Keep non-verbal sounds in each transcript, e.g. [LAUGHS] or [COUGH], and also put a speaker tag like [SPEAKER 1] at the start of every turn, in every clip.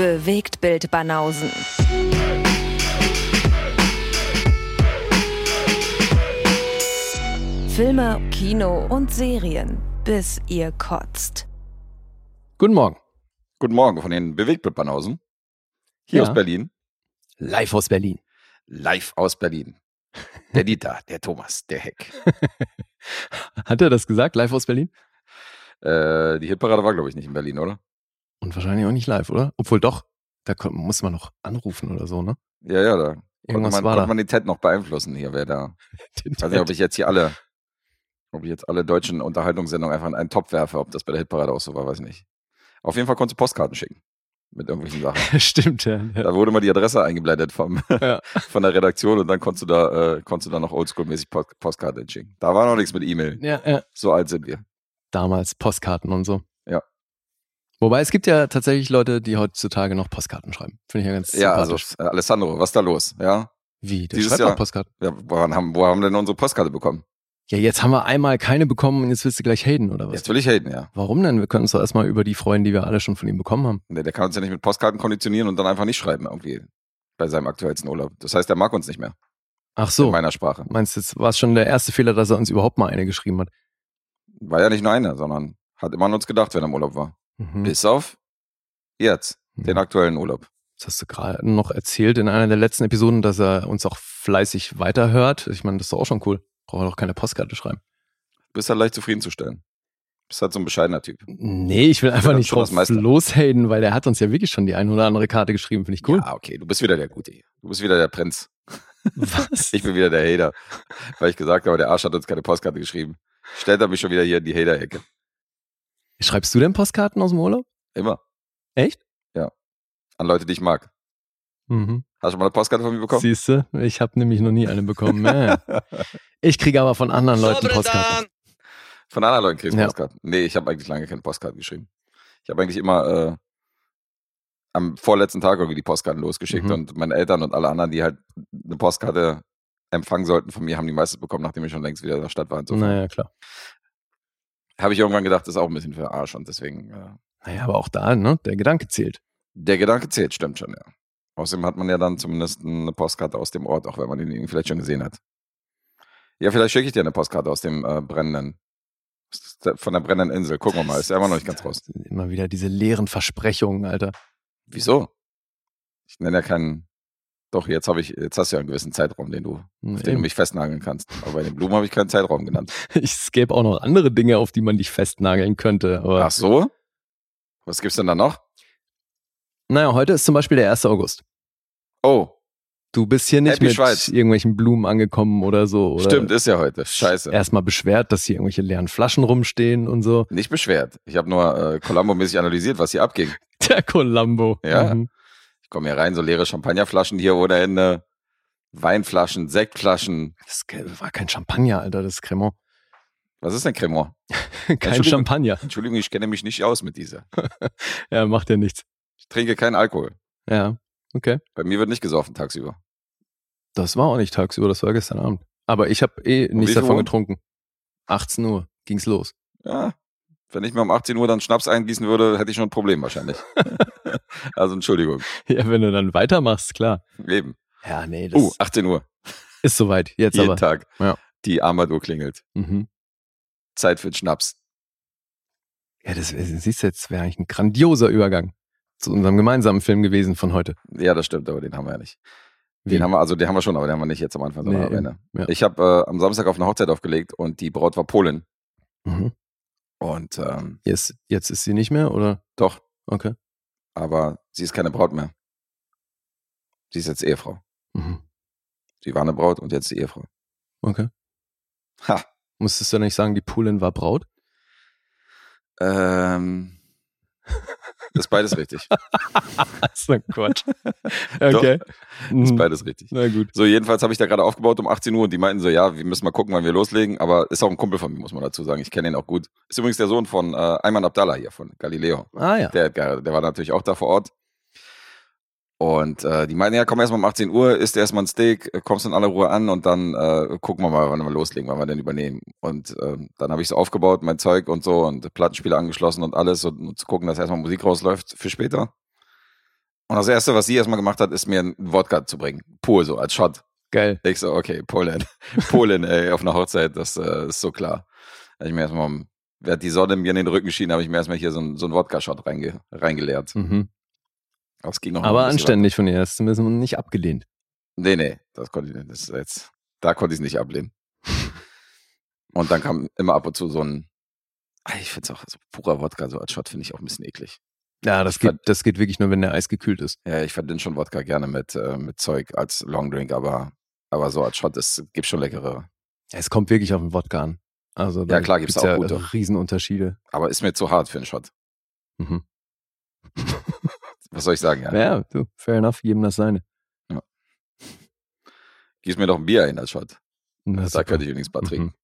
[SPEAKER 1] Bewegt Bild Banausen. Filme, Kino und Serien, bis ihr kotzt.
[SPEAKER 2] Guten Morgen.
[SPEAKER 3] Guten Morgen von den Bewegtbildbanausen. Hier
[SPEAKER 2] Ja.
[SPEAKER 3] aus Berlin.
[SPEAKER 2] Live aus Berlin.
[SPEAKER 3] Live aus Berlin. Der Dieter, der Thomas, der Heck. [LAUGHS]
[SPEAKER 2] Hat er das gesagt? Live aus Berlin?
[SPEAKER 3] Äh, die Hitparade war, glaube ich, nicht in Berlin, oder?
[SPEAKER 2] Und wahrscheinlich auch nicht live, oder? Obwohl doch, da muss man noch anrufen oder so, ne?
[SPEAKER 3] Ja, ja, da konnte
[SPEAKER 2] Irgendwas
[SPEAKER 3] man,
[SPEAKER 2] war
[SPEAKER 3] konnte
[SPEAKER 2] da.
[SPEAKER 3] man den Ted noch beeinflussen hier, wer da. [LAUGHS] Ich weiß nicht, ob ich jetzt hier alle, ob ich jetzt alle deutschen Unterhaltungssendungen einfach in einen Topf werfe, ob das bei der Hitparade auch so war, weiß ich nicht. Auf jeden Fall konntest du Postkarten schicken. Mit irgendwelchen Sachen. [LAUGHS]
[SPEAKER 2] Stimmt, ja. ja.
[SPEAKER 3] Da wurde mal die Adresse eingeblendet vom, [LAUGHS]
[SPEAKER 2] Ja.
[SPEAKER 3] von der Redaktion und dann konntest du da, äh, konntest du da noch oldschool-mäßig Post Postkarten schicken. Da war noch nichts mit E-Mail.
[SPEAKER 2] ja, ja.
[SPEAKER 3] So alt sind wir.
[SPEAKER 2] Damals Postkarten und so. Wobei es gibt ja tatsächlich Leute, die heutzutage noch Postkarten schreiben. Finde ich ja ganz
[SPEAKER 3] Ja, also äh, Alessandro, was ist da los? Ja,
[SPEAKER 2] Wie? Der
[SPEAKER 3] dieses
[SPEAKER 2] schreibt
[SPEAKER 3] Jahr-
[SPEAKER 2] noch Postkarten.
[SPEAKER 3] ja woran haben, wo haben wir denn unsere Postkarte bekommen?
[SPEAKER 2] Ja, jetzt haben wir einmal keine bekommen und jetzt willst du gleich haten, oder was?
[SPEAKER 3] Jetzt will ich haten, ja.
[SPEAKER 2] Warum denn? Wir können uns doch erstmal über die freuen, die wir alle schon von ihm bekommen haben.
[SPEAKER 3] Der, der kann uns ja nicht mit Postkarten konditionieren und dann einfach nicht schreiben irgendwie bei seinem aktuellsten Urlaub. Das heißt, er mag uns nicht mehr
[SPEAKER 2] Ach
[SPEAKER 3] in
[SPEAKER 2] so.
[SPEAKER 3] meiner Sprache.
[SPEAKER 2] Meinst du, jetzt war es schon der erste Fehler, dass er uns überhaupt mal eine geschrieben hat?
[SPEAKER 3] War ja nicht nur einer, sondern hat immer an uns gedacht, wenn er im Urlaub war.
[SPEAKER 2] Mhm.
[SPEAKER 3] Bis auf jetzt, den aktuellen Urlaub.
[SPEAKER 2] Das hast du gerade noch erzählt in einer der letzten Episoden, dass er uns auch fleißig weiterhört. Ich meine, das ist doch auch schon cool. Braucht er doch keine Postkarte schreiben.
[SPEAKER 3] Bist halt leicht zufriedenzustellen. Bist halt so ein bescheidener Typ.
[SPEAKER 2] Nee, ich will einfach nicht drauf
[SPEAKER 3] meiste.
[SPEAKER 2] loshaten, weil der hat uns ja wirklich schon die ein oder andere Karte geschrieben. Finde ich cool.
[SPEAKER 3] Ja, okay, du bist wieder der Gute hier. Du bist wieder der Prinz.
[SPEAKER 2] Was? [LAUGHS]
[SPEAKER 3] Ich bin wieder der Hater. Weil ich gesagt habe, der Arsch hat uns keine Postkarte geschrieben. Stellt er mich schon wieder hier in die Hater-Ecke.
[SPEAKER 2] Schreibst du denn Postkarten aus dem Urlaub?
[SPEAKER 3] Immer.
[SPEAKER 2] Echt?
[SPEAKER 3] An Leute, die ich mag.
[SPEAKER 2] Mhm.
[SPEAKER 3] Hast du schon mal eine Postkarte von mir bekommen?
[SPEAKER 2] Siehst du? Ich habe nämlich noch nie eine bekommen. Ja. [LAUGHS] Ich kriege aber von anderen Leuten Postkarten.
[SPEAKER 3] Von anderen Leuten kriegst du
[SPEAKER 2] Ja.
[SPEAKER 3] Postkarten. Nee, ich habe eigentlich lange keine Postkarten geschrieben. Ich habe eigentlich immer äh, am vorletzten Tag irgendwie die Postkarten losgeschickt
[SPEAKER 2] Mhm.
[SPEAKER 3] und meine Eltern und alle anderen, die halt eine Postkarte empfangen sollten von mir, haben die meistens bekommen, nachdem ich schon längst wieder in der Stadt war. Insofern
[SPEAKER 2] Naja, klar.
[SPEAKER 3] Habe ich irgendwann gedacht, das ist auch ein bisschen für Arsch und deswegen äh,
[SPEAKER 2] Naja, aber auch da, ne? Der Gedanke zählt.
[SPEAKER 3] der Gedanke zählt, stimmt schon, ja. Außerdem hat man ja dann zumindest eine Postkarte aus dem Ort, auch wenn man den vielleicht schon gesehen hat. Ja, vielleicht schicke ich dir eine Postkarte aus dem äh, brennenden, von der brennenden Insel. Gucken wir mal, ist ja immer noch nicht ganz raus.
[SPEAKER 2] Immer wieder diese leeren Versprechungen, Alter.
[SPEAKER 3] Wieso? Ich nenne ja keinen. Doch, jetzt habe ich, jetzt hast du ja einen gewissen Zeitraum, den du, auf den du mich festnageln kannst. Aber bei den Blumen habe ich keinen Zeitraum genannt. [LAUGHS]
[SPEAKER 2] Es gäbe auch noch andere Dinge, auf die man dich festnageln könnte. Aber
[SPEAKER 3] Ach so? Was gibt's denn da noch?
[SPEAKER 2] naja, heute ist zum Beispiel der 1. August.
[SPEAKER 3] Oh,
[SPEAKER 2] Du bist hier nicht
[SPEAKER 3] Happy
[SPEAKER 2] mit
[SPEAKER 3] Schweiz.
[SPEAKER 2] irgendwelchen Blumen angekommen oder so. Oder
[SPEAKER 3] stimmt, ist ja heute. Scheiße.
[SPEAKER 2] Erstmal beschwert, dass hier irgendwelche leeren Flaschen rumstehen und so.
[SPEAKER 3] Nicht beschwert. Ich habe nur äh, Columbo-mäßig analysiert, was hier abging. [LAUGHS]
[SPEAKER 2] Der Columbo.
[SPEAKER 3] Ja.
[SPEAKER 2] Mhm.
[SPEAKER 3] Ich komme hier rein, so leere Champagnerflaschen hier ohne Ende. Weinflaschen, Sektflaschen.
[SPEAKER 2] Das war kein Champagner, Alter, das ist Cremant.
[SPEAKER 3] Was ist denn Cremant? [LAUGHS]
[SPEAKER 2] Kein
[SPEAKER 3] Entschuldigung.
[SPEAKER 2] Champagner.
[SPEAKER 3] Entschuldigung, ich kenne mich nicht aus mit dieser. [LAUGHS]
[SPEAKER 2] Ja, macht ja nichts.
[SPEAKER 3] Ich trinke keinen Alkohol.
[SPEAKER 2] Ja, okay.
[SPEAKER 3] Bei mir wird nicht gesoffen tagsüber.
[SPEAKER 2] Das war auch nicht tagsüber, das war gestern Abend. Aber ich habe eh nichts davon
[SPEAKER 3] Uhr?
[SPEAKER 2] getrunken. 18 Uhr ging's los.
[SPEAKER 3] Ja, wenn ich mir um 18 Uhr dann Schnaps eingießen würde, hätte ich schon ein Problem wahrscheinlich. [LAUGHS] also Entschuldigung.
[SPEAKER 2] Ja, wenn du dann weitermachst, klar.
[SPEAKER 3] Eben.
[SPEAKER 2] Ja, nee, das
[SPEAKER 3] Uh, 18 Uhr.
[SPEAKER 2] ist soweit. Jetzt
[SPEAKER 3] Jeden
[SPEAKER 2] aber.
[SPEAKER 3] Tag.
[SPEAKER 2] Ja.
[SPEAKER 3] Die Armbanduhr klingelt.
[SPEAKER 2] Mhm.
[SPEAKER 3] Zeit für den Schnaps.
[SPEAKER 2] Ja, das siehst du jetzt, wäre eigentlich ein grandioser Übergang zu unserem gemeinsamen Film gewesen von heute.
[SPEAKER 3] Ja, das stimmt, aber den haben wir ja nicht.
[SPEAKER 2] Wie?
[SPEAKER 3] Den haben wir, also den haben wir schon, aber den haben wir nicht jetzt am Anfang, sondern
[SPEAKER 2] Nee,
[SPEAKER 3] am Ende.
[SPEAKER 2] ja.
[SPEAKER 3] Ich habe äh, am Samstag auf eine Hochzeit aufgelegt und die Braut war Polin.
[SPEAKER 2] Mhm.
[SPEAKER 3] Und ähm,
[SPEAKER 2] Jetzt, jetzt ist sie nicht mehr, oder?
[SPEAKER 3] doch,
[SPEAKER 2] Okay.
[SPEAKER 3] aber sie ist keine Braut mehr. Sie ist jetzt Ehefrau.
[SPEAKER 2] Mhm.
[SPEAKER 3] Sie war eine Braut und jetzt die Ehefrau.
[SPEAKER 2] Okay.
[SPEAKER 3] Ha.
[SPEAKER 2] Musstest du nicht sagen, die Pulin war Braut?
[SPEAKER 3] Ähm, [LAUGHS] ist beides richtig. [LAUGHS]
[SPEAKER 2] so ein Quatsch. [LAUGHS] Okay.
[SPEAKER 3] Ist
[SPEAKER 2] Mhm.
[SPEAKER 3] beides richtig.
[SPEAKER 2] Na gut.
[SPEAKER 3] So, jedenfalls habe ich da gerade aufgebaut um 18 Uhr und die meinten so, ja, wir müssen mal gucken, wann wir loslegen. Aber ist auch ein Kumpel von mir, muss man dazu sagen. Ich kenne ihn auch gut. Ist übrigens der Sohn von äh, Ayman Abdallah hier, von Galileo.
[SPEAKER 2] Ah ja.
[SPEAKER 3] Der, der war natürlich auch da vor Ort. Und äh, die meinten, ja, komm erstmal um 18 Uhr, isst erstmal ein Steak, äh, kommst in aller Ruhe an und dann äh, gucken wir mal, wann wir loslegen, wann wir denn übernehmen. Und äh, dann habe ich so aufgebaut, mein Zeug und so und Plattenspieler angeschlossen und alles, und, um zu gucken, dass erstmal Musik rausläuft für später. Und das Erste, was sie erstmal gemacht hat, ist mir einen Wodka zu bringen. Pur so, als Shot.
[SPEAKER 2] Geil.
[SPEAKER 3] Ich so, okay, Polen. [LAUGHS] Polen, ey, auf einer Hochzeit, das äh, ist so klar. Da ich mir erstmal, während die Sonne mir in den Rücken schien, habe ich mir erstmal hier so einen, so Wodka-Shot reinge, reingeleert.
[SPEAKER 2] Mhm.
[SPEAKER 3] Das ging noch
[SPEAKER 2] Aber anständig von ihr. Das ist zumindest nicht abgelehnt.
[SPEAKER 3] weiter. Nee, nee, das konnte ich nicht. Das jetzt, da konnte ich es nicht ablehnen. [LAUGHS] Und dann kam immer ab und zu so ein, Ah, ich finde es auch, so purer Wodka, so als Shot finde ich auch ein bisschen eklig.
[SPEAKER 2] Ja, das
[SPEAKER 3] Ich
[SPEAKER 2] geht, das geht wirklich nur, wenn der Eis gekühlt ist.
[SPEAKER 3] Ja, ich verdünne schon Wodka gerne mit, äh, mit Zeug als Longdrink, aber, aber so als Shot, es gibt schon leckere.
[SPEAKER 2] Es kommt wirklich auf den Wodka an. Also da
[SPEAKER 3] Ja, klar, gibt's auch
[SPEAKER 2] ja
[SPEAKER 3] gute.
[SPEAKER 2] Riesenunterschiede.
[SPEAKER 3] Aber ist mir zu hart für einen Shot.
[SPEAKER 2] Mhm. [LAUGHS]
[SPEAKER 3] Was soll ich sagen? Ja.
[SPEAKER 2] Ja, du, fair enough, jedem das seine.
[SPEAKER 3] Gieß mir doch ein Bier hin als Shot.
[SPEAKER 2] Na,
[SPEAKER 3] Da
[SPEAKER 2] super.
[SPEAKER 3] könnte ich übrigens mal
[SPEAKER 2] Mhm.
[SPEAKER 3] trinken.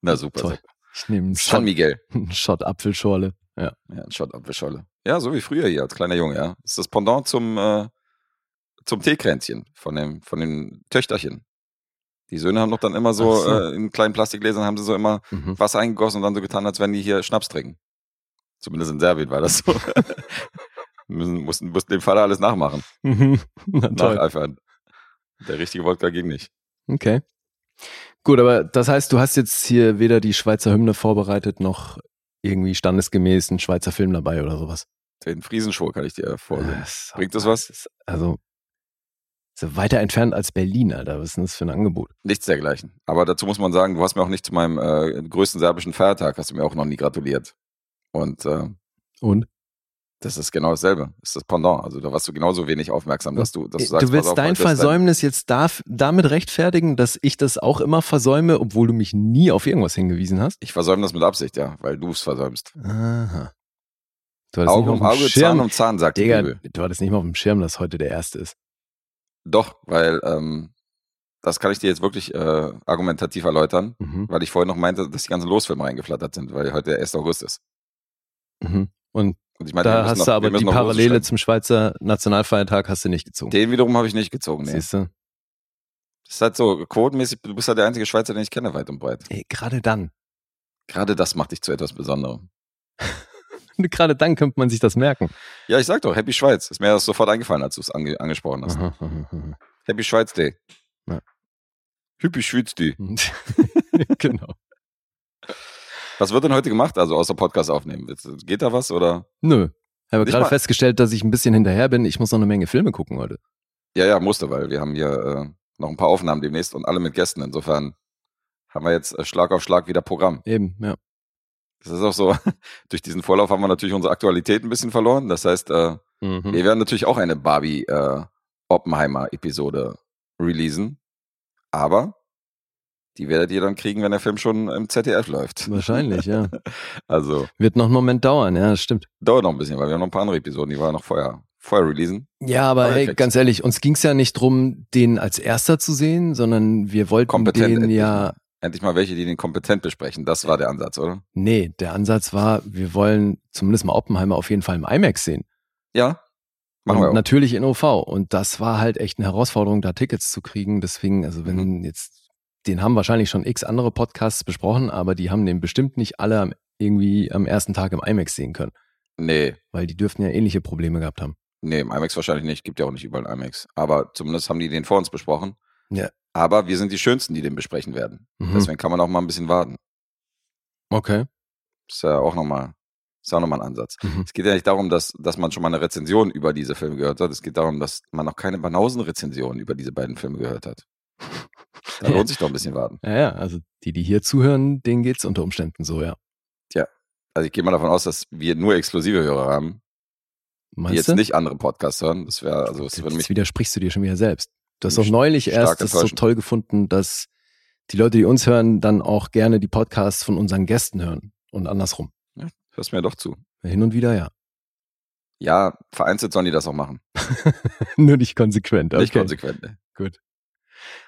[SPEAKER 3] Na super.
[SPEAKER 2] Toll.
[SPEAKER 3] super.
[SPEAKER 2] Ich nehme einen
[SPEAKER 3] San
[SPEAKER 2] Shot,
[SPEAKER 3] Miguel. [LAUGHS]
[SPEAKER 2] einen Shot Apfelschorle. Ja.
[SPEAKER 3] Ja, ein Shot Apfelscholle. Ja, so wie früher hier als kleiner Junge, ja. Das ist das Pendant zum, äh, zum Teekränzchen von dem, von dem Töchterchen. Die Söhne haben doch dann immer so,
[SPEAKER 2] so.
[SPEAKER 3] Äh, in kleinen Plastikgläsern haben sie so immer
[SPEAKER 2] Mhm.
[SPEAKER 3] Wasser eingegossen und dann so getan, als wenn die hier Schnaps trinken. Zumindest in Serbien war das so. [LAUGHS] müssen, mussten, mussten dem Vater alles nachmachen.
[SPEAKER 2] Mhm. [LAUGHS] Na.
[SPEAKER 3] Nacheifern. Der richtige Wodka ging nicht.
[SPEAKER 2] Okay. Gut, aber das heißt, du hast jetzt hier weder die Schweizer Hymne vorbereitet, noch irgendwie standesgemäß einen Schweizer Film dabei oder sowas.
[SPEAKER 3] Den Friesenschwur kann ich dir vorsehen.
[SPEAKER 2] Das-
[SPEAKER 3] Bringt das was?
[SPEAKER 2] ist also so weiter entfernt als Berlin, Alter. Was ist denn das für ein Angebot?
[SPEAKER 3] Nichts dergleichen. Aber dazu muss man sagen, du hast mir auch nicht zu meinem äh, größten serbischen Feiertag, hast du mir auch noch nie gratuliert. Und äh,
[SPEAKER 2] Und?
[SPEAKER 3] Das ist genau dasselbe. Das ist das Pendant. Also da warst du genauso wenig aufmerksam, dass du, dass du
[SPEAKER 2] du,
[SPEAKER 3] sagst, pass
[SPEAKER 2] willst
[SPEAKER 3] auf,
[SPEAKER 2] dein Versäumnis jetzt darf, damit rechtfertigen, dass ich das auch immer versäume, obwohl du mich nie auf irgendwas hingewiesen hast?
[SPEAKER 3] Ich versäume das mit Absicht, ja, weil du es versäumst.
[SPEAKER 2] Aha. Du hattest
[SPEAKER 3] Auge
[SPEAKER 2] nicht
[SPEAKER 3] um
[SPEAKER 2] mal auf dem
[SPEAKER 3] Auge,
[SPEAKER 2] Schirm,
[SPEAKER 3] Zahn um Zahn, sagt die
[SPEAKER 2] Digga,
[SPEAKER 3] Bibel.
[SPEAKER 2] du hattest nicht mal auf dem Schirm, dass heute der erste ist.
[SPEAKER 3] Doch, weil ähm, das kann ich dir jetzt wirklich äh, argumentativ erläutern,
[SPEAKER 2] Mhm.
[SPEAKER 3] weil ich vorhin noch meinte, dass die ganzen Losfilme reingeflattert sind, weil heute der 1. August ist.
[SPEAKER 2] Mhm. Und
[SPEAKER 3] meine,
[SPEAKER 2] da hast
[SPEAKER 3] noch-
[SPEAKER 2] du aber die Parallele zum Schweizer Nationalfeiertag hast du nicht gezogen.
[SPEAKER 3] Den wiederum habe ich nicht gezogen. Nee.
[SPEAKER 2] Siehst du?
[SPEAKER 3] Das ist halt so, quotenmäßig, du bist halt der einzige Schweizer, den ich kenne, weit und breit.
[SPEAKER 2] Ey, gerade dann.
[SPEAKER 3] Gerade das macht dich zu etwas Besonderem. [LAUGHS]
[SPEAKER 2] Gerade dann könnte man sich das merken.
[SPEAKER 3] Ja, ich sag doch, Happy Schweiz. Ist mir das sofort eingefallen, als du es ange angesprochen hast.
[SPEAKER 2] Aha, aha, aha.
[SPEAKER 3] Happy Schweiz Day.
[SPEAKER 2] Ja.
[SPEAKER 3] Happy Schweiz Day. [LAUGHS]
[SPEAKER 2] genau.
[SPEAKER 3] Was wird denn heute gemacht, also außer Podcast aufnehmen? Geht da was oder?
[SPEAKER 2] Nö. Ich habe gerade festgestellt, dass ich ein bisschen hinterher bin. Ich muss noch eine Menge Filme gucken heute.
[SPEAKER 3] Ja, ja, musste, weil wir haben hier äh, noch ein paar Aufnahmen demnächst und alle mit Gästen. Insofern haben wir jetzt äh, Schlag auf Schlag wieder Programm.
[SPEAKER 2] Eben, ja.
[SPEAKER 3] Das ist auch so, [LAUGHS] durch diesen Vorlauf haben wir natürlich unsere Aktualität ein bisschen verloren. Das heißt, äh,
[SPEAKER 2] Mhm.
[SPEAKER 3] wir werden natürlich auch eine Barbie äh, Oppenheimer-Episode releasen. Aber die werdet ihr dann kriegen, wenn der Film schon im ZDF läuft.
[SPEAKER 2] Wahrscheinlich, ja. [LAUGHS]
[SPEAKER 3] Also
[SPEAKER 2] Wird noch einen Moment dauern, ja, das stimmt.
[SPEAKER 3] dauert noch ein bisschen, weil wir haben noch ein paar andere Episoden, die wir noch vorher, vorher releasen.
[SPEAKER 2] Ja, aber hey, ganz ehrlich, uns ging es ja nicht drum, den als erster zu sehen, sondern wir wollten
[SPEAKER 3] Kompetent
[SPEAKER 2] den
[SPEAKER 3] endlich
[SPEAKER 2] ja.
[SPEAKER 3] Endlich mal welche, die den kompetent besprechen. Das war der Ansatz, oder?
[SPEAKER 2] Nee, der Ansatz war, wir wollen zumindest mal Oppenheimer auf jeden Fall im IMAX sehen.
[SPEAKER 3] Ja. Machen
[SPEAKER 2] und
[SPEAKER 3] wir auch.
[SPEAKER 2] natürlich in OV. Und das war halt echt eine Herausforderung, da Tickets zu kriegen. Deswegen, also wenn
[SPEAKER 3] Mhm.
[SPEAKER 2] jetzt, den haben wahrscheinlich schon x andere Podcasts besprochen, aber die haben den bestimmt nicht alle am, irgendwie am ersten Tag im IMAX sehen können.
[SPEAKER 3] Nee,
[SPEAKER 2] Weil die dürften ja ähnliche Probleme gehabt haben.
[SPEAKER 3] nee, im IMAX wahrscheinlich nicht. Gibt ja auch nicht überall IMAX. Aber zumindest haben die den vor uns besprochen.
[SPEAKER 2] Ja.
[SPEAKER 3] Aber wir sind die Schönsten, die den besprechen werden.
[SPEAKER 2] Mhm.
[SPEAKER 3] Deswegen kann man auch mal ein bisschen warten.
[SPEAKER 2] Okay.
[SPEAKER 3] Ist ja auch nochmal, ist auch nochmal ein Ansatz.
[SPEAKER 2] Mhm.
[SPEAKER 3] Es geht ja nicht darum, dass, dass man schon mal eine Rezension über diese Filme gehört hat. Es geht darum, dass man noch keine Banausen-Rezension über diese beiden Filme gehört hat. [LAUGHS] Da
[SPEAKER 2] Ja.
[SPEAKER 3] lohnt sich doch ein bisschen warten.
[SPEAKER 2] Ja, ja, also die, die hier zuhören, denen geht's unter Umständen so, ja.
[SPEAKER 3] Also ich gehe mal davon aus, dass wir nur exklusive Hörer haben, die
[SPEAKER 2] Meinst
[SPEAKER 3] jetzt
[SPEAKER 2] du?
[SPEAKER 3] nicht andere Podcasts hören. Das wäre, also das
[SPEAKER 2] Jetzt widersprichst du dir schon wieder selbst. Du hast doch neulich erst das so toll gefunden, dass die Leute, die uns hören, dann auch gerne die Podcasts von unseren Gästen hören und andersrum.
[SPEAKER 3] hörst mir doch zu.
[SPEAKER 2] Hin und wieder, ja.
[SPEAKER 3] Ja, vereinzelt sollen die das auch machen. [LAUGHS]
[SPEAKER 2] Nur nicht konsequent.
[SPEAKER 3] Nicht
[SPEAKER 2] okay.
[SPEAKER 3] konsequent. Ne?
[SPEAKER 2] Gut.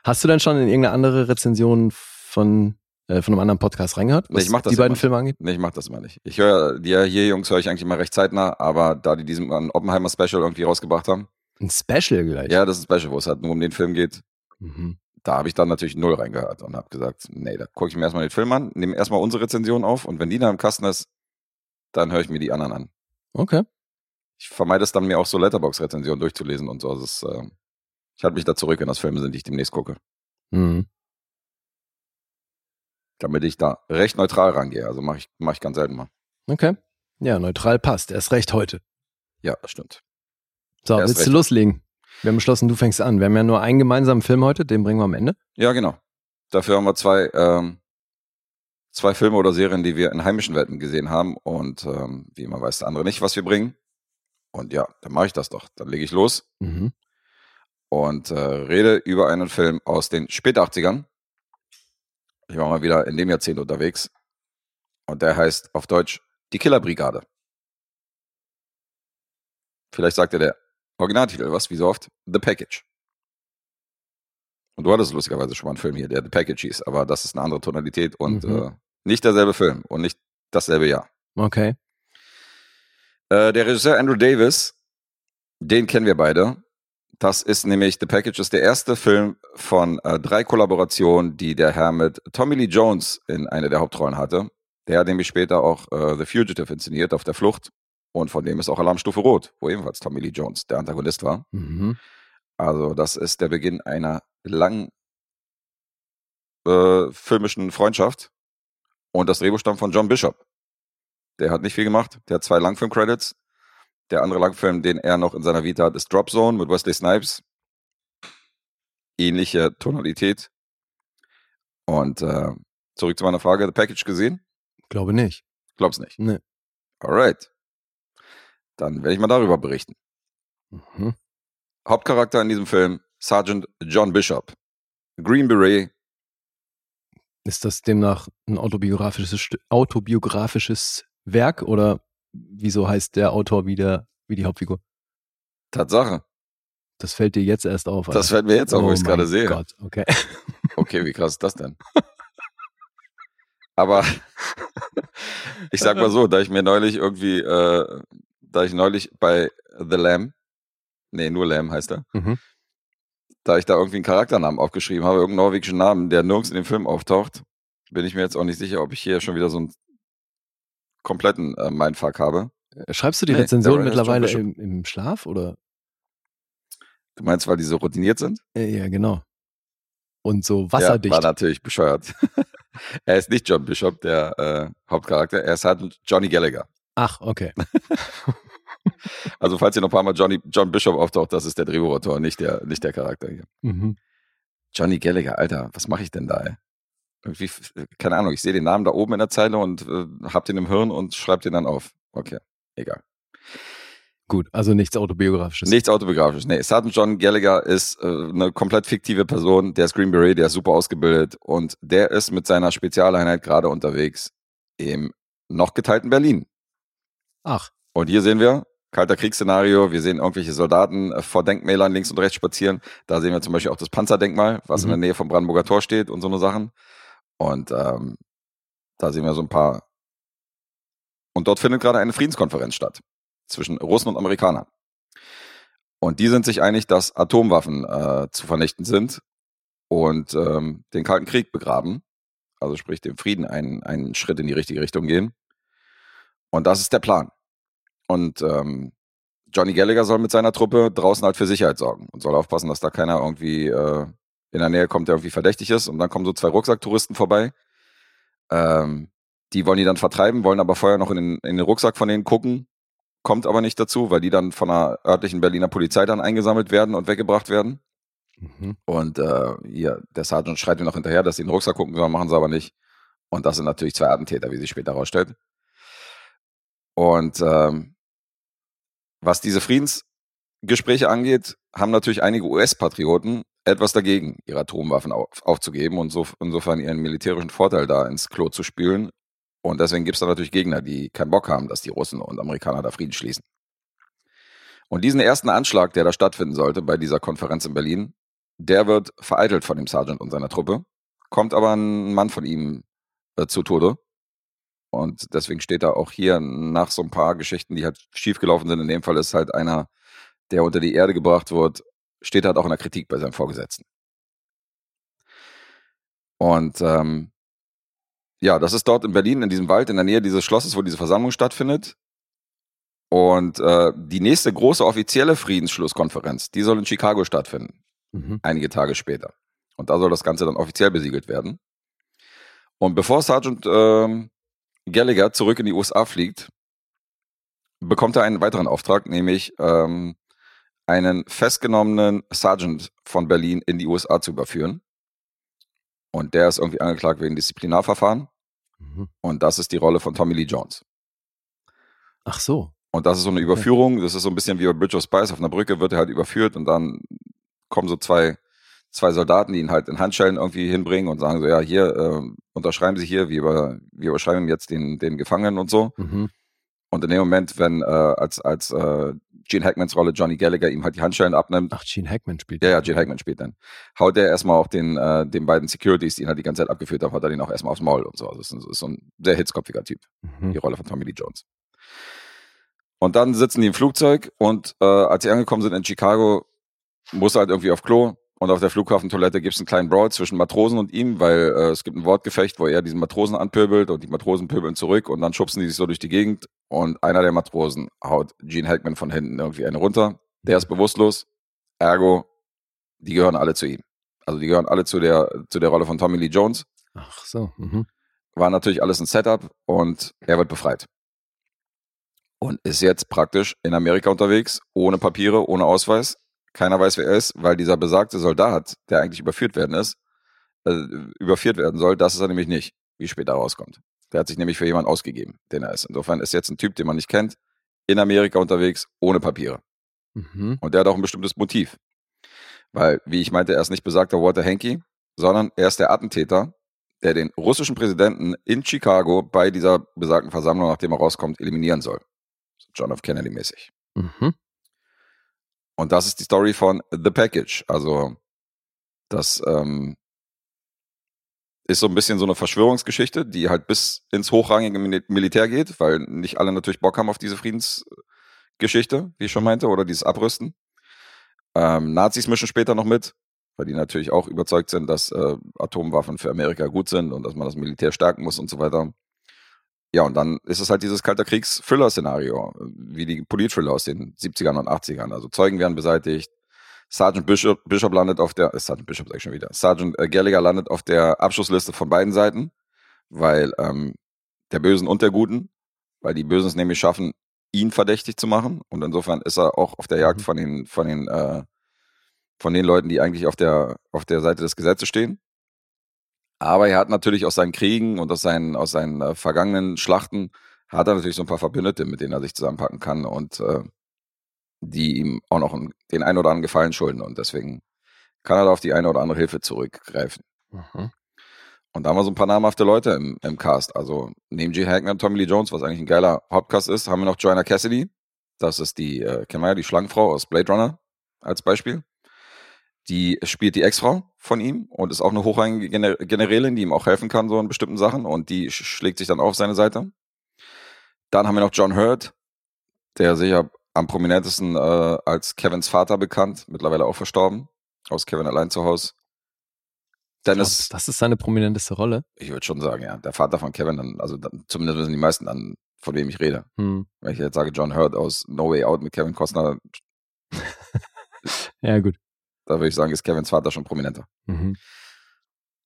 [SPEAKER 2] Hast du denn schon in irgendeine andere Rezension von, äh, von einem anderen Podcast reingehört?
[SPEAKER 3] Nee, ich mach das
[SPEAKER 2] die beiden
[SPEAKER 3] nicht.
[SPEAKER 2] Filme angeht?
[SPEAKER 3] Nee, ich mach das immer nicht. Ich höre die ja hier, Jungs, höre ich eigentlich immer recht zeitnah, aber da die diesen ein Oppenheimer Special irgendwie rausgebracht haben,
[SPEAKER 2] Ein Special gleich.
[SPEAKER 3] ja, das ist ein Special, wo es halt nur um den Film geht,
[SPEAKER 2] Mhm.
[SPEAKER 3] da habe ich dann natürlich null reingehört und habe gesagt, nee, da gucke ich mir erstmal den Film an, nehme erstmal unsere Rezension auf und wenn die dann im Kasten ist, dann höre ich mir die anderen an.
[SPEAKER 2] Okay.
[SPEAKER 3] Ich vermeide es dann, mir auch so Letterbox-Rezensionen durchzulesen und so. Also es, äh, ich halte mich da zurück, wenn das Filme sind, die ich demnächst gucke.
[SPEAKER 2] Mhm.
[SPEAKER 3] Damit ich da recht neutral rangehe. Also mache ich, mach ich ganz selten mal.
[SPEAKER 2] Okay. Ja, neutral passt. Erst recht heute.
[SPEAKER 3] Ja, das stimmt.
[SPEAKER 2] So,
[SPEAKER 3] Erst
[SPEAKER 2] willst du
[SPEAKER 3] recht.
[SPEAKER 2] loslegen? Wir haben beschlossen, du fängst an. Wir haben ja nur einen gemeinsamen Film heute, den bringen wir am Ende.
[SPEAKER 3] Ja, genau. Dafür haben wir zwei, ähm, zwei Filme oder Serien, die wir in heimischen Welten gesehen haben. Und ähm, wie immer weiß der andere nicht, was wir bringen. Und ja, dann mache ich das doch. Dann lege ich los
[SPEAKER 2] Mhm.
[SPEAKER 3] Und äh, rede über einen Film aus den spät 80ern. Ich war mal wieder in dem Jahrzehnt unterwegs. Und der heißt auf Deutsch Die Killerbrigade. Vielleicht sagt dir der Originaltitel was, wie so oft? The Package. Und du hattest lustigerweise schon mal einen Film hier, der The Package hieß, aber das ist eine andere Tonalität und
[SPEAKER 2] Mhm.
[SPEAKER 3] äh, nicht derselbe Film und nicht dasselbe Jahr.
[SPEAKER 2] Okay.
[SPEAKER 3] Äh, der Regisseur Andrew Davis, den kennen wir beide. Das ist nämlich The Package, ist der erste Film von äh, drei Kollaborationen, die der Herr mit Tommy Lee Jones in einer der Hauptrollen hatte. Der hat nämlich später auch äh, The Fugitive inszeniert, auf der Flucht. Und von dem ist auch Alarmstufe Rot, wo ebenfalls Tommy Lee Jones der Antagonist war.
[SPEAKER 2] Mhm.
[SPEAKER 3] Also das ist der Beginn einer langen äh, filmischen Freundschaft. Und das Drehbuch stammt von John Bishop. Der hat nicht viel gemacht. Der hat zwei Langfilm-Credits. Der andere Langfilm, den er noch in seiner Vita hat, ist Drop Zone mit Wesley Snipes. Ähnliche Tonalität. Und äh, zurück zu meiner Frage, The Package gesehen?
[SPEAKER 2] Glaube nicht.
[SPEAKER 3] Glaub's nicht.
[SPEAKER 2] Nee.
[SPEAKER 3] Alright. Dann werde ich mal darüber berichten.
[SPEAKER 2] Mhm.
[SPEAKER 3] Hauptcharakter in diesem Film, Sergeant John Bishop. Green Beret,
[SPEAKER 2] Ist das demnach ein autobiografisches, autobiografisches Werk oder wieso heißt der Autor wie, der, wie die Hauptfigur?
[SPEAKER 3] Tatsache.
[SPEAKER 2] Das fällt dir jetzt erst auf.
[SPEAKER 3] Das
[SPEAKER 2] Alter.
[SPEAKER 3] fällt mir jetzt auf, wo
[SPEAKER 2] Oh
[SPEAKER 3] ich es gerade sehe.
[SPEAKER 2] Gott, okay. [LAUGHS]
[SPEAKER 3] Okay, wie krass ist das denn? Aber [LAUGHS] ich sag mal so, da ich mir neulich irgendwie, äh, da ich neulich bei The Lamb, nee, nur Lamb heißt er,
[SPEAKER 2] Mhm.
[SPEAKER 3] da ich da irgendwie einen Charakternamen aufgeschrieben habe, irgendeinen norwegischen Namen, der nirgends in dem Film auftaucht, bin ich mir jetzt auch nicht sicher, ob ich hier schon wieder so einen kompletten äh, Mindfuck habe.
[SPEAKER 2] Schreibst du die
[SPEAKER 3] Nee,
[SPEAKER 2] Rezension mittlerweile im, im Schlaf oder?
[SPEAKER 3] Du meinst, weil die so routiniert sind?
[SPEAKER 2] Äh, ja, genau. Und so
[SPEAKER 3] Ja,
[SPEAKER 2] wasserdicht.
[SPEAKER 3] war natürlich bescheuert. [LAUGHS] er ist nicht John Bishop, der äh, Hauptcharakter, er ist halt Johnny Gallagher.
[SPEAKER 2] Ach, okay. [LAUGHS]
[SPEAKER 3] Also falls hier noch ein paar Mal Johnny, John Bishop auftaucht, das ist der Drehbuchautor, nicht der, nicht der Charakter hier.
[SPEAKER 2] Mhm.
[SPEAKER 3] Johnny Gallagher, Alter, was mache ich denn da, ey? Irgendwie, keine Ahnung, ich sehe den Namen da oben in der Zeile und äh, hab den im Hirn und schreib den dann auf. Okay, egal.
[SPEAKER 2] Gut, also nichts autobiografisches.
[SPEAKER 3] Nichts autobiografisches. Nee, Sergeant John Gallagher ist äh, eine komplett fiktive Person. Der ist Green Beret, der ist super ausgebildet und der ist mit seiner Spezialeinheit gerade unterwegs im noch geteilten Berlin.
[SPEAKER 2] Ach,
[SPEAKER 3] Und hier sehen wir kalter Kriegsszenario. Wir sehen irgendwelche Soldaten äh, vor Denkmälern links und rechts spazieren. Da sehen wir zum Beispiel auch das Panzerdenkmal, was in
[SPEAKER 2] Mhm.
[SPEAKER 3] der Nähe vom Brandenburger Tor steht und so eine Sachen. Und ähm, da sehen wir so ein paar. Und dort findet gerade eine Friedenskonferenz statt zwischen Russen und Amerikanern. Und die sind sich einig, dass Atomwaffen äh, zu vernichten sind und ähm, den Kalten Krieg begraben. Also sprich dem Frieden einen, einen Schritt in die richtige Richtung gehen. Und das ist der Plan. Und ähm, Johnny Gallagher soll mit seiner Truppe draußen halt für Sicherheit sorgen und soll aufpassen, dass da keiner irgendwie äh, in der Nähe kommt, der irgendwie verdächtig ist. Und dann kommen so zwei Rucksacktouristen vorbei. Ähm, die wollen die dann vertreiben, wollen aber vorher noch in den, in den Rucksack von denen gucken. Kommt aber nicht dazu, weil die dann von der örtlichen Berliner Polizei dann eingesammelt werden und weggebracht werden.
[SPEAKER 2] mhm.
[SPEAKER 3] Und äh, hier, der Sergeant schreit ihm noch hinterher, dass sie in den Rucksack gucken sollen, machen sie aber nicht. Und das sind natürlich zwei Attentäter, wie sich später herausstellt. Und ähm, was diese Friedensgespräche angeht, haben natürlich einige US-Patrioten etwas dagegen, ihre Atomwaffen auf, aufzugeben und so, insofern ihren militärischen Vorteil da ins Klo zu spülen. Und deswegen gibt es da natürlich Gegner, die keinen Bock haben, dass die Russen und Amerikaner da Frieden schließen. Und diesen ersten Anschlag, der da stattfinden sollte bei dieser Konferenz in Berlin, der wird vereitelt von dem Sergeant und seiner Truppe, kommt aber ein Mann von ihm äh, zu Tode. Und deswegen steht da auch hier nach so ein paar Geschichten, die halt schiefgelaufen sind. In dem Fall ist halt einer, der unter die Erde gebracht wird, steht halt auch in der Kritik bei seinem Vorgesetzten. Und ähm, ja, das ist dort in Berlin, in diesem Wald, in der Nähe dieses Schlosses, wo diese Versammlung stattfindet. Und äh, die nächste große offizielle Friedensschlusskonferenz, die soll in Chicago stattfinden,
[SPEAKER 2] Mhm.
[SPEAKER 3] einige Tage später. Und da soll das Ganze dann offiziell besiegelt werden. Und bevor Sergeant ähm, Gallagher zurück in die USA fliegt, bekommt er einen weiteren Auftrag, nämlich ähm, einen festgenommenen Sergeant von Berlin in die USA zu überführen. Und der ist irgendwie angeklagt wegen Disziplinarverfahren.
[SPEAKER 2] Mhm.
[SPEAKER 3] Und das ist die Rolle von Tommy Lee Jones.
[SPEAKER 2] Ach so.
[SPEAKER 3] Und das ist so eine Überführung, das ist so ein bisschen wie bei Bridge of Spice, auf einer Brücke wird er halt überführt und dann kommen so zwei, zwei Soldaten, die ihn halt in Handschellen irgendwie hinbringen und sagen so, ja, hier, äh, unterschreiben Sie hier, wir, über, wir überschreiben jetzt den, den Gefangenen und so.
[SPEAKER 2] Mhm.
[SPEAKER 3] Und in dem Moment, wenn äh, als, als äh, Gene Hackmans Rolle Johnny Gallagher ihm halt die Handschellen abnimmt,
[SPEAKER 2] Ach, Gene Hackman spielt.
[SPEAKER 3] ja, ja, Gene Hackman spielt dann, haut er erstmal auch den, äh, den beiden Securities, die ihn halt die ganze Zeit abgeführt haben, hat er den auch erstmal aufs Maul und so. Also ein- ist so ein sehr hitzkopfiger Typ
[SPEAKER 2] Mhm.
[SPEAKER 3] die Rolle von Tommy Lee Jones. Und dann sitzen die im Flugzeug und äh, als sie angekommen sind in Chicago, muss er halt irgendwie auf Klo und auf der Flughafentoilette gibt es einen kleinen Brawl zwischen Matrosen und ihm, weil äh, es gibt ein Wortgefecht, wo er diesen Matrosen anpöbelt und die Matrosen pöbeln zurück und dann schubsen die sich so durch die Gegend und einer der Matrosen haut Gene Hackman von hinten irgendwie eine runter. Der ist bewusstlos, ergo, die gehören alle zu ihm. Also die gehören alle zu der, zu der Rolle von Tommy Lee Jones
[SPEAKER 2] Ach so. Mhm.
[SPEAKER 3] war natürlich alles ein Setup und er wird befreit. Und ist jetzt praktisch in Amerika unterwegs, ohne Papiere, ohne Ausweis. Keiner weiß, wer er ist, weil dieser besagte Soldat, der eigentlich überführt werden ist, äh, überführt werden soll, das ist er nämlich nicht, wie später rauskommt. Der hat sich nämlich für jemanden ausgegeben, den er ist. Insofern ist jetzt ein Typ, den man nicht kennt, in Amerika unterwegs, ohne Papiere.
[SPEAKER 2] Mhm.
[SPEAKER 3] Und der hat auch ein bestimmtes Motiv. Weil, wie ich meinte, er ist nicht besagter Walter Henke, sondern er ist der Attentäter, der den russischen Präsidenten in Chicago bei dieser besagten Versammlung, nachdem er rauskommt, eliminieren soll. So John F. Kennedy mäßig.
[SPEAKER 2] Mhm.
[SPEAKER 3] Und das ist die Story von The Package. Also, das ähm, ist so ein bisschen so eine Verschwörungsgeschichte, die halt bis ins hochrangige Mil- Militär geht, weil nicht alle natürlich Bock haben auf diese Friedensgeschichte, wie ich schon meinte, oder dieses Abrüsten. Ähm, Nazis mischen später noch mit, weil die natürlich auch überzeugt sind, dass äh, Atomwaffen für Amerika gut sind und dass man das Militär stärken muss und so weiter. Ja, und dann ist es halt dieses Kalter Kriegs-Thriller-Szenario, wie die Polit-Thriller aus den 70ern und 80ern. Also Zeugen werden beseitigt, Sergeant Bishop, Bishop landet auf der, äh, Sergeant Bishop sag ich schon wieder, Sergeant äh, Gallagher landet auf der Abschlussliste von beiden Seiten, weil ähm, der Bösen und der Guten, weil die Bösen es nämlich schaffen, ihn verdächtig zu machen. Und insofern ist er auch auf der Jagd
[SPEAKER 2] Mhm.
[SPEAKER 3] von den, von den, äh, von den Leuten, die eigentlich auf der, auf der Seite des Gesetzes stehen. Aber er hat natürlich aus seinen Kriegen und aus seinen, aus seinen äh, vergangenen Schlachten, hat er natürlich so ein paar Verbündete, mit denen er sich zusammenpacken kann und äh, die ihm auch noch einen, den einen oder anderen Gefallen schulden. Und deswegen kann er da auf die eine oder andere Hilfe zurückgreifen.
[SPEAKER 2] Mhm.
[SPEAKER 3] Und da haben wir so ein paar namhafte Leute im, im Cast. Also neben Gene Hackman und Tommy Lee Jones, was eigentlich ein geiler Hauptcast ist, haben wir noch Joanna Cassidy. Das ist die, äh, kennen wir ja, die Schlangenfrau aus Blade Runner als Beispiel. Die spielt die Ex-Frau von ihm und ist auch eine hochrangige Gener Generälin, die ihm auch helfen kann, so in bestimmten Sachen. Und die sch schlägt sich dann auch auf seine Seite. Dann haben wir noch John Hurt, der sicher am prominentesten äh, als Kevins Vater bekannt, mittlerweile auch verstorben, aus Kevin allein zu Hause. Dennis,
[SPEAKER 2] Das ist seine prominenteste Rolle.
[SPEAKER 3] ich würde schon sagen, ja. Der Vater von Kevin, also dann, zumindest wissen die meisten dann, von wem ich rede.
[SPEAKER 2] Hm.
[SPEAKER 3] Wenn ich jetzt sage, John Hurt aus No Way Out mit Kevin Costner, [LAUGHS]
[SPEAKER 2] Ja, gut.
[SPEAKER 3] Da würde ich sagen, ist Kevins Vater schon prominenter.
[SPEAKER 2] Mhm.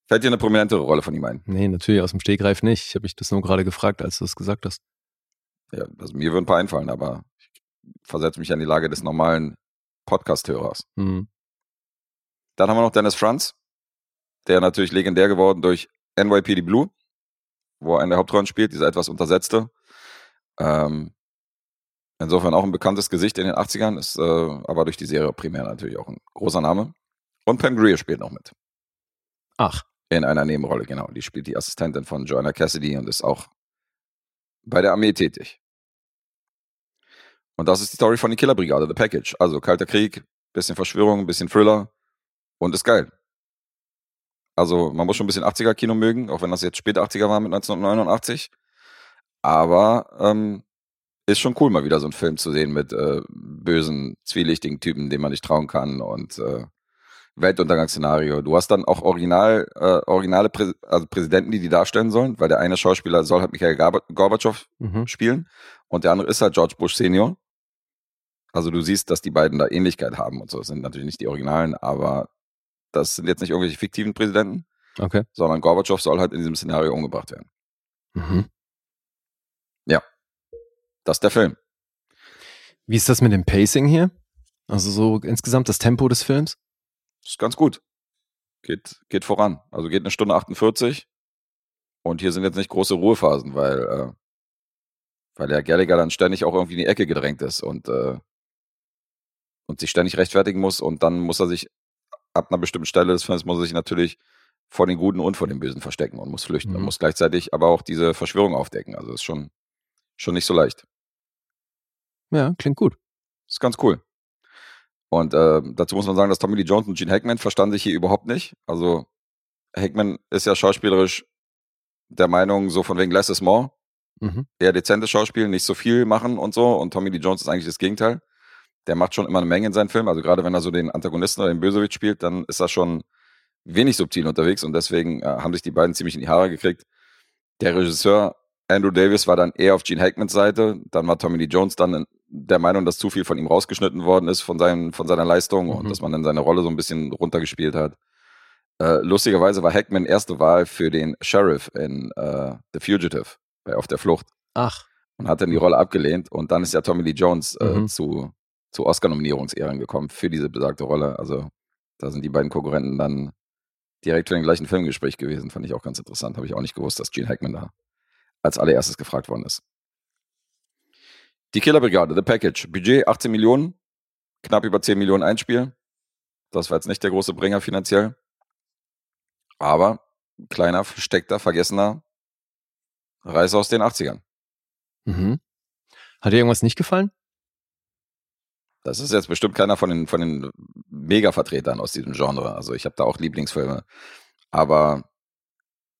[SPEAKER 3] Fällt dir eine prominentere Rolle von ihm ein?
[SPEAKER 2] Nee, natürlich aus dem Stegreif nicht. Ich habe mich das nur gerade gefragt, als du es gesagt hast.
[SPEAKER 3] Ja, also mir würden ein paar einfallen, aber ich versetze mich an die Lage des normalen Podcast-Hörers.
[SPEAKER 2] Mhm.
[SPEAKER 3] Dann haben wir noch Dennis Franz, der natürlich legendär geworden durch NYPD Blue, wo er eine der Hauptrollen spielt, dieser etwas untersetzte. Ähm, insofern auch ein bekanntes Gesicht in den 80ern, ist äh, aber durch die Serie primär natürlich auch ein großer Name. Und Pam Grier spielt noch mit.
[SPEAKER 2] Ach,
[SPEAKER 3] In einer Nebenrolle, genau. Die spielt die Assistentin von Joanna Cassidy und ist auch bei der Armee tätig. Und das ist die Story von die Killerbrigade, The Package. Also Kalter Krieg, bisschen Verschwörung, bisschen Thriller und ist geil. Also man muss schon ein bisschen 80er-Kino mögen, auch wenn das jetzt späte 80er war mit 1989. Aber ähm, ist schon cool, mal wieder so einen Film zu sehen mit äh, bösen, zwielichtigen Typen, denen man nicht trauen kann und äh, Weltuntergangsszenario. Du hast dann auch original, äh, originale Prä also Präsidenten, die die darstellen sollen, weil der eine Schauspieler soll halt Michael Gorbatschow
[SPEAKER 2] Mhm.
[SPEAKER 3] spielen und der andere ist halt George Bush Senior. Also du siehst, dass die beiden da Ähnlichkeit haben und so. Das sind natürlich nicht die Originalen, aber das sind jetzt nicht irgendwelche fiktiven Präsidenten,
[SPEAKER 2] Okay.
[SPEAKER 3] sondern Gorbatschow soll halt in diesem Szenario umgebracht werden.
[SPEAKER 2] Mhm.
[SPEAKER 3] Das ist der Film.
[SPEAKER 2] Wie ist das mit dem Pacing hier? Also so insgesamt das Tempo des Films?
[SPEAKER 3] Ist ganz gut. Geht, geht voran. Also geht eine Stunde 48. Und hier sind jetzt nicht große Ruhephasen, weil, äh, weil der Gallagher dann ständig auch irgendwie in die Ecke gedrängt ist und, äh, und sich ständig rechtfertigen muss. Und dann muss er sich ab einer bestimmten Stelle des Films muss er sich natürlich vor den Guten und vor den Bösen verstecken und muss flüchten.
[SPEAKER 2] Mhm.
[SPEAKER 3] Und muss gleichzeitig aber auch diese Verschwörung aufdecken. Also ist schon, schon nicht so leicht.
[SPEAKER 2] Ja, klingt gut.
[SPEAKER 3] ist ganz cool. Und äh, dazu muss man sagen, dass Tommy Lee Jones und Gene Hackman verstanden sich hier überhaupt nicht. Also Hackman ist ja schauspielerisch der Meinung, so von wegen less is more.
[SPEAKER 2] Mhm.
[SPEAKER 3] Eher dezentes Schauspiel, nicht so viel machen und so. Und Tommy Lee Jones ist eigentlich das Gegenteil. Der macht schon immer eine Menge in seinen Filmen. Also gerade wenn er so den Antagonisten oder den Bösewicht spielt, dann ist er schon wenig subtil unterwegs. Und deswegen äh, haben sich die beiden ziemlich in die Haare gekriegt. Der Regisseur Andrew Davis war dann eher auf Gene Hackmans Seite. Dann war Tommy Lee Jones dann der Meinung, dass zu viel von ihm rausgeschnitten worden ist von, seinen, von seiner Leistung
[SPEAKER 2] Mhm.
[SPEAKER 3] und dass man dann seine Rolle so ein bisschen runtergespielt hat. Äh, lustigerweise war Hackman erste Wahl für den Sheriff in äh, The Fugitive, bei Auf der Flucht,
[SPEAKER 2] Ach,
[SPEAKER 3] und hat dann die Rolle abgelehnt. Und dann ist ja Tommy Lee Jones äh,
[SPEAKER 2] Mhm.
[SPEAKER 3] zu, zu Oscar-Nominierungsehren gekommen für diese besagte Rolle. Also da sind die beiden Konkurrenten dann direkt für den gleichen Filmgespräch gewesen. Fand ich auch ganz interessant. Habe ich auch nicht gewusst, dass Gene Hackman da als allererstes gefragt worden ist. Die Killerbrigade, The Package. Budget 18 Millionen, knapp über 10 Millionen Einspiel. Das war jetzt nicht der große Bringer finanziell. Aber kleiner, versteckter, vergessener Reise aus den 80ern.
[SPEAKER 2] mhm. Hat dir irgendwas nicht gefallen?
[SPEAKER 3] Das ist jetzt bestimmt keiner von den, von den Mega-Vertretern aus diesem Genre. Also ich habe da auch Lieblingsfilme. Aber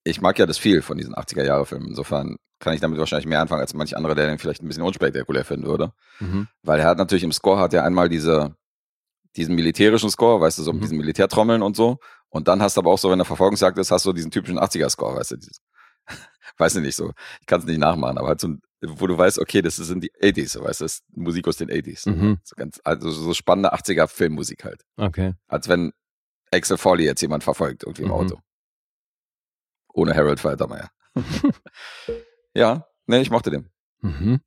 [SPEAKER 3] ich mag ja das viel von diesen 80er-Jahre-Filmen. Insofern kann ich damit wahrscheinlich mehr anfangen als manch anderer, der den vielleicht ein bisschen unspektakulär finden würde.
[SPEAKER 2] Mhm.
[SPEAKER 3] Weil er hat natürlich im Score hat er einmal diese, diesen militärischen Score, weißt du, so mit
[SPEAKER 2] Mhm.
[SPEAKER 3] diesen Militärtrommeln und so. Und dann hast du aber auch so, wenn der Verfolgungsjagd ist, hast du diesen typischen 80er-Score, weißt du, dieses, [LAUGHS] weiß ich nicht so. Ich kann es nicht nachmachen, aber halt so, wo du weißt, okay, das sind die 80s, so, weißt du, das ist Musik aus den 80s.
[SPEAKER 2] Mhm.
[SPEAKER 3] So ganz, also so spannende 80er Filmmusik halt.
[SPEAKER 2] Okay.
[SPEAKER 3] Als wenn Axel Foley jetzt jemand verfolgt, irgendwie im
[SPEAKER 2] Mhm.
[SPEAKER 3] Auto. Ohne Harold Faltermeier. [LAUGHS] [LAUGHS] ja, nee, ich mochte den.
[SPEAKER 2] Mhm.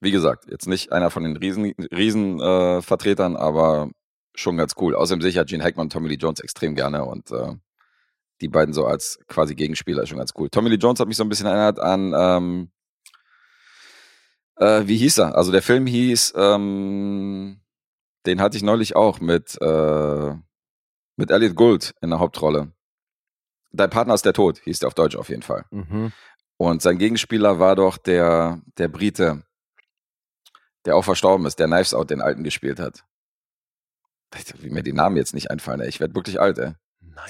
[SPEAKER 3] Wie gesagt, jetzt nicht einer von den riesen, riesen äh, Vertretern, aber schon ganz cool. Außerdem sehe ich ja Gene Hackman und Tommy Lee Jones extrem gerne und äh, die beiden so als quasi Gegenspieler ist schon ganz cool. Tommy Lee Jones hat mich so ein bisschen erinnert an, ähm, äh, wie hieß er? Also der Film hieß, ähm, den hatte ich neulich auch mit, äh, mit Elliot Gould in der Hauptrolle. Dein Partner ist der Tod, hieß der auf Deutsch auf jeden Fall.
[SPEAKER 2] Mhm.
[SPEAKER 3] Und sein Gegenspieler war doch der, der Brite, der auch verstorben ist, der Knives Out den Alten gespielt hat. Wie mir die Namen jetzt nicht einfallen, ey. Ich werde wirklich alt, ey.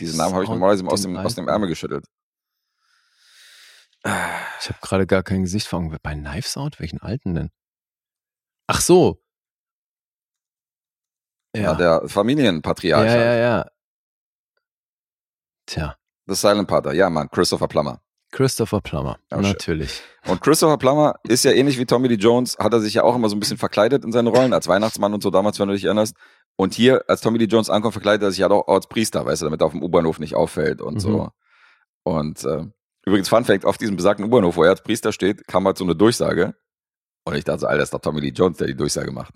[SPEAKER 3] Diesen Namen habe ich normalerweise aus dem, aus dem Ärmel geschüttelt.
[SPEAKER 2] Ich habe gerade gar kein Gesicht vor Augen. Bei Knives Out? Welchen alten denn? Ach so.
[SPEAKER 3] Ja,
[SPEAKER 2] Ja.
[SPEAKER 3] der Familienpatriarch.
[SPEAKER 2] ja,
[SPEAKER 3] halt.
[SPEAKER 2] ja, ja. Tja,
[SPEAKER 3] The Silent Partner. Ja, Mann, Christopher Plummer.
[SPEAKER 2] Christopher Plummer.
[SPEAKER 3] Oh, shit.
[SPEAKER 2] Natürlich.
[SPEAKER 3] Und Christopher Plummer ist ja ähnlich wie Tommy Lee Jones, hat er sich ja auch immer so ein bisschen verkleidet in seinen Rollen, als Weihnachtsmann und so damals, wenn du dich erinnerst. Und hier, als Tommy Lee Jones ankommt, verkleidet er sich ja auch als Priester, weißt du, damit er auf dem U-Bahnhof nicht auffällt und
[SPEAKER 2] Mhm.
[SPEAKER 3] so. Und äh, übrigens, Fun Fact, auf diesem besagten U-Bahnhof, wo er als Priester steht, kam halt so eine Durchsage. Und ich dachte so, Alter, das ist doch Tommy Lee Jones, der die Durchsage macht.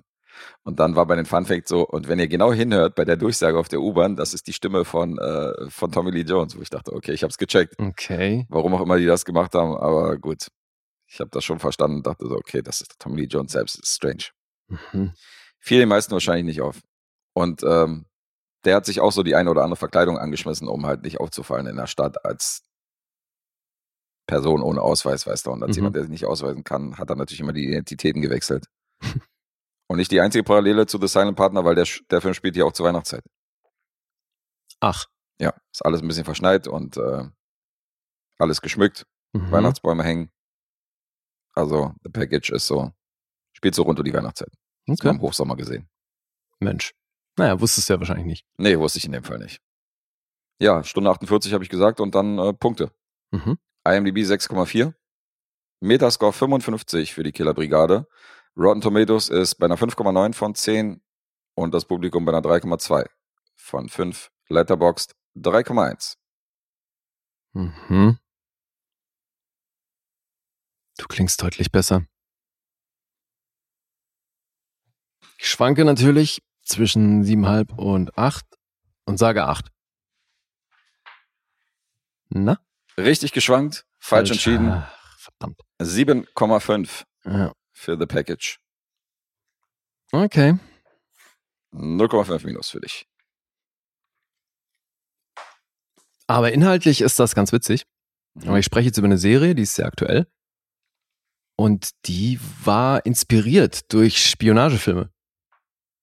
[SPEAKER 3] Und dann war bei den Fun Facts so, und wenn ihr genau hinhört bei der Durchsage auf der U-Bahn, das ist die Stimme von, äh, von Tommy Lee Jones, wo ich dachte, okay, ich hab's gecheckt.
[SPEAKER 2] Okay.
[SPEAKER 3] Warum auch immer die das gemacht haben, aber gut. Ich habe das schon verstanden und dachte so, okay, das ist Tommy Lee Jones selbst, das ist strange.
[SPEAKER 2] Mhm.
[SPEAKER 3] Fiel den meisten wahrscheinlich nicht auf. Und ähm, der hat sich auch so die eine oder andere Verkleidung angeschmissen, um halt nicht aufzufallen in der Stadt als Person ohne Ausweis, weißt du. Und als
[SPEAKER 2] Mhm.
[SPEAKER 3] jemand, der sich nicht ausweisen kann, hat er natürlich immer die Identitäten gewechselt. [LAUGHS] und nicht die einzige Parallele zu The Silent Partner, weil der, der Film spielt ja auch zur Weihnachtszeit.
[SPEAKER 2] Ach.
[SPEAKER 3] Ja, ist alles ein bisschen verschneit und äh, alles geschmückt.
[SPEAKER 2] Mhm.
[SPEAKER 3] Weihnachtsbäume hängen. Also, The Package ist so, spielt so rund um die Weihnachtszeit. Das haben wir
[SPEAKER 2] Okay.
[SPEAKER 3] im Hochsommer gesehen.
[SPEAKER 2] Mensch. Naja, wusstest du ja wahrscheinlich nicht.
[SPEAKER 3] Nee, wusste ich in dem Fall nicht. Ja, Stunde 48 habe ich gesagt und dann äh, Punkte.
[SPEAKER 2] Mhm.
[SPEAKER 3] IMDb 6,4. Metascore 55 für die Killerbrigade. Rotten Tomatoes ist bei einer 5,9 von 10 und das Publikum bei einer 3,2 von 5. Letterboxd 3,1.
[SPEAKER 2] Mhm. Du klingst deutlich besser. Ich schwanke natürlich zwischen 7,5 und 8 und sage 8. Na?
[SPEAKER 3] Richtig geschwankt, falsch entschieden.
[SPEAKER 2] Ach, verdammt.
[SPEAKER 3] 7,5
[SPEAKER 2] Ja.
[SPEAKER 3] Für The Package.
[SPEAKER 2] Okay.
[SPEAKER 3] 0,5 minus für dich.
[SPEAKER 2] Aber inhaltlich ist das ganz witzig. Aber ich spreche jetzt über eine Serie, die ist sehr aktuell. Und die war inspiriert durch Spionagefilme.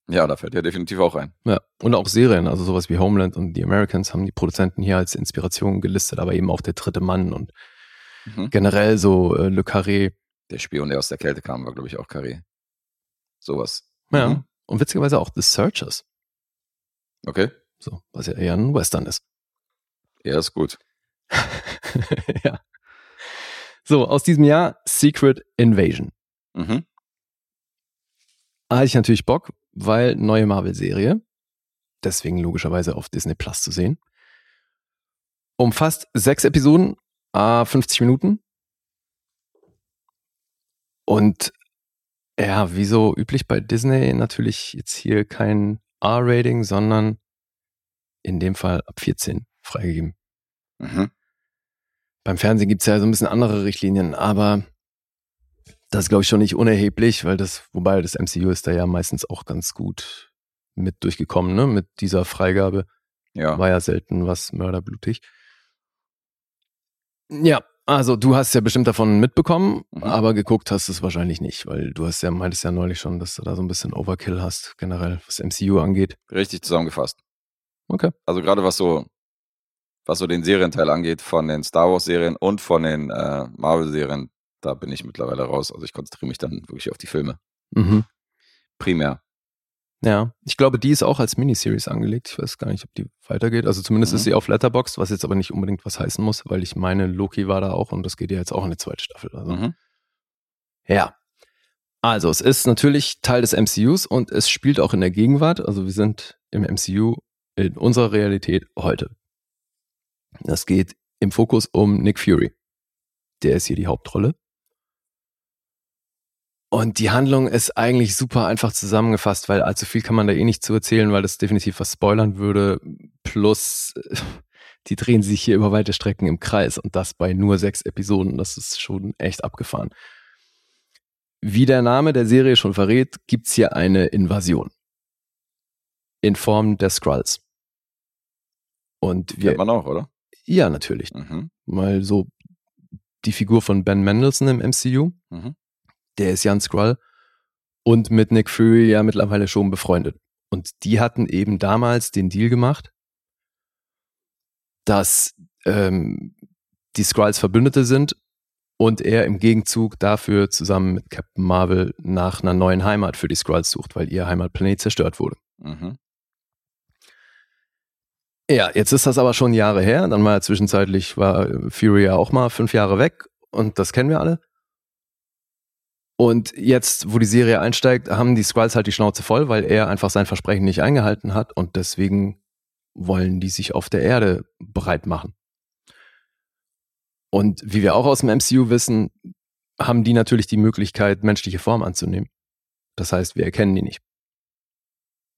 [SPEAKER 3] Ja, da fällt ja definitiv auch ein.
[SPEAKER 2] Ja. Und auch Serien, also sowas wie Homeland und The Americans haben die Produzenten hier als Inspiration gelistet, aber eben auch der dritte Mann und
[SPEAKER 3] Mhm.
[SPEAKER 2] generell so äh, Le Carré.
[SPEAKER 3] Der Spion, der aus der Kälte kam, war, glaube ich, auch Carré. Sowas.
[SPEAKER 2] Ja.
[SPEAKER 3] Mhm.
[SPEAKER 2] Und witzigerweise auch The Searchers.
[SPEAKER 3] Okay.
[SPEAKER 2] So, was ja eher ein Western ist.
[SPEAKER 3] Ja, ist gut. [LAUGHS]
[SPEAKER 2] ja. So, aus diesem Jahr Secret Invasion.
[SPEAKER 3] Mhm.
[SPEAKER 2] hatte ich natürlich Bock, weil neue Marvel-Serie, deswegen logischerweise auf Disney Plus zu sehen. Umfasst sechs Episoden, a 50 Minuten. Und ja, wie so üblich bei Disney natürlich jetzt hier kein R-Rating, sondern in dem Fall ab 14 freigegeben.
[SPEAKER 3] Mhm.
[SPEAKER 2] Beim Fernsehen gibt's ja so ein bisschen andere Richtlinien, aber das ist, glaube ich, schon nicht unerheblich, weil das, wobei das MCU ist da ja meistens auch ganz gut mit durchgekommen, ne? Mit dieser Freigabe.
[SPEAKER 3] Ja.
[SPEAKER 2] War ja selten was mörderblutig. Ja, also du hast ja bestimmt davon mitbekommen,
[SPEAKER 3] Mhm.
[SPEAKER 2] aber geguckt hast es wahrscheinlich nicht, weil du hast ja, meintest ja neulich schon, dass du da so ein bisschen Overkill hast, generell, was MCU angeht.
[SPEAKER 3] Richtig zusammengefasst.
[SPEAKER 2] Okay.
[SPEAKER 3] Also gerade was so, was so den Serienteil angeht, von den Star Wars-Serien und von den äh, Marvel-Serien, da bin ich mittlerweile raus. Also ich konzentriere mich dann wirklich auf die Filme.
[SPEAKER 2] Mhm.
[SPEAKER 3] Primär.
[SPEAKER 2] Ja, ich glaube, die ist auch als Miniseries angelegt. Ich weiß gar nicht, ob die weitergeht. Also zumindest
[SPEAKER 3] Mhm.
[SPEAKER 2] ist sie auf Letterboxd, was jetzt aber nicht unbedingt was heißen muss, weil ich meine, Loki war da auch und das geht ja jetzt auch in die zweite Staffel. Also.
[SPEAKER 3] Mhm.
[SPEAKER 2] Ja. Also, es ist natürlich Teil des MCUs und es spielt auch in der Gegenwart. Also, wir sind im MCU in unserer Realität heute. Das geht im Fokus um Nick Fury. Der ist hier die Hauptrolle. Und die Handlung ist eigentlich super einfach zusammengefasst, weil allzu viel kann man da eh nicht zu erzählen, weil das definitiv was spoilern würde. Plus, [LAUGHS] die drehen sich hier über weite Strecken im Kreis und das bei nur sechs Episoden. Das ist schon echt abgefahren. Wie der Name der Serie schon verrät, gibt's hier eine Invasion. In Form der Skrulls. Und wir,
[SPEAKER 3] Kennt man auch, oder?
[SPEAKER 2] ja, natürlich.
[SPEAKER 3] Mhm.
[SPEAKER 2] Mal so die Figur von Ben Mendelsohn im MCU.
[SPEAKER 3] Mhm.
[SPEAKER 2] Der ist ja ein Skrull. Und mit Nick Fury ja mittlerweile schon befreundet. Und die hatten eben damals den Deal gemacht, dass ähm, die Skrulls Verbündete sind und er im Gegenzug dafür zusammen mit Captain Marvel nach einer neuen Heimat für die Skrulls sucht, weil ihr Heimatplanet zerstört wurde.
[SPEAKER 3] Mhm.
[SPEAKER 2] Ja, jetzt ist das aber schon Jahre her. Dann war ja zwischenzeitlich war Fury ja auch mal fünf Jahre weg und das kennen wir alle. Und jetzt, wo die Serie einsteigt, haben die Skrulls halt die Schnauze voll, weil er einfach sein Versprechen nicht eingehalten hat und deswegen wollen die sich auf der Erde bereit machen. Und wie wir auch aus dem MCU wissen, haben die natürlich die Möglichkeit, menschliche Form anzunehmen. Das heißt, wir erkennen die nicht.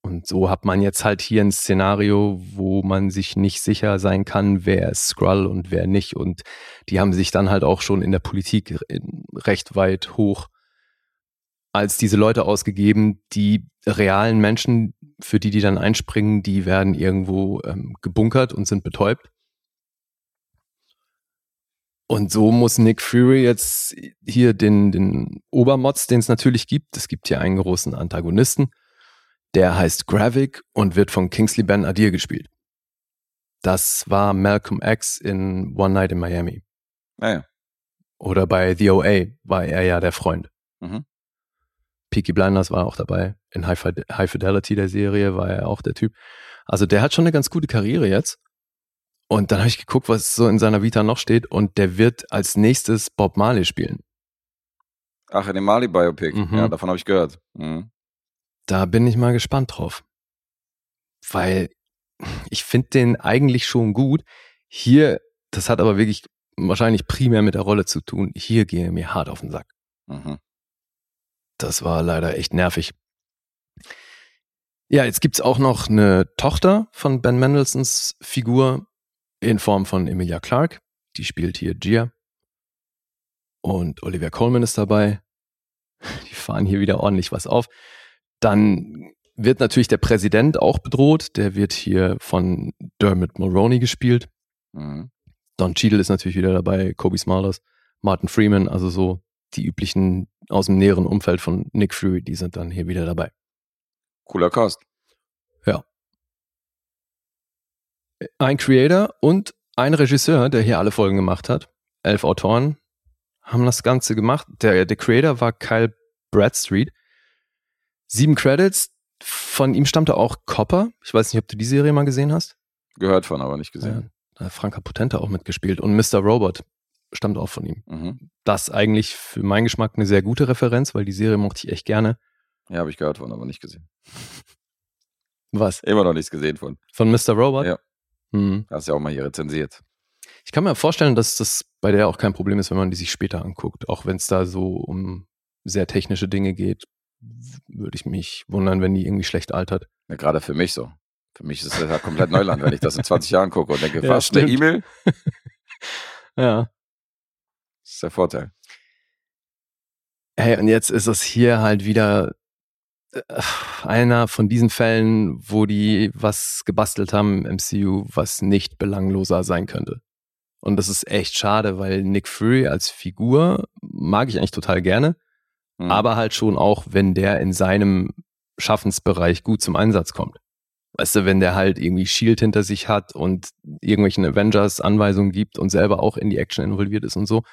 [SPEAKER 2] Und so hat man jetzt halt hier ein Szenario, wo man sich nicht sicher sein kann, wer ist Skrull und wer nicht. Und die haben sich dann halt auch schon in der Politik recht weit hoch als diese Leute ausgegeben, die realen Menschen, für die die dann einspringen, die werden irgendwo ähm, gebunkert und sind betäubt. Und so muss Nick Fury jetzt hier den, den Obermods, den es natürlich gibt, es gibt hier einen großen Antagonisten, der heißt Gravik und wird von Kingsley Ben Adir gespielt. Das war Malcolm X in One Night in Miami.
[SPEAKER 3] Naja.
[SPEAKER 2] Oder bei The OA war er ja der Freund.
[SPEAKER 3] Mhm.
[SPEAKER 2] Peaky Blinders war auch dabei. In High, High Fidelity der Serie war er auch der Typ. Also der hat schon eine ganz gute Karriere jetzt. Und dann habe ich geguckt, was so in seiner Vita noch steht. Und der wird als nächstes Bob Marley spielen.
[SPEAKER 3] Ach, in dem Marley-Biopic.
[SPEAKER 2] Mhm.
[SPEAKER 3] Ja, davon habe ich gehört. Mhm.
[SPEAKER 2] Da bin ich mal gespannt drauf. Weil ich finde den eigentlich schon gut. Hier, das hat aber wirklich wahrscheinlich primär mit der Rolle zu tun. Hier gehe er mir hart auf den Sack.
[SPEAKER 3] Mhm.
[SPEAKER 2] Das war leider echt nervig. Ja, jetzt gibt's auch noch eine Tochter von Ben Mendelssohns Figur in Form von Emilia Clarke. Die spielt hier Gia. Und Olivia Colman ist dabei. Die fahren hier wieder ordentlich was auf. Dann wird natürlich der Präsident auch bedroht. Der wird hier von Dermot Mulroney gespielt.
[SPEAKER 3] Mhm.
[SPEAKER 2] Don Cheadle ist natürlich wieder dabei, Kobe Smulders, Martin Freeman, also so die üblichen aus dem näheren Umfeld von Nick Fury, die sind dann hier wieder dabei.
[SPEAKER 3] Cooler Cast.
[SPEAKER 2] Ein Creator und ein Regisseur, der hier alle Folgen gemacht hat. Elf Autoren haben das Ganze gemacht. Der, der Creator war Kyle Bradstreet. Sieben Credits. Von ihm stammte auch Copper. Ich weiß nicht, ob du die Serie mal gesehen hast.
[SPEAKER 3] Gehört von, aber nicht gesehen.
[SPEAKER 2] Da hat Franka Potente auch mitgespielt. Und Mr. Robot stammt auch von ihm.
[SPEAKER 3] Mhm.
[SPEAKER 2] Das eigentlich für meinen Geschmack eine sehr gute Referenz, weil die Serie mochte ich echt gerne.
[SPEAKER 3] Ja, habe ich gehört von, aber nicht gesehen.
[SPEAKER 2] Was?
[SPEAKER 3] Immer noch nichts gesehen von.
[SPEAKER 2] Von Mr. Robot?
[SPEAKER 3] Ja.
[SPEAKER 2] Hm.
[SPEAKER 3] Hast ja auch mal hier rezensiert.
[SPEAKER 2] Ich kann mir vorstellen, dass das bei der auch kein Problem ist, wenn man die sich später anguckt. Auch wenn es da so um sehr technische Dinge geht, würde ich mich wundern, wenn die irgendwie schlecht altert.
[SPEAKER 3] Ja, gerade für mich so. Für mich ist das ja komplett Neuland, wenn ich das in 20 Jahren gucke und denke, [LAUGHS]
[SPEAKER 2] Ja,
[SPEAKER 3] was, eine. E-Mail? [LAUGHS]
[SPEAKER 2] Ja.
[SPEAKER 3] Das ist der Vorteil.
[SPEAKER 2] Hey, und jetzt ist es hier halt wieder äh, einer von diesen Fällen, wo die was gebastelt haben im MCU, was nicht belangloser sein könnte. Und das ist echt schade, weil Nick Fury als Figur mag ich eigentlich total gerne,
[SPEAKER 3] Mhm.
[SPEAKER 2] aber halt schon auch, wenn der in seinem Schaffensbereich gut zum Einsatz kommt. Weißt du, wenn der halt irgendwie Shield hinter sich hat und irgendwelchen Avengers Anweisungen gibt und selber auch in die Action involviert ist und so,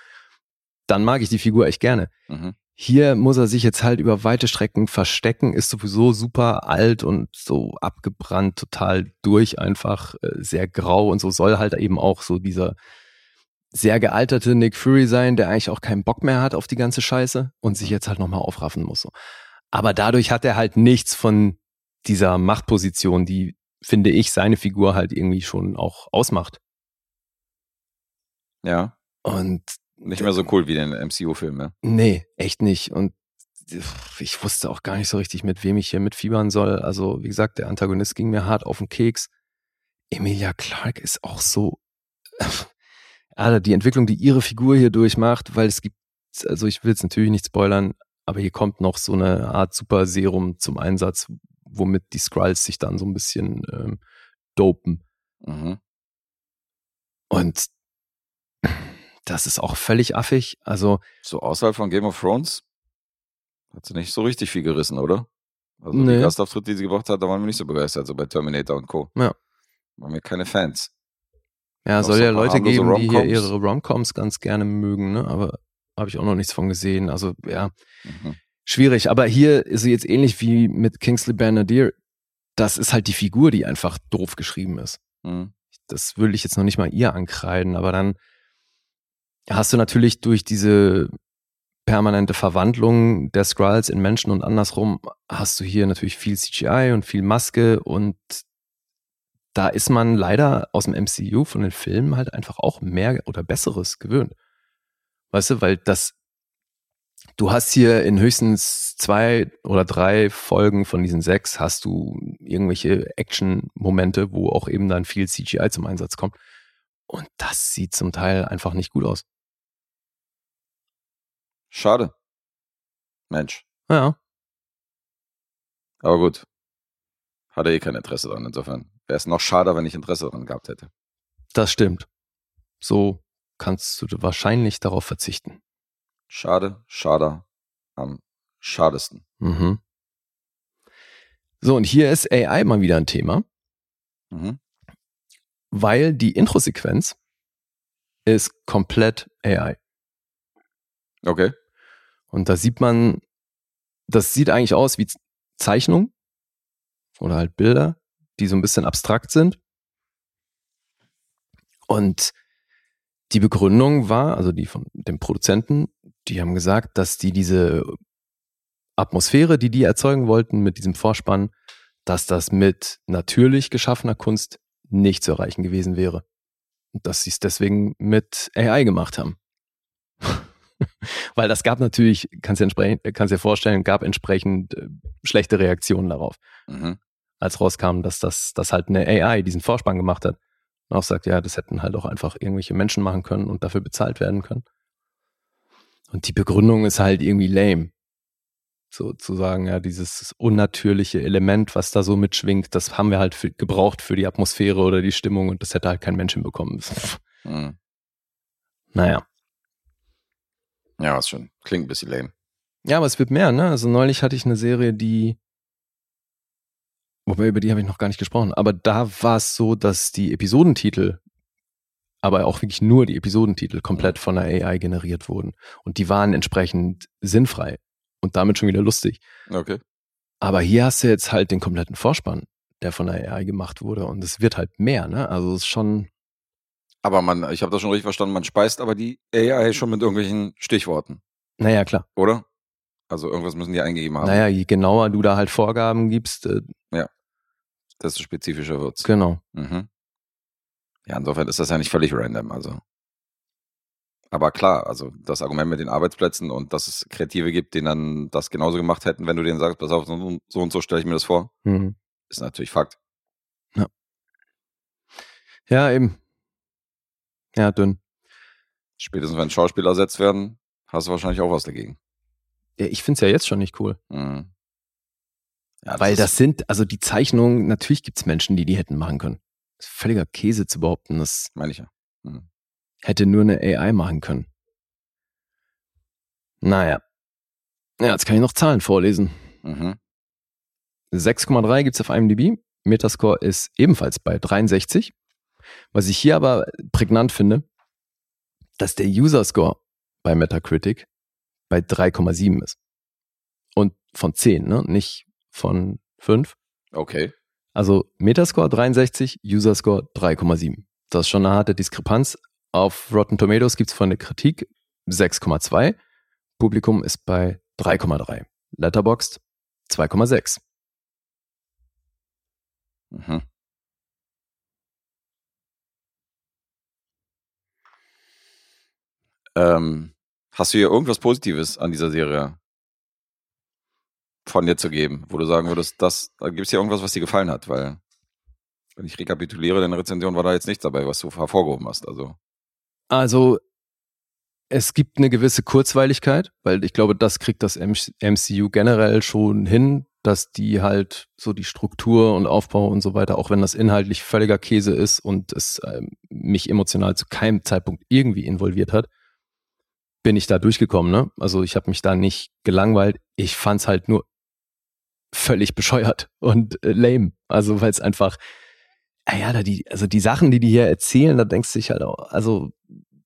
[SPEAKER 2] dann mag ich die Figur echt gerne.
[SPEAKER 3] Mhm.
[SPEAKER 2] Hier muss er sich jetzt halt über weite Strecken verstecken, ist sowieso super alt und so abgebrannt, total durch, einfach äh, sehr grau und so soll halt eben auch so dieser sehr gealterte Nick Fury sein, der eigentlich auch keinen Bock mehr hat auf die ganze Scheiße und sich jetzt halt nochmal aufraffen muss. So. Aber dadurch hat er halt nichts von dieser Machtposition, die, finde ich, seine Figur halt irgendwie schon auch ausmacht.
[SPEAKER 3] Ja,
[SPEAKER 2] Und
[SPEAKER 3] nicht mehr so cool wie den MCU-Filmen, ne?
[SPEAKER 2] Nee, echt nicht. Und ich wusste auch gar nicht so richtig, mit wem ich hier mitfiebern soll. Also, wie gesagt, der Antagonist ging mir hart auf den Keks. Emilia Clarke ist auch so. [LAUGHS] Alter, die Entwicklung, die ihre Figur hier durchmacht, weil es gibt, also ich will es natürlich nicht spoilern, aber hier kommt noch so eine Art Super Serum zum Einsatz, womit die Skrulls sich dann so ein bisschen ähm, dopen.
[SPEAKER 3] Mhm.
[SPEAKER 2] Und das ist auch völlig affig. Also,
[SPEAKER 3] So außerhalb von Game of Thrones hat sie nicht so richtig viel gerissen, oder? Also
[SPEAKER 2] Nee.
[SPEAKER 3] die Gastauftritte, die sie gebracht hat, da waren wir nicht so begeistert, so bei Terminator und Co.
[SPEAKER 2] Ja.
[SPEAKER 3] Waren wir keine Fans.
[SPEAKER 2] Ja, soll
[SPEAKER 3] so
[SPEAKER 2] ja Leute geben, die hier ihre Romcoms ganz gerne mögen, ne? aber habe ich auch noch nichts von gesehen. Also ja,
[SPEAKER 3] Mhm.
[SPEAKER 2] schwierig. Aber hier ist sie jetzt ähnlich wie mit Kingsley Benadir. Das ist halt die Figur, die einfach doof geschrieben ist.
[SPEAKER 3] Mhm.
[SPEAKER 2] Das würde ich jetzt noch nicht mal ihr ankreiden, aber dann hast du natürlich durch diese permanente Verwandlung der Skrulls in Menschen und andersrum hast du hier natürlich viel CGI und viel Maske und da ist man leider aus dem MCU von den Filmen halt einfach auch mehr oder Besseres gewöhnt. Weißt du, weil das, du hast hier in höchstens zwei oder drei Folgen von diesen sechs hast du irgendwelche Action-Momente, wo auch eben dann viel CGI zum Einsatz kommt. Und das sieht zum Teil einfach nicht gut aus.
[SPEAKER 3] Schade. Mensch.
[SPEAKER 2] Ja,
[SPEAKER 3] Aber gut. Hatte eh kein Interesse dran, insofern. Wäre es noch schade, wenn ich Interesse daran gehabt hätte.
[SPEAKER 2] das stimmt. So kannst du wahrscheinlich darauf verzichten.
[SPEAKER 3] Schade, schade, am schadesten.
[SPEAKER 2] Mhm. So, und hier ist AI mal wieder ein Thema,
[SPEAKER 3] Mhm.
[SPEAKER 2] weil die Intro-Sequenz ist komplett AI.
[SPEAKER 3] Okay.
[SPEAKER 2] Und da sieht man das sieht eigentlich aus wie Zeichnung oder halt Bilder, die so ein bisschen abstrakt sind. Und die Begründung war, also die von dem Produzenten, die haben gesagt, dass die diese Atmosphäre, die die erzeugen wollten mit diesem Vorspann, dass das mit natürlich geschaffener Kunst nicht zu erreichen gewesen wäre. Und dass sie es deswegen mit AI gemacht haben. [LAUGHS] Weil das gab natürlich, kannst du dir, kannst dir vorstellen, gab entsprechend äh, schlechte Reaktionen darauf. Mhm. Als rauskam, dass das dass halt eine AI diesen Vorspann gemacht hat. Und auch sagt, ja, das hätten halt auch einfach irgendwelche Menschen machen können und dafür bezahlt werden können. Und die Begründung ist halt irgendwie lame sozusagen, ja, dieses unnatürliche Element, was da so mitschwingt, das haben wir halt für, gebraucht für die Atmosphäre oder die Stimmung und das hätte halt kein Mensch hinbekommen. Mhm. Naja.
[SPEAKER 3] Ja, was schon. Klingt ein bisschen lame.
[SPEAKER 2] Ja, aber es wird mehr, ne? Also neulich hatte ich eine Serie, die, wobei über die habe ich noch gar nicht gesprochen, aber da war es so, dass die Episodentitel, aber auch wirklich nur die Episodentitel komplett mhm. von der AI generiert wurden. Und die waren entsprechend sinnfrei und damit schon wieder lustig.
[SPEAKER 3] Okay.
[SPEAKER 2] Aber hier hast du jetzt halt den kompletten Vorspann, der von der AI gemacht wurde und es wird halt mehr, ne? Also es ist schon.
[SPEAKER 3] Aber man, ich habe das schon richtig verstanden, man speist aber die AI schon mit irgendwelchen Stichworten.
[SPEAKER 2] Naja, klar.
[SPEAKER 3] Oder? Also irgendwas müssen die eingegeben haben.
[SPEAKER 2] Naja, je genauer du da halt Vorgaben gibst. Äh,
[SPEAKER 3] ja. Desto spezifischer wird's.
[SPEAKER 2] Genau.
[SPEAKER 3] Mhm. Ja, insofern ist das ja nicht völlig random, also. Aber klar, also das Argument mit den Arbeitsplätzen und dass es Kreative gibt, die dann das genauso gemacht hätten, wenn du denen sagst, pass auf, so, und so stelle ich mir das vor, mhm. ist natürlich Fakt.
[SPEAKER 2] Ja. Ja, eben. Ja, dünn.
[SPEAKER 3] Spätestens wenn Schauspieler ersetzt werden, hast du wahrscheinlich auch was dagegen.
[SPEAKER 2] Ja, ich finde es ja jetzt schon nicht cool. Mhm. Ja, das Weil das sind, also die Zeichnungen, natürlich gibt es Menschen, die die hätten machen können. Das ist völliger Käse zu behaupten. Das
[SPEAKER 3] meine ich ja. Mhm
[SPEAKER 2] hätte nur eine AI machen können. Naja. Ja, jetzt kann ich noch Zahlen vorlesen. Mhm. 6,3 gibt es auf IMDb. Metascore ist ebenfalls bei 63. Was ich hier aber prägnant finde, dass der User Score bei Metacritic bei 3,7 ist. Und von 10, ne? Nicht von 5.
[SPEAKER 3] Okay.
[SPEAKER 2] Also Metascore 63, User Score 3,7. Das ist schon eine harte Diskrepanz, auf Rotten Tomatoes gibt es von der Kritik 6,2. Publikum ist bei 3,3. Letterboxd 2,6. Mhm.
[SPEAKER 3] Ähm, hast du hier irgendwas Positives an dieser Serie von dir zu geben, wo du sagen würdest, das, da gibt es hier irgendwas, was dir gefallen hat? Weil, wenn ich rekapituliere, deine Rezension war da jetzt nichts dabei, was du hervorgehoben hast. Also.
[SPEAKER 2] Also es gibt eine gewisse Kurzweiligkeit, weil ich glaube, das kriegt das MCU generell schon hin, dass die halt so die Struktur und Aufbau und so weiter, auch wenn das inhaltlich völliger Käse ist und es äh, mich emotional zu keinem Zeitpunkt irgendwie involviert hat, bin ich da durchgekommen. Ne? Also ich habe mich da nicht gelangweilt. Ich fand es halt nur völlig bescheuert und äh, lame. Also weil es einfach ja, da die, also die Sachen, die die hier erzählen, da denkst du dich halt auch, also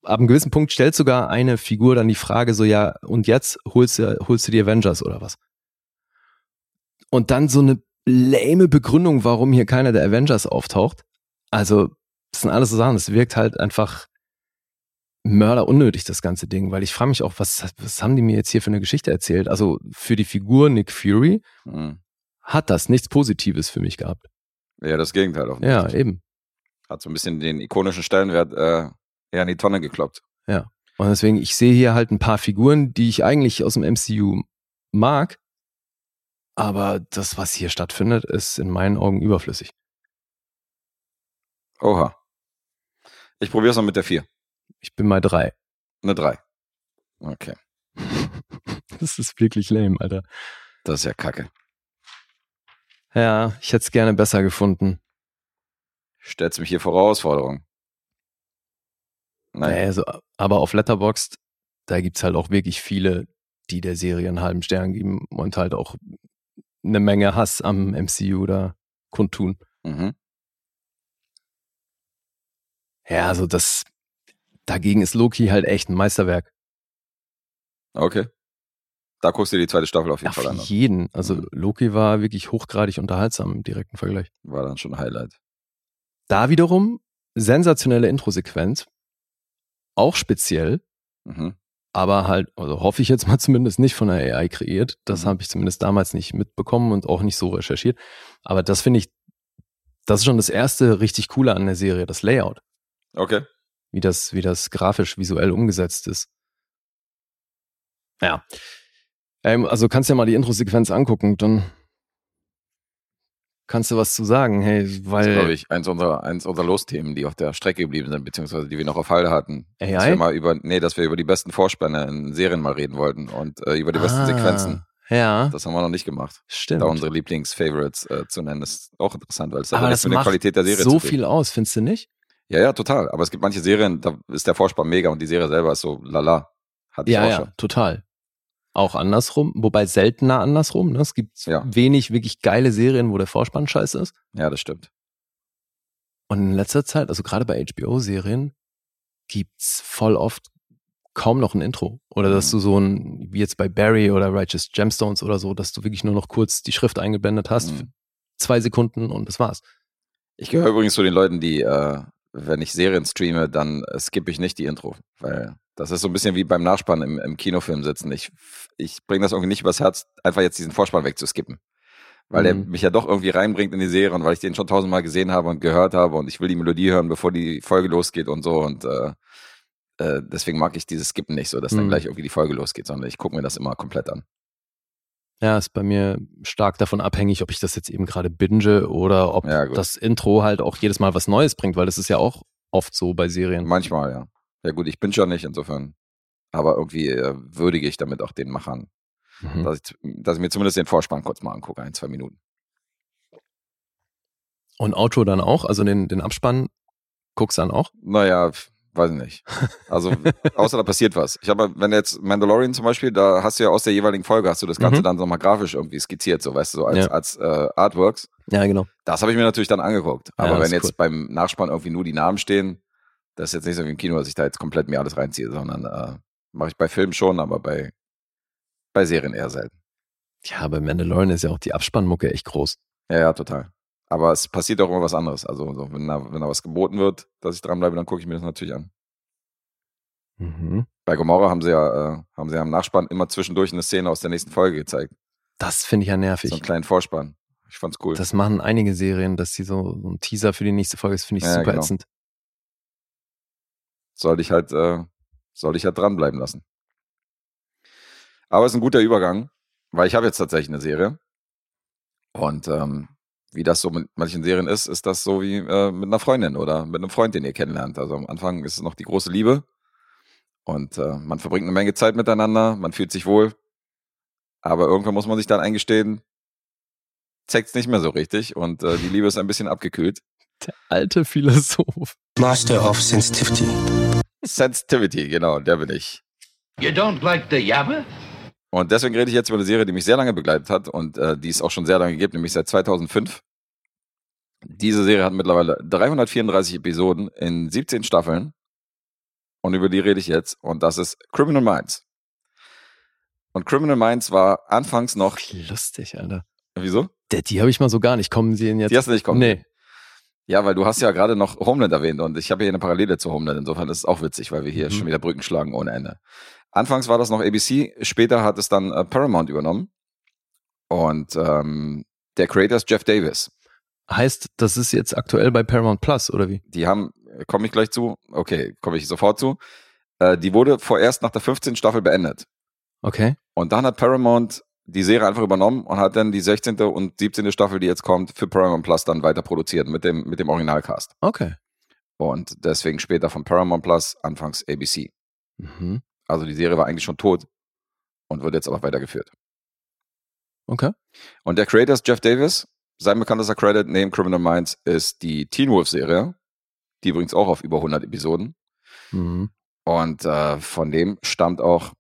[SPEAKER 2] ab einem gewissen Punkt stellt sogar eine Figur dann die Frage so, ja, und jetzt holst du, holst du die Avengers oder was? Und dann so eine lame Begründung, warum hier keiner der Avengers auftaucht. Also, das sind alles so Sachen, es wirkt halt einfach mörder unnötig, das ganze Ding, weil ich frage mich auch, was, was haben die mir jetzt hier für eine Geschichte erzählt? Also, für die Figur Nick Fury mhm. hat das nichts Positives für mich gehabt.
[SPEAKER 3] Ja, das Gegenteil auch
[SPEAKER 2] nicht. Ja, eben.
[SPEAKER 3] Hat so ein bisschen den ikonischen Stellenwert äh, eher in die Tonne gekloppt.
[SPEAKER 2] Ja. Und deswegen, ich sehe hier halt ein paar Figuren, die ich eigentlich aus dem MCU mag, aber das, was hier stattfindet, ist in meinen Augen überflüssig.
[SPEAKER 3] Oha. Ich probiere es noch mit der 4.
[SPEAKER 2] Ich bin mal 3.
[SPEAKER 3] Eine 3. Okay. [LAUGHS]
[SPEAKER 2] das ist wirklich lame, Alter.
[SPEAKER 3] Das ist ja kacke.
[SPEAKER 2] Ja, ich hätte es gerne besser gefunden.
[SPEAKER 3] Stellst mich hier vor Herausforderung.
[SPEAKER 2] Nein. Also, aber auf Letterboxd, da gibt's halt auch wirklich viele, die der Serie einen halben Stern geben und halt auch eine Menge Hass am MCU da kundtun. Mhm. Ja, also das, dagegen ist Loki halt echt ein Meisterwerk.
[SPEAKER 3] Okay. Da guckst du dir die zweite Staffel auf jeden
[SPEAKER 2] Auf
[SPEAKER 3] Fall an.
[SPEAKER 2] jeden. Also
[SPEAKER 3] Mhm.
[SPEAKER 2] Loki war wirklich hochgradig unterhaltsam im direkten Vergleich.
[SPEAKER 3] War dann schon ein Highlight.
[SPEAKER 2] Da wiederum sensationelle Introsequenz. Auch speziell,
[SPEAKER 3] Mhm.
[SPEAKER 2] aber halt, also hoffe ich jetzt mal [LAUGHS] zumindest nicht von der AI kreiert. Das
[SPEAKER 3] Mhm.
[SPEAKER 2] habe ich zumindest damals nicht mitbekommen und auch nicht so recherchiert. Aber das finde ich, das ist schon das erste richtig coole an der Serie, das Layout.
[SPEAKER 3] Okay.
[SPEAKER 2] Wie das, wie das grafisch, visuell umgesetzt ist. Ja. Ähm, also kannst ja mal die Intro-Sequenz angucken, dann kannst du was zu sagen. Hey,
[SPEAKER 3] Das ist,
[SPEAKER 2] weil
[SPEAKER 3] glaube ich, eins unserer, eins unserer Losthemen, die auf der Strecke geblieben sind, beziehungsweise die wir noch auf Halde hatten.
[SPEAKER 2] AI?
[SPEAKER 3] Dass wir mal über, nee, dass wir über die besten Vorspänne in Serien mal reden wollten und äh, über die besten
[SPEAKER 2] Ah,
[SPEAKER 3] Sequenzen.
[SPEAKER 2] Ja,
[SPEAKER 3] Das haben wir noch nicht gemacht.
[SPEAKER 2] stimmt.
[SPEAKER 3] Da unsere Lieblings-Favorites äh, zu nennen, ist auch interessant, weil es hat
[SPEAKER 2] das
[SPEAKER 3] nichts mit der Qualität der Serie
[SPEAKER 2] so viel aus, findest du nicht?
[SPEAKER 3] Ja, ja, total. Aber es gibt manche Serien, da ist der Vorspann mega und die Serie selber ist so lala. Ich
[SPEAKER 2] Ja, ja,
[SPEAKER 3] schon.
[SPEAKER 2] total. Auch andersrum, wobei seltener andersrum. Ne? Es gibt
[SPEAKER 3] Ja.
[SPEAKER 2] wenig wirklich geile Serien, wo der Vorspann scheiße ist.
[SPEAKER 3] Ja, das stimmt.
[SPEAKER 2] Und in letzter Zeit, also gerade bei HBO-Serien, gibt's voll oft kaum noch ein Intro. Oder dass
[SPEAKER 3] Mhm.
[SPEAKER 2] du so ein, wie jetzt bei Barry oder Righteous Gemstones oder so, dass du wirklich nur noch kurz die Schrift eingeblendet hast,
[SPEAKER 3] Mhm.
[SPEAKER 2] zwei Sekunden und das war's.
[SPEAKER 3] Ich gehöre übrigens zu den Leuten, die, äh, wenn ich Serien streame, dann skippe ich nicht die Intro. Weil das ist so ein bisschen wie beim Nachspann im, im Kinofilm sitzen. Ich, ich bringe das irgendwie nicht übers Herz, einfach jetzt diesen Vorspann wegzuskippen. Weil der
[SPEAKER 2] Mhm.
[SPEAKER 3] mich ja doch irgendwie reinbringt in die Serie und weil ich den schon tausendmal gesehen habe und gehört habe und ich will die Melodie hören, bevor die Folge losgeht und so. Und äh, äh, deswegen mag ich dieses Skippen nicht so, dass dann
[SPEAKER 2] Mhm.
[SPEAKER 3] gleich irgendwie die Folge losgeht, sondern ich gucke mir das immer komplett an.
[SPEAKER 2] Ja, ist bei mir stark davon abhängig, ob ich das jetzt eben gerade binge oder ob
[SPEAKER 3] Ja,
[SPEAKER 2] das Intro halt auch jedes Mal was Neues bringt, weil das ist ja auch oft so bei Serien.
[SPEAKER 3] Manchmal, ja. Ja gut, ich bin schon nicht insofern. Aber irgendwie äh, würdige ich damit auch den Machern,
[SPEAKER 2] Mhm.
[SPEAKER 3] dass, ich, dass ich mir zumindest den Vorspann kurz mal angucke, ein, zwei Minuten.
[SPEAKER 2] Und Outro dann auch, also den, den Abspann guckst dann auch.
[SPEAKER 3] Naja, weiß ich nicht. Also, außer da passiert was. Ich habe, wenn jetzt Mandalorian zum Beispiel, da hast du ja aus der jeweiligen Folge, hast du das Ganze
[SPEAKER 2] Mhm.
[SPEAKER 3] dann nochmal grafisch irgendwie skizziert, so weißt du, so als,
[SPEAKER 2] Ja.
[SPEAKER 3] als äh, Artworks.
[SPEAKER 2] Ja, genau.
[SPEAKER 3] Das habe ich mir natürlich dann angeguckt.
[SPEAKER 2] Ja,
[SPEAKER 3] Aber
[SPEAKER 2] das
[SPEAKER 3] wenn jetzt beim Nachspann irgendwie nur die Namen stehen, das ist jetzt nicht so wie im Kino, dass ich da jetzt komplett mir alles reinziehe, sondern äh, mache ich bei Filmen schon, aber bei, bei Serien eher selten.
[SPEAKER 2] Ja, bei Mandalorian ist ja auch die Abspannmucke echt groß.
[SPEAKER 3] Ja, ja, total. Aber es passiert auch immer was anderes. Also, so, wenn, da, wenn da was geboten wird, dass ich dranbleibe, dann gucke ich mir das natürlich an.
[SPEAKER 2] Mhm.
[SPEAKER 3] Bei Gomorra haben sie ja, äh, haben sie ja im Nachspann immer zwischendurch eine Szene aus der nächsten Folge gezeigt.
[SPEAKER 2] Das finde ich ja
[SPEAKER 3] So
[SPEAKER 2] nervig.
[SPEAKER 3] einen kleinen Vorspann. Ich fand's cool.
[SPEAKER 2] Das machen einige Serien, dass sie so, so einen Teaser für die nächste Folge ist, finde ich
[SPEAKER 3] Ja,
[SPEAKER 2] super
[SPEAKER 3] genau.
[SPEAKER 2] ätzend.
[SPEAKER 3] sollte ich halt, äh, sollte ich halt dranbleiben lassen. Aber es ist ein guter Übergang, weil ich habe jetzt tatsächlich eine Serie. Und ähm, wie das so mit manchen Serien ist, ist das so wie äh, mit einer Freundin oder mit einem Freund, den ihr kennenlernt. Also am Anfang ist es noch die große Liebe und äh, man verbringt eine Menge Zeit miteinander, man fühlt sich wohl. Aber irgendwann muss man sich dann eingestehen, zeigt's nicht mehr so richtig und äh, die Liebe ist ein bisschen abgekühlt.
[SPEAKER 2] Der alte Philosoph.
[SPEAKER 4] Master of Sensitivity.
[SPEAKER 3] Sensitivity, genau, der bin ich.
[SPEAKER 5] You don't like the Yabba?
[SPEAKER 3] Und deswegen rede ich jetzt über eine Serie, die mich sehr lange begleitet hat und äh, die es auch schon sehr lange gibt, nämlich seit 2005. Diese Serie hat mittlerweile 334 Episoden in 17 Staffeln. Und über die rede ich jetzt. Und das ist Criminal Minds. Und Criminal Minds war anfangs noch.
[SPEAKER 2] Lustig, Alter.
[SPEAKER 3] Wieso?
[SPEAKER 2] Der, die habe ich mal so gar nicht. Kommen sie denn jetzt?
[SPEAKER 3] Die hast du nicht kommen.
[SPEAKER 2] Nee.
[SPEAKER 3] Ja, weil du hast ja gerade noch Homeland erwähnt und ich habe hier eine Parallele zu Homeland. Insofern ist es auch witzig, weil wir hier
[SPEAKER 2] Mhm.
[SPEAKER 3] schon wieder Brücken schlagen ohne Ende. Anfangs war das noch ABC, später hat es dann äh, Paramount übernommen. Und ähm, der Creator ist Jeff Davis.
[SPEAKER 2] Heißt, das ist jetzt aktuell bei Paramount Plus, oder wie?
[SPEAKER 3] Die haben, komme ich gleich zu, okay, komme ich sofort zu. Äh, die wurde vorerst nach der 15. Staffel beendet.
[SPEAKER 2] Okay.
[SPEAKER 3] Und dann hat Paramount die Serie einfach übernommen und hat dann die 16. und 17. Staffel, die jetzt kommt, für Paramount Plus dann weiter produziert mit dem, mit dem Originalcast.
[SPEAKER 2] Okay.
[SPEAKER 3] Und deswegen später von Paramount Plus, anfangs ABC.
[SPEAKER 2] Mhm.
[SPEAKER 3] Also die Serie war eigentlich schon tot und wird jetzt aber weitergeführt.
[SPEAKER 2] Okay.
[SPEAKER 3] Und der Creator ist Jeff Davis. Sein bekanntester Credit neben Criminal Minds ist die Teen Wolf Serie. Die übrigens auch auf über 100 Episoden.
[SPEAKER 2] Mhm.
[SPEAKER 3] Und äh, von dem stammt auch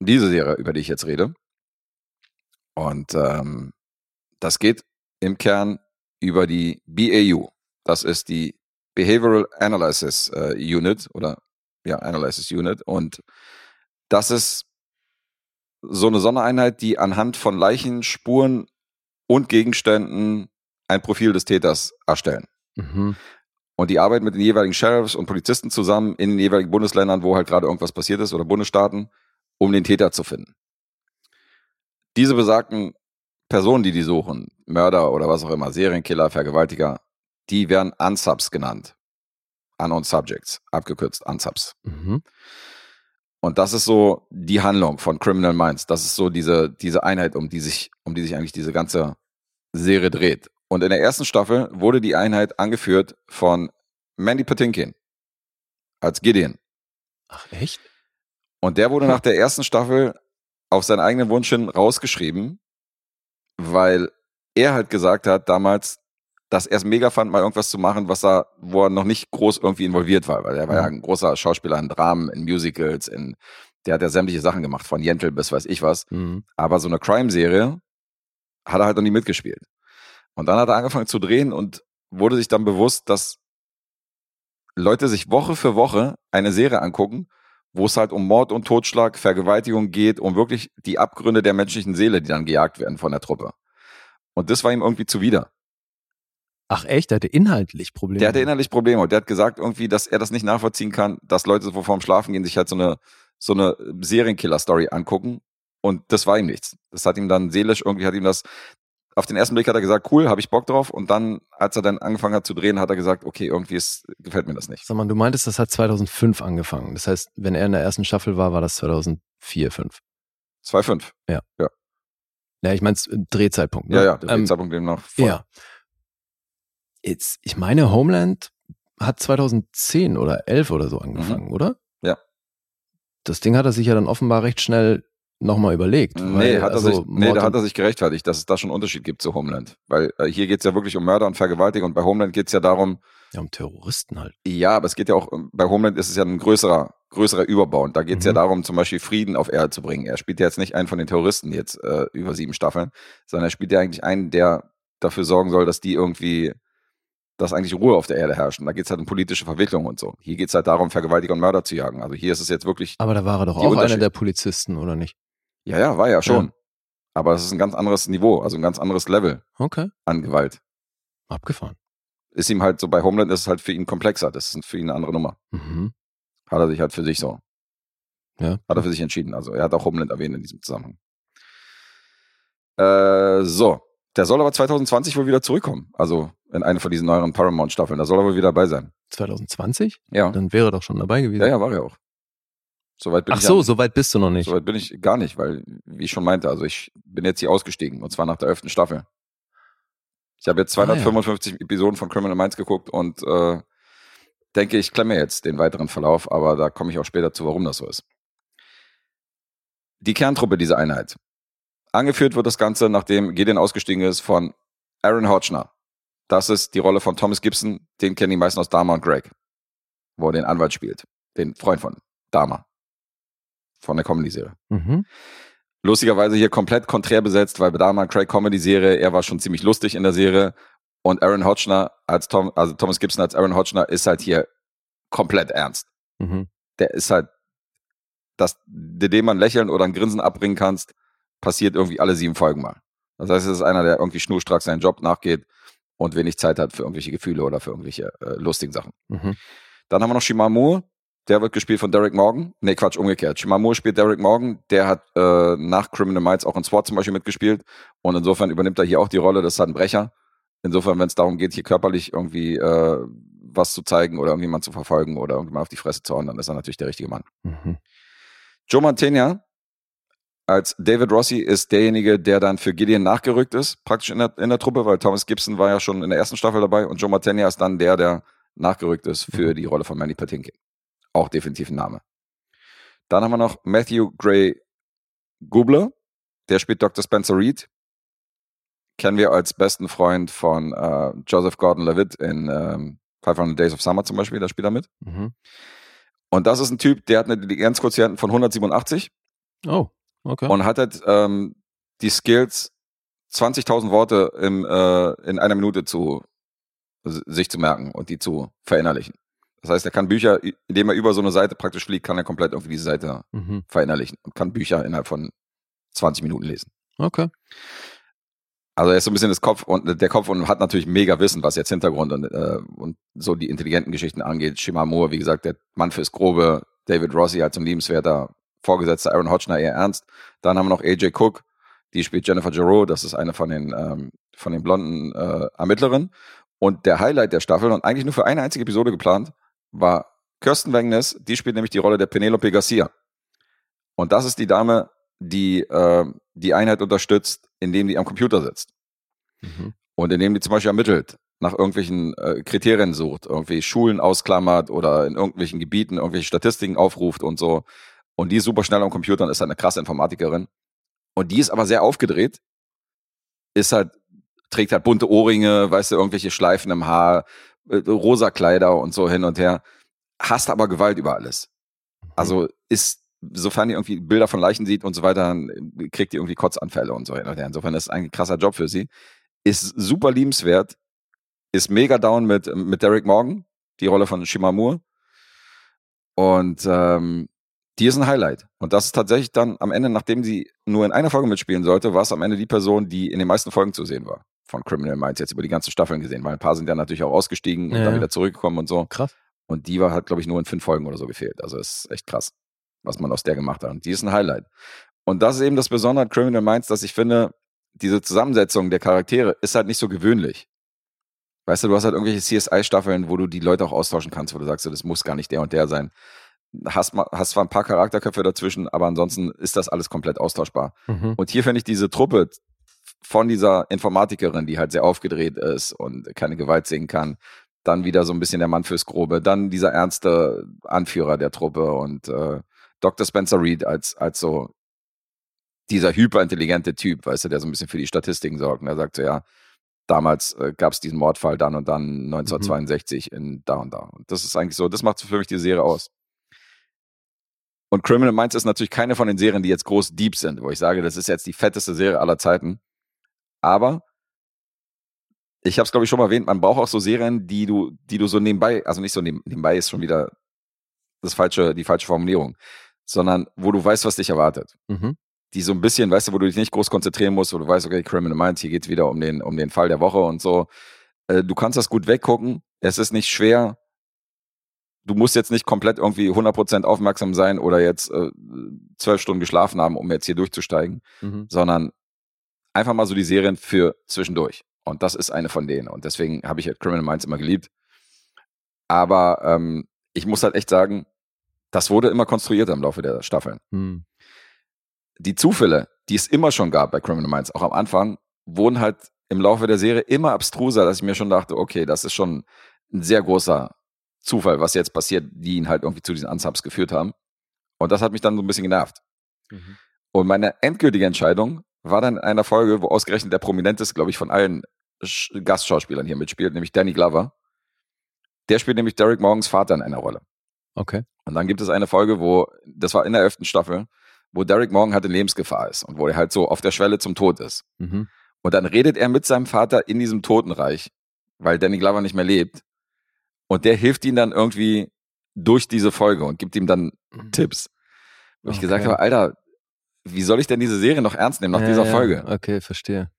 [SPEAKER 3] diese Serie, über die ich jetzt rede. Und ähm, das geht im Kern über die BAU. Das ist die Behavioral Analysis äh, Unit oder ja, Analysis Unit. Und das ist so eine Sondereinheit, die anhand von Leichen, Spuren und Gegenständen ein Profil des Täters erstellen.
[SPEAKER 2] Mhm.
[SPEAKER 3] Und die arbeiten mit den jeweiligen Sheriffs und Polizisten zusammen in den jeweiligen Bundesländern, wo halt gerade irgendwas passiert ist oder Bundesstaaten, um den Täter zu finden. Diese besagten Personen, die die suchen, Mörder oder was auch immer, Serienkiller, Vergewaltiger, die werden Unsubs genannt. Unknown Subjects, abgekürzt Unsubs.
[SPEAKER 2] Mhm.
[SPEAKER 3] Und das ist so die Handlung von Criminal Minds. Das ist so diese, diese Einheit, um die sich, um die sich eigentlich diese ganze Serie dreht. Und in der ersten Staffel wurde die Einheit angeführt von Mandy Patinkin als Gideon.
[SPEAKER 2] Ach, echt?
[SPEAKER 3] Und der wurde nach der ersten Staffel auf seinen eigenen Wunsch hin rausgeschrieben, weil er halt gesagt hat damals, dass er es mega fand, mal irgendwas zu machen, was er, wo er noch nicht groß irgendwie involviert war, weil er war ja ein großer Schauspieler in Dramen, in Musicals, in, der hat ja sämtliche Sachen gemacht, von Jentel bis weiß ich was.
[SPEAKER 2] Mhm.
[SPEAKER 3] Aber so eine Crime-Serie hat er halt noch nie mitgespielt. Und dann hat er angefangen zu drehen und wurde sich dann bewusst, dass Leute sich Woche für Woche eine Serie angucken, wo es halt um Mord und Totschlag, Vergewaltigung geht, um wirklich die Abgründe der menschlichen Seele, die dann gejagt werden von der Truppe. Und das war ihm irgendwie zuwider.
[SPEAKER 2] Ach, echt? Der hatte inhaltlich Probleme.
[SPEAKER 3] Der hatte innerlich Probleme und der hat gesagt irgendwie, dass er das nicht nachvollziehen kann, dass Leute so vorm Schlafen gehen, sich halt so eine, so eine Serienkiller-Story angucken und das war ihm nichts. Das hat ihm dann seelisch irgendwie, hat ihm das, auf den ersten Blick hat er gesagt, cool, habe ich Bock drauf und dann, als er dann angefangen hat zu drehen, hat er gesagt, okay, irgendwie ist, gefällt mir das nicht.
[SPEAKER 2] Sag mal, du meintest, das hat 2005 angefangen. Das heißt, wenn er in der ersten Staffel war, war das 2004, 5.
[SPEAKER 3] 2,5.
[SPEAKER 2] Ja, ich mein's im Drehzeitpunkt. Ne?
[SPEAKER 3] Ja, ja,
[SPEAKER 2] ähm,
[SPEAKER 3] Zeitpunkt dem noch voll.
[SPEAKER 2] Ja. Jetzt, ich meine, Homeland hat 2010 oder 11 oder so angefangen, oder?
[SPEAKER 3] Mhm. Ja.
[SPEAKER 2] Das Ding hat er sich ja dann offenbar recht schnell nochmal überlegt.
[SPEAKER 3] Nee,
[SPEAKER 2] weil,
[SPEAKER 3] hat er
[SPEAKER 2] also
[SPEAKER 3] sich, nee, da hat er sich gerechtfertigt, dass es da schon einen Unterschied gibt zu Homeland. Weil äh, hier geht's ja wirklich um Mörder und Vergewaltigung und bei Homeland geht's ja darum,
[SPEAKER 2] ja, um Terroristen halt.
[SPEAKER 3] ja, aber es geht ja auch, um- bei Homeland ist es ja ein größerer, größerer Überbau und da geht's ja
[SPEAKER 2] Mhm.
[SPEAKER 3] darum, zum Beispiel Frieden auf Erde zu bringen. Er spielt ja jetzt nicht einen von den Terroristen jetzt äh, über sieben Staffeln, sondern er spielt ja eigentlich einen, der dafür sorgen soll, dass die irgendwie, dass eigentlich Ruhe auf der Erde herrscht. Und da geht's halt um politische Verwicklung und so. Hier geht's halt darum, Vergewaltiger und Mörder zu jagen. Also hier ist es jetzt wirklich,
[SPEAKER 2] Aber da war er doch auch einer der Polizisten, oder nicht?
[SPEAKER 3] ja, ja, war ja schon. Aber es ist ein ganz anderes Niveau, also ein ganz anderes Level
[SPEAKER 2] Okay.
[SPEAKER 3] an Gewalt.
[SPEAKER 2] Abgefahren.
[SPEAKER 3] Ist ihm halt so, bei Homeland ist es halt für ihn komplexer. Das ist für ihn eine andere Nummer.
[SPEAKER 2] Mhm.
[SPEAKER 3] Hat er sich halt für sich so.
[SPEAKER 2] Ja.
[SPEAKER 3] Hat er für sich entschieden. Also er hat auch Homeland erwähnt in diesem Zusammenhang. Äh, so. Der soll aber 2020 wohl wieder zurückkommen. Also in eine von diesen neueren Paramount-Staffeln. Da soll er wohl wieder dabei sein.
[SPEAKER 2] 2020?
[SPEAKER 3] Ja.
[SPEAKER 2] Dann wäre er doch schon dabei gewesen.
[SPEAKER 3] Ja, ja, war er auch. Soweit bin
[SPEAKER 2] Ach
[SPEAKER 3] ich
[SPEAKER 2] so,
[SPEAKER 3] ja-
[SPEAKER 2] so weit bist du noch nicht.
[SPEAKER 3] Soweit bin ich gar nicht, weil, wie ich schon meinte, also ich bin jetzt hier ausgestiegen und zwar nach der elften Staffel. Ich habe jetzt
[SPEAKER 2] Ah, ja.
[SPEAKER 3] 255 Episoden von Criminal Minds geguckt und äh, denke, ich klemme jetzt den weiteren Verlauf, aber da komme ich auch später zu, warum das so ist. Die Kerntruppe dieser Einheit. Angeführt wird das Ganze, nachdem Gideon ausgestiegen ist, von Aaron Hodgner. Das ist die Rolle von Thomas Gibson, den kennen die meisten aus Dharma und Greg, wo er den Anwalt spielt, den Freund von Dharma, von der Comedy-Serie
[SPEAKER 2] Mhm.
[SPEAKER 3] lustigerweise hier komplett konträr besetzt, weil bei Dharma Craig Comedy-Serie, er war schon ziemlich lustig in der Serie und Aaron Hodgner als Tom, also Thomas Gibson als Aaron Hodgner ist halt hier komplett ernst.
[SPEAKER 2] Mhm.
[SPEAKER 3] Der ist halt, dass du dem man lächeln oder ein Grinsen abbringen kannst, passiert irgendwie alle sieben Folgen mal. Das heißt, es ist einer, der irgendwie schnurstracks seinen Job nachgeht und wenig Zeit hat für irgendwelche Gefühle oder für irgendwelche äh, lustigen Sachen.
[SPEAKER 2] Mhm.
[SPEAKER 3] Dann haben wir noch Shimamu, der wird gespielt von Derek Morgan. Nee, Quatsch, umgekehrt. Shimamu spielt Derek Morgan, der hat äh, nach Criminal Minds auch in SWAT zum Beispiel mitgespielt. Und insofern übernimmt er hier auch die Rolle, das ist halt ein Brecher. Insofern, wenn es darum geht, hier körperlich irgendwie äh, was zu zeigen oder irgendjemand zu verfolgen oder irgendjemand auf die Fresse zu hauen, dann ist er natürlich der richtige Mann.
[SPEAKER 2] Mhm.
[SPEAKER 3] Joe Mantegna als David Rossi ist derjenige, der dann für Gideon nachgerückt ist, praktisch in der, in der Truppe, weil Thomas Gibson war ja schon in der ersten Staffel dabei und Joe Mantegna ist dann der, der nachgerückt ist für die Rolle von Manny Patinkin. Auch definitiv ein Name. Dann haben wir noch Matthew Gray Gubler, der spielt Dr. Spencer Reed. Kennen wir als besten Freund von äh, Joseph Gordon-Levitt in ähm, 500 Days of Summer zum Beispiel, da spielt er mit.
[SPEAKER 2] Mhm.
[SPEAKER 3] Und das ist ein Typ, der hat eine Intelligenzquotienten von 187
[SPEAKER 2] Oh, okay.
[SPEAKER 3] und hat halt ähm, die Skills, 20.000 Worte im, äh, in einer Minute zu sich zu merken und die zu verinnerlichen. Das heißt, er kann Bücher, indem er über so eine Seite praktisch fliegt, kann er komplett irgendwie diese Seite
[SPEAKER 2] mhm.
[SPEAKER 3] verinnerlichen und kann Bücher innerhalb von 20 Minuten lesen.
[SPEAKER 2] Okay.
[SPEAKER 3] Also er ist so ein bisschen das Kopf und der Kopf und hat natürlich mega Wissen, was jetzt Hintergrund und, äh, und so die intelligenten Geschichten angeht. Shimamura, wie gesagt, der Mann fürs Grobe, David Rossi als ein liebenswerter Vorgesetzter, Aaron Hodgner eher ernst. Dann haben wir noch AJ Cook, die spielt Jennifer Giroux, das ist eine von den ähm, von den blonden äh, Ermittlerinnen. Und der Highlight der Staffel und eigentlich nur für eine einzige Episode geplant war Kirsten Wengnes, die spielt nämlich die Rolle der Penelope Garcia. Und das ist die Dame, die äh, die Einheit unterstützt, indem die am Computer sitzt.
[SPEAKER 2] Mhm.
[SPEAKER 3] Und indem die zum Beispiel ermittelt, nach irgendwelchen äh, Kriterien sucht, irgendwie Schulen ausklammert oder in irgendwelchen Gebieten irgendwelche Statistiken aufruft und so. Und die ist super schnell am Computer und ist halt eine krasse Informatikerin. Und die ist aber sehr aufgedreht, ist halt, trägt halt bunte Ohrringe, weißt du, irgendwelche Schleifen im Haar, äh, rosa Kleider und so hin und her, hasst aber Gewalt über alles. Also ist, sofern die irgendwie Bilder von Leichen sieht und so weiter, dann kriegt die irgendwie Kotzanfälle und so hin und her. Insofern ist es ein krasser Job für sie. Ist super liebenswert, ist mega down mit, mit Derek Morgan, die Rolle von Shimamur. Und ähm, die ist ein Highlight. Und das ist tatsächlich dann am Ende, nachdem sie nur in einer Folge mitspielen sollte, war es am Ende die Person, die in den meisten Folgen zu sehen war. Von Criminal Minds jetzt über die ganzen Staffeln gesehen, weil ein paar sind ja natürlich auch ausgestiegen und
[SPEAKER 2] Ja.
[SPEAKER 3] dann wieder zurückgekommen und so.
[SPEAKER 2] Krass.
[SPEAKER 3] Und die war, hat, glaube ich, nur in fünf Folgen oder so gefehlt. Also ist echt krass, was man aus der gemacht hat. Und die ist ein Highlight. Und das ist eben das Besondere an Criminal Minds, dass ich finde, diese Zusammensetzung der Charaktere ist halt nicht so gewöhnlich. Weißt du, du hast halt irgendwelche CSI-Staffeln, wo du die Leute auch austauschen kannst, wo du sagst, das muss gar nicht der und der sein. Hast, hast zwar ein paar Charakterköpfe dazwischen, aber ansonsten ist das alles komplett austauschbar.
[SPEAKER 2] Mhm.
[SPEAKER 3] Und hier finde ich diese Truppe von dieser Informatikerin, die halt sehr aufgedreht ist und keine Gewalt sehen kann, dann wieder so ein bisschen der Mann fürs Grobe, dann dieser ernste Anführer der Truppe und äh, Dr. Spencer Reed als, als so dieser hyperintelligente Typ, weißt du, der so ein bisschen für die Statistiken sorgt. Und er sagt so, ja, damals äh, gab es diesen Mordfall dann und dann 1962 in da und da. Und das ist eigentlich so, das macht für mich die Serie aus. Und Criminal Minds ist natürlich keine von den Serien, die jetzt groß deep sind, wo ich sage, das ist jetzt die fetteste Serie aller Zeiten. Aber ich habe es glaube ich schon mal erwähnt, man braucht auch so Serien, die du, die du so nebenbei, also nicht so neben, nebenbei ist schon wieder das falsche, die falsche Formulierung, sondern wo du weißt, was dich erwartet.
[SPEAKER 2] Mhm.
[SPEAKER 3] Die so ein bisschen, weißt du, wo du dich nicht groß konzentrieren musst, wo du weißt, okay, Criminal Minds, hier geht's wieder um den, um den Fall der Woche und so. Äh, du kannst das gut weggucken. Es ist nicht schwer. Du musst jetzt nicht komplett irgendwie 100% aufmerksam sein oder jetzt äh, zwölf Stunden geschlafen haben, um jetzt hier durchzusteigen
[SPEAKER 2] Mhm.
[SPEAKER 3] sondern einfach mal so die Serien für zwischendurch. Und das ist eine von denen. Und deswegen habe ich halt Criminal Minds immer geliebt. Aber ähm, ich muss halt echt sagen, das wurde immer konstruierter im Laufe der Staffeln.
[SPEAKER 2] Mhm.
[SPEAKER 3] Die Zufälle, die es immer schon gab bei Criminal Minds, auch am Anfang, wurden halt im Laufe der Serie immer abstruser, dass ich mir schon dachte, okay, das ist schon ein sehr großer Zufall, was jetzt passiert, die ihn halt irgendwie zu diesen Unsubs geführt haben. Und das hat mich dann so ein bisschen genervt.
[SPEAKER 2] Mhm.
[SPEAKER 3] Und meine endgültige Entscheidung war dann in einer Folge, wo ausgerechnet der prominenteste, glaube ich, von allen Sch- Gastschauspielern hier mitspielt, nämlich Danny Glover. Der spielt nämlich Derek Morgans Vater in einer Rolle.
[SPEAKER 2] Okay.
[SPEAKER 3] Und dann gibt es eine Folge, wo, das war in der elften Staffel, wo Derek Morgan halt in Lebensgefahr ist und wo er halt so auf der Schwelle zum Tod ist.
[SPEAKER 2] Mhm.
[SPEAKER 3] Und dann redet er mit seinem Vater in diesem Totenreich, weil Danny Glover nicht mehr lebt. Und der hilft ihm dann irgendwie durch diese Folge und gibt ihm dann Tipps. Wo ich
[SPEAKER 2] Okay.
[SPEAKER 3] gesagt habe, Alter, wie soll ich denn diese Serie noch ernst nehmen nach
[SPEAKER 2] Ja,
[SPEAKER 3] dieser
[SPEAKER 2] ja.
[SPEAKER 3] Folge?
[SPEAKER 2] Okay, verstehe.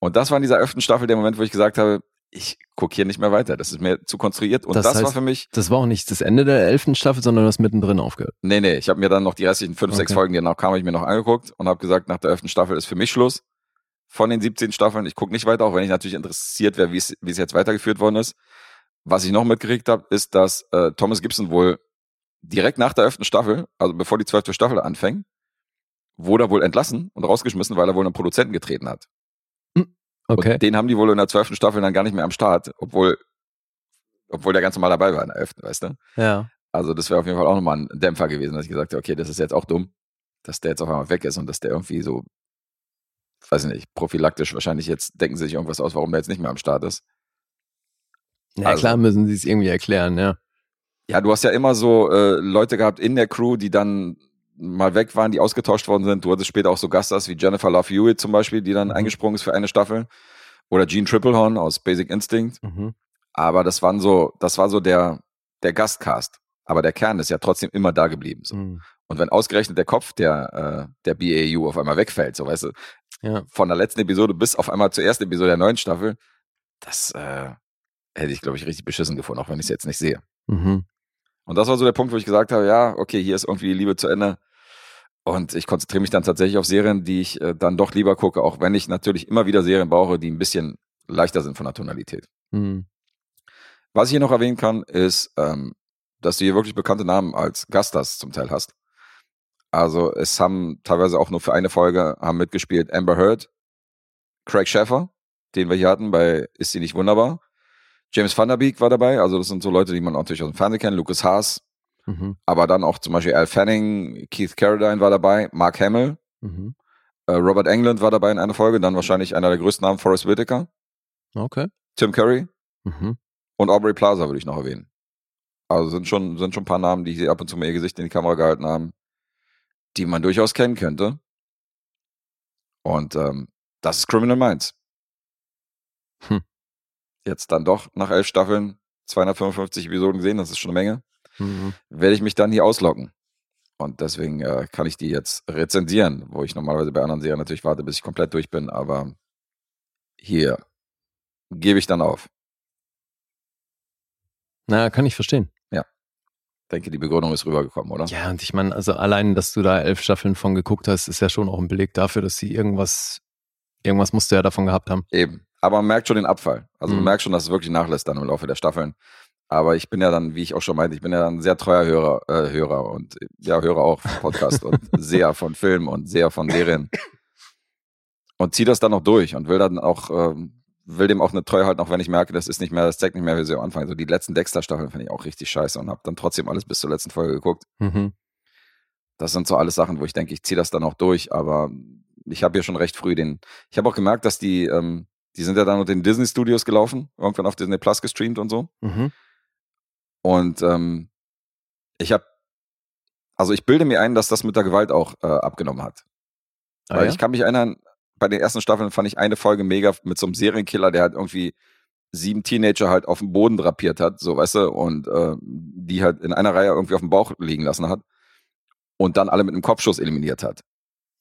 [SPEAKER 3] Und das war in dieser elften Staffel der Moment, wo ich gesagt habe, ich gucke hier nicht mehr weiter. Das ist mir zu konstruiert. Und
[SPEAKER 2] Das
[SPEAKER 3] das, war
[SPEAKER 2] heißt-
[SPEAKER 3] für mich,
[SPEAKER 2] Das war auch nicht das Ende der elften Staffel, sondern du hast mittendrin aufgehört.
[SPEAKER 3] nee, nee, ich habe mir dann noch die restlichen fünf, sechs
[SPEAKER 2] Okay.
[SPEAKER 3] Folgen, die danach kamen, ich mir noch angeguckt und habe gesagt, nach der elften Staffel ist für mich Schluss. Von den 17 Staffeln, ich gucke nicht weiter, auch wenn ich natürlich interessiert wäre, wie es jetzt weitergeführt worden ist. Was ich noch mitgekriegt habe, ist, dass äh, Thomas Gibson wohl direkt nach der elften Staffel, also bevor die zwölfte Staffel anfängt, wurde er wohl entlassen und rausgeschmissen, weil er wohl einen Produzenten getreten hat.
[SPEAKER 2] Okay.
[SPEAKER 3] Und den haben die wohl in der zwölften Staffel dann gar nicht mehr am Start, obwohl, obwohl der ganz normal dabei war in der elften, weißt du?
[SPEAKER 2] Ja.
[SPEAKER 3] Also das wäre auf jeden Fall auch nochmal ein Dämpfer gewesen, dass ich gesagt habe, okay, das ist jetzt auch dumm, dass der jetzt auf einmal weg ist und dass der irgendwie so, weiß ich nicht, prophylaktisch wahrscheinlich jetzt denken sie sich irgendwas aus, warum der jetzt nicht mehr am Start ist.
[SPEAKER 2] Ja,
[SPEAKER 3] Also-
[SPEAKER 2] klar müssen sie es irgendwie erklären, ja.
[SPEAKER 3] Ja, du hast ja immer so äh, Leute gehabt in der Crew, die dann mal weg waren, die ausgetauscht worden sind. Du hattest später auch so Gaststars wie Jennifer Love Hewitt zum Beispiel, die dann
[SPEAKER 2] Mhm.
[SPEAKER 3] eingesprungen ist für eine Staffel. Oder Gene Triplehorn aus Basic Instinct.
[SPEAKER 2] Mhm.
[SPEAKER 3] Aber das waren so, das war so der, der Gastcast. Aber der Kern ist ja trotzdem immer da geblieben. So.
[SPEAKER 2] Mhm.
[SPEAKER 3] Und wenn ausgerechnet der Kopf der, äh, der BAU auf einmal wegfällt, so weißt du,
[SPEAKER 2] Ja.
[SPEAKER 3] von der letzten Episode bis auf einmal zur ersten Episode der neuen Staffel, das äh, hätte ich, glaube ich, richtig beschissen gefunden, auch wenn ich es jetzt nicht sehe.
[SPEAKER 2] Mhm.
[SPEAKER 3] Und das war so der Punkt, wo ich gesagt habe, ja, okay, hier ist irgendwie die Liebe zu Ende. Und ich konzentriere mich dann tatsächlich auf Serien, die ich äh, dann doch lieber gucke, auch wenn ich natürlich immer wieder Serien brauche, die ein bisschen leichter sind von der Tonalität.
[SPEAKER 2] Mhm.
[SPEAKER 3] Was ich hier noch erwähnen kann, ist, ähm, dass du hier wirklich bekannte Namen als Gastas zum Teil hast. Also es haben teilweise auch nur für eine Folge haben mitgespielt Amber Heard, Craig Sheffer, den wir hier hatten bei Ist sie nicht wunderbar? James Van Der Beek war dabei, also das sind so Leute, die man natürlich aus dem Fernsehen kennt, Lucas Haas,
[SPEAKER 2] Mhm.
[SPEAKER 3] aber dann auch zum Beispiel Al Fanning, Keith Carradine war dabei, Mark Hamill,
[SPEAKER 2] Mhm.
[SPEAKER 3] äh, Robert Englund war dabei in einer Folge, dann wahrscheinlich einer der größten Namen, Forrest Whitaker,
[SPEAKER 2] Okay.
[SPEAKER 3] Tim Curry
[SPEAKER 2] Mhm.
[SPEAKER 3] und Aubrey Plaza würde ich noch erwähnen. Also sind schon, sind schon ein paar Namen, die hier ab und zu mal ihr Gesicht in die Kamera gehalten haben, die man durchaus kennen könnte. Und ähm, das ist Criminal Minds.
[SPEAKER 2] Hm.
[SPEAKER 3] Jetzt dann doch nach elf Staffeln 255 Episoden gesehen, das ist schon eine Menge.
[SPEAKER 2] Mhm.
[SPEAKER 3] werde ich mich dann hier auslocken. Und deswegen äh, kann ich die jetzt rezensieren, wo ich normalerweise bei anderen Serien natürlich warte, bis ich komplett durch bin, aber hier gebe ich dann auf.
[SPEAKER 2] Na, kann ich verstehen.
[SPEAKER 3] Denke, die Begründung ist rübergekommen, oder?
[SPEAKER 2] Ja, und ich meine, also allein, dass du da elf Staffeln von geguckt hast, ist ja schon auch ein Beleg dafür, dass sie irgendwas, irgendwas musst du ja davon gehabt haben.
[SPEAKER 3] Eben. Aber man merkt schon den Abfall. Also du
[SPEAKER 2] Mhm.
[SPEAKER 3] merkst schon, dass es wirklich nachlässt dann im Laufe der Staffeln. Aber ich bin ja dann, wie ich auch schon meinte, ich bin ja dann ein sehr treuer Hörer, äh, Hörer und ja, Hörer auch von Podcast und [LAUGHS] Seher von Filmen und Seher von Serien. Und ziehe das dann noch durch und will dann auch, ähm, will dem auch eine Treue halten, auch wenn ich merke, das ist nicht mehr, das zeigt nicht mehr, wie sie am Anfang. So die letzten Dexter-Staffeln finde ich auch richtig scheiße und habe dann trotzdem alles bis zur letzten Folge geguckt.
[SPEAKER 2] Mhm.
[SPEAKER 3] Das sind so alles Sachen, wo ich denke, ich ziehe das dann auch durch, aber ich habe ja schon recht früh den, ich habe auch gemerkt, dass die, ähm, die sind ja dann unter den Disney Studios gelaufen, irgendwann auf Disney Plus gestreamt und so.
[SPEAKER 2] Mhm.
[SPEAKER 3] Und ähm, ich habe, also ich bilde mir ein, dass das mit der Gewalt auch äh, abgenommen hat.
[SPEAKER 2] Ah,
[SPEAKER 3] Weil
[SPEAKER 2] ja?
[SPEAKER 3] ich kann mich erinnern, bei den ersten Staffeln fand ich eine Folge mega mit so einem Serienkiller, der halt irgendwie sieben Teenager halt auf dem Boden drapiert hat, so weißt du, und äh, die halt in einer Reihe irgendwie auf dem Bauch liegen lassen hat und dann alle mit einem Kopfschuss eliminiert hat.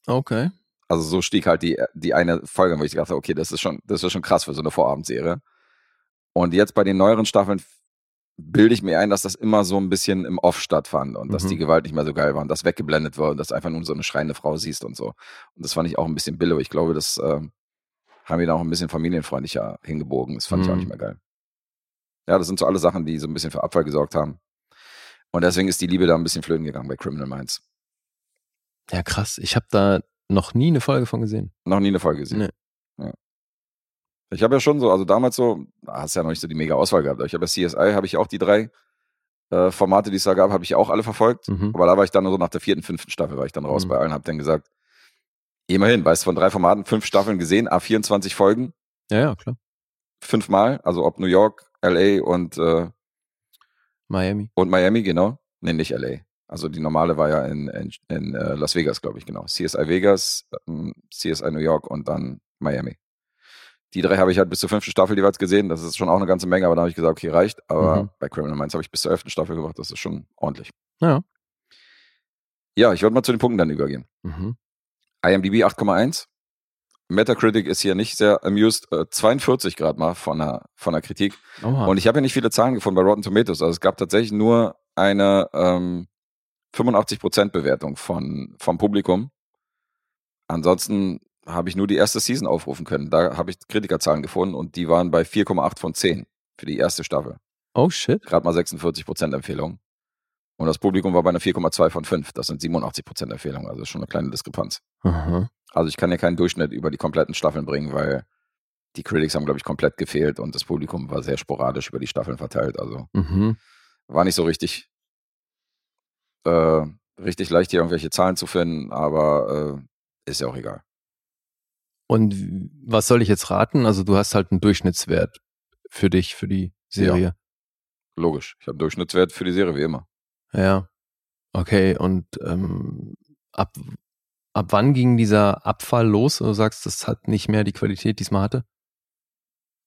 [SPEAKER 2] Okay.
[SPEAKER 3] Also so stieg halt die, die eine Folge, wo ich dachte, okay, das ist schon, das ist schon krass für so eine Vorabendserie. Und jetzt bei den neueren Staffeln bilde ich mir ein, dass das immer so ein bisschen im Off stattfand und dass
[SPEAKER 2] Mhm.
[SPEAKER 3] die Gewalt nicht mehr so geil war und das weggeblendet war und dass einfach nur so eine schreiende Frau siehst und so. Und das fand ich auch ein bisschen billig. Ich glaube, das äh, haben wir dann auch ein bisschen familienfreundlicher hingebogen. Das fand ich auch
[SPEAKER 2] Mhm.
[SPEAKER 3] nicht mehr geil. Ja, das sind so alle Sachen, die so ein bisschen für Abfall gesorgt haben. Und deswegen ist die Liebe da ein bisschen flöten gegangen bei Criminal Minds.
[SPEAKER 2] Ja, krass. Ich habe da noch nie eine Folge von gesehen.
[SPEAKER 3] Noch nie eine Folge gesehen.
[SPEAKER 2] Nee.
[SPEAKER 3] Ja. Ich habe ja schon so, also damals so, da hast ja noch nicht so die mega Auswahl gehabt, aber ich habe ja CSI, habe ich auch die drei äh, Formate, die es da gab, habe ich auch alle verfolgt.
[SPEAKER 2] Mhm.
[SPEAKER 3] Aber da war ich dann so nach der vierten, fünften Staffel, war ich dann raus
[SPEAKER 2] Mhm.
[SPEAKER 3] bei allen, habe dann gesagt, immerhin, weißt du, von drei Formaten, fünf Staffeln gesehen, a 24 Folgen,
[SPEAKER 2] Ja, ja, klar.
[SPEAKER 3] fünfmal, also ob New York, LA und, äh,
[SPEAKER 2] Miami.
[SPEAKER 3] und Miami, genau. Nee, nicht LA. Also die normale war ja in, in, in äh, Las Vegas, glaube ich, genau. CSI Vegas, ähm, CSI New York und dann Miami. Die drei habe ich halt bis zur fünften Staffel jeweils gesehen. Das ist schon auch eine ganze Menge, aber da habe ich gesagt, okay, reicht. Aber
[SPEAKER 2] Mhm.
[SPEAKER 3] bei Criminal Minds habe ich bis zur elften Staffel gebracht. Das ist schon ordentlich.
[SPEAKER 2] Ja.
[SPEAKER 3] Ja, ich würde mal zu den Punkten dann übergehen.
[SPEAKER 2] Mhm.
[SPEAKER 3] IMDb 8,1. Metacritic ist hier nicht sehr amused. Äh, 42 Grad mal von der, von der Kritik.
[SPEAKER 2] Oha.
[SPEAKER 3] Und ich habe ja nicht viele Zahlen gefunden bei Rotten Tomatoes. Also es gab tatsächlich nur eine ähm, 85% Bewertung von, vom Publikum. Ansonsten habe ich nur die erste Season aufrufen können. Da habe ich Kritikerzahlen gefunden und die waren bei 4,8 von 10 für die erste Staffel.
[SPEAKER 2] oh shit.
[SPEAKER 3] Gerade mal 46% Empfehlung. Und das Publikum war bei einer 4,2 von 5. Das sind 87% Empfehlung. Also schon eine kleine Diskrepanz.
[SPEAKER 2] Aha.
[SPEAKER 3] Also ich kann ja keinen Durchschnitt über die kompletten Staffeln bringen, weil die Critics haben, glaube ich, komplett gefehlt und das Publikum war sehr sporadisch über die Staffeln verteilt. Also
[SPEAKER 2] Mhm.
[SPEAKER 3] war nicht so richtig, äh, richtig leicht, hier irgendwelche Zahlen zu finden, aber äh, ist ja auch egal.
[SPEAKER 2] Und was soll ich jetzt raten? Also du hast halt einen Durchschnittswert für dich, für die Serie.
[SPEAKER 3] Logisch. Ich habe Durchschnittswert für die Serie wie immer.
[SPEAKER 2] Ja. Okay, und ähm, ab, ab wann ging dieser Abfall los? Du sagst, das hat nicht mehr die Qualität, die es mal hatte?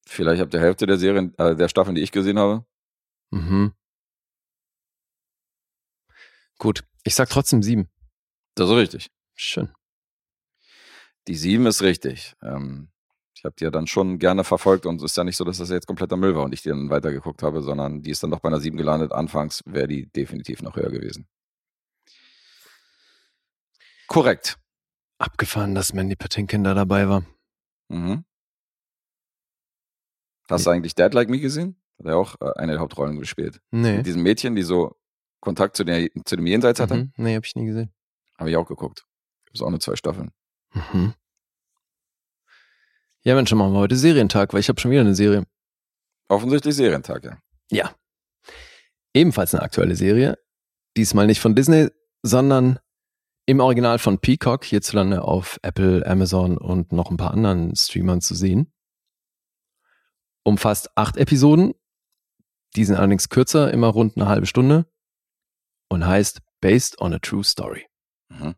[SPEAKER 3] Vielleicht ab der Hälfte der Serien, äh, der Staffeln, die ich gesehen habe.
[SPEAKER 2] Mhm. Gut, ich sag trotzdem sieben.
[SPEAKER 3] Das ist richtig.
[SPEAKER 2] Schön.
[SPEAKER 3] Die sieben ist richtig. Ähm, ich habe die ja dann schon gerne verfolgt und es ist ja nicht so, dass das jetzt kompletter Müll war und ich die dann weitergeguckt habe, sondern die ist dann doch bei einer sieben gelandet. Anfangs wäre die definitiv noch höher gewesen. Korrekt.
[SPEAKER 2] Abgefahren, dass Mandy Patinkin da dabei war.
[SPEAKER 3] Mhm. Hast du eigentlich Dad Like Me gesehen? Hat er auch äh, eine der Hauptrollen gespielt.
[SPEAKER 2] Nee.
[SPEAKER 3] Mit diesem Mädchen, die so Kontakt zu, der, zu dem Jenseits hatte.
[SPEAKER 2] Mhm. Nee, hab ich nie gesehen.
[SPEAKER 3] Habe ich auch geguckt. Gibt es auch nur zwei Staffeln.
[SPEAKER 2] Mhm. Ja, Mensch, machen wir heute Serientag, weil ich habe schon wieder eine Serie.
[SPEAKER 3] Offensichtlich Serientag, ja.
[SPEAKER 2] Ja. Ebenfalls eine aktuelle Serie. Diesmal nicht von Disney, sondern im Original von Peacock, hierzulande auf Apple, Amazon und noch ein paar anderen Streamern zu sehen. Umfasst acht Episoden. Die sind allerdings kürzer, immer rund eine halbe Stunde. Und heißt Based on a True Story.
[SPEAKER 3] Mhm.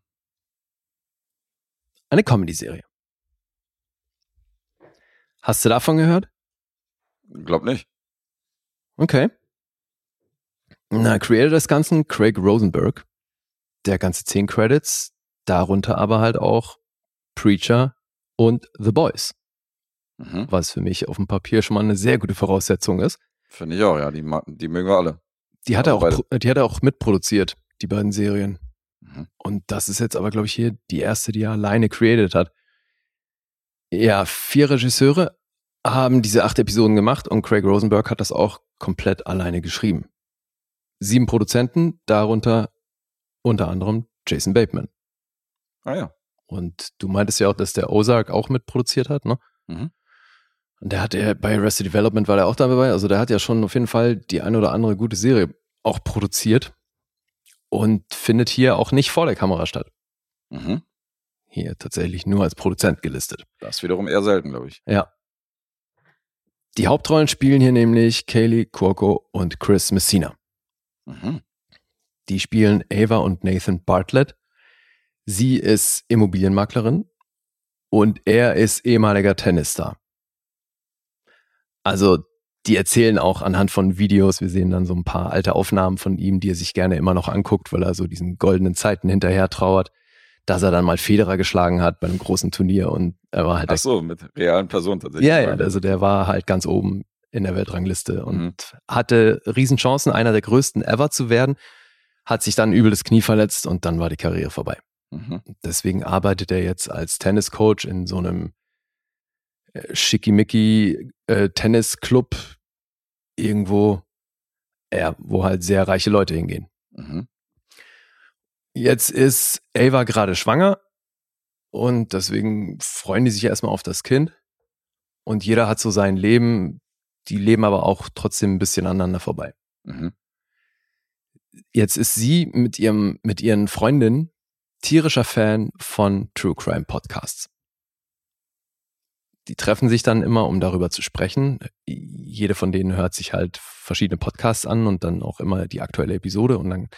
[SPEAKER 2] Eine Comedy-Serie. Hast du davon gehört?
[SPEAKER 3] Glaub nicht.
[SPEAKER 2] Okay. Na, Creator des Ganzen, Craig Rosenberg. Der ganze zehn Credits, darunter aber halt auch Preacher und The Boys,
[SPEAKER 3] Mhm.
[SPEAKER 2] was für mich auf dem Papier schon mal eine sehr gute Voraussetzung ist.
[SPEAKER 3] Finde ich auch, ja. Die, die mögen wir alle.
[SPEAKER 2] Die hat er auch, die hat er auch mitproduziert, die beiden Serien.
[SPEAKER 3] Mhm.
[SPEAKER 2] Und das ist jetzt aber, glaube ich, hier die erste, die er alleine created hat. Ja, vier Regisseure haben diese acht Episoden gemacht und Craig Rosenberg hat das auch komplett alleine geschrieben. Sieben Produzenten, darunter unter anderem Jason Bateman.
[SPEAKER 3] Ah ja.
[SPEAKER 2] Und du meintest ja auch, dass der Ozark auch mitproduziert hat, ne?
[SPEAKER 3] Mhm.
[SPEAKER 2] Und der hat ja bei Arrested Development war der auch dabei. Also der hat ja schon auf jeden Fall die eine oder andere gute Serie auch produziert und findet hier auch nicht vor der Kamera statt.
[SPEAKER 3] Mhm.
[SPEAKER 2] Hier tatsächlich nur als Produzent gelistet.
[SPEAKER 3] Das ist wiederum eher selten, glaube ich.
[SPEAKER 2] Ja. Die Hauptrollen spielen hier nämlich Kaylee Cuoco und Chris Messina.
[SPEAKER 3] Mhm.
[SPEAKER 2] Die spielen Ava und Nathan Bartlett. Sie ist Immobilienmaklerin und er ist ehemaliger Tennisstar. Also, die erzählen auch anhand von Videos, wir sehen dann so ein paar alte Aufnahmen von ihm, die er sich gerne immer noch anguckt, weil er so diesen goldenen Zeiten hinterher trauert, dass er dann mal Federer geschlagen hat bei einem großen Turnier und er war halt
[SPEAKER 3] Ach so, mit realen Personen tatsächlich.
[SPEAKER 2] ja, ja, also der war halt ganz oben in der Weltrangliste und
[SPEAKER 3] Mhm.
[SPEAKER 2] hatte Riesenchancen, einer der größten ever zu werden, hat sich dann übel das Knie verletzt und dann war die Karriere vorbei.
[SPEAKER 3] Mhm.
[SPEAKER 2] Deswegen arbeitet er jetzt als Tenniscoach in so einem schickimicki äh, Tennisclub irgendwo, ja, wo halt sehr reiche Leute hingehen.
[SPEAKER 3] Mhm.
[SPEAKER 2] Jetzt ist Ava gerade schwanger und deswegen freuen die sich erstmal auf das Kind. Und jeder hat so sein Leben, die leben aber auch trotzdem ein bisschen aneinander vorbei.
[SPEAKER 3] Mhm.
[SPEAKER 2] Jetzt ist sie mit ihrem, mit ihren Freundinnen tierischer Fan von True Crime Podcasts. Die treffen sich dann immer, um darüber zu sprechen. Jede von denen hört sich halt verschiedene Podcasts an und dann auch immer die aktuelle Episode und dann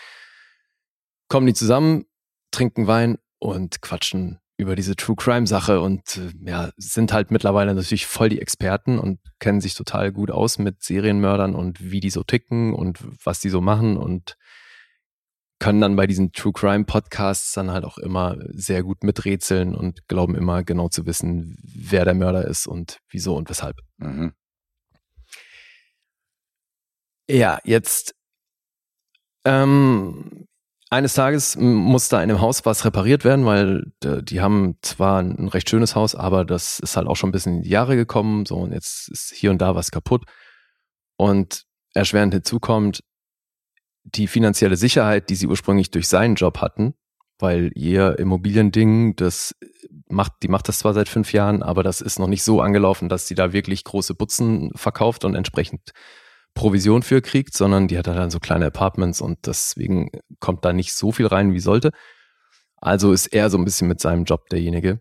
[SPEAKER 2] kommen die zusammen, trinken Wein und quatschen über diese True Crime Sache und äh, ja, sind halt mittlerweile natürlich voll die Experten und kennen sich total gut aus mit Serienmördern und wie die so ticken und was die so machen und können dann bei diesen True Crime Podcasts dann halt auch immer sehr gut miträtseln und glauben immer genau zu wissen, wer der Mörder ist und wieso und weshalb.
[SPEAKER 3] Mhm.
[SPEAKER 2] Ja, jetzt ähm, eines Tages m- muss da in dem Haus was repariert werden, weil äh, die haben zwar ein recht schönes Haus, aber das ist halt auch schon ein bisschen in die Jahre gekommen, so und jetzt ist hier und da was kaputt. Und erschwerend hinzukommt die finanzielle Sicherheit, die sie ursprünglich durch seinen Job hatten, weil ihr Immobiliending, das macht, die macht das zwar seit fünf Jahren, aber das ist noch nicht so angelaufen, dass sie da wirklich große Butzen verkauft und entsprechend Provision für kriegt, sondern die hat dann so kleine Apartments und deswegen kommt da nicht so viel rein, wie sollte. Also ist er so ein bisschen mit seinem Job derjenige,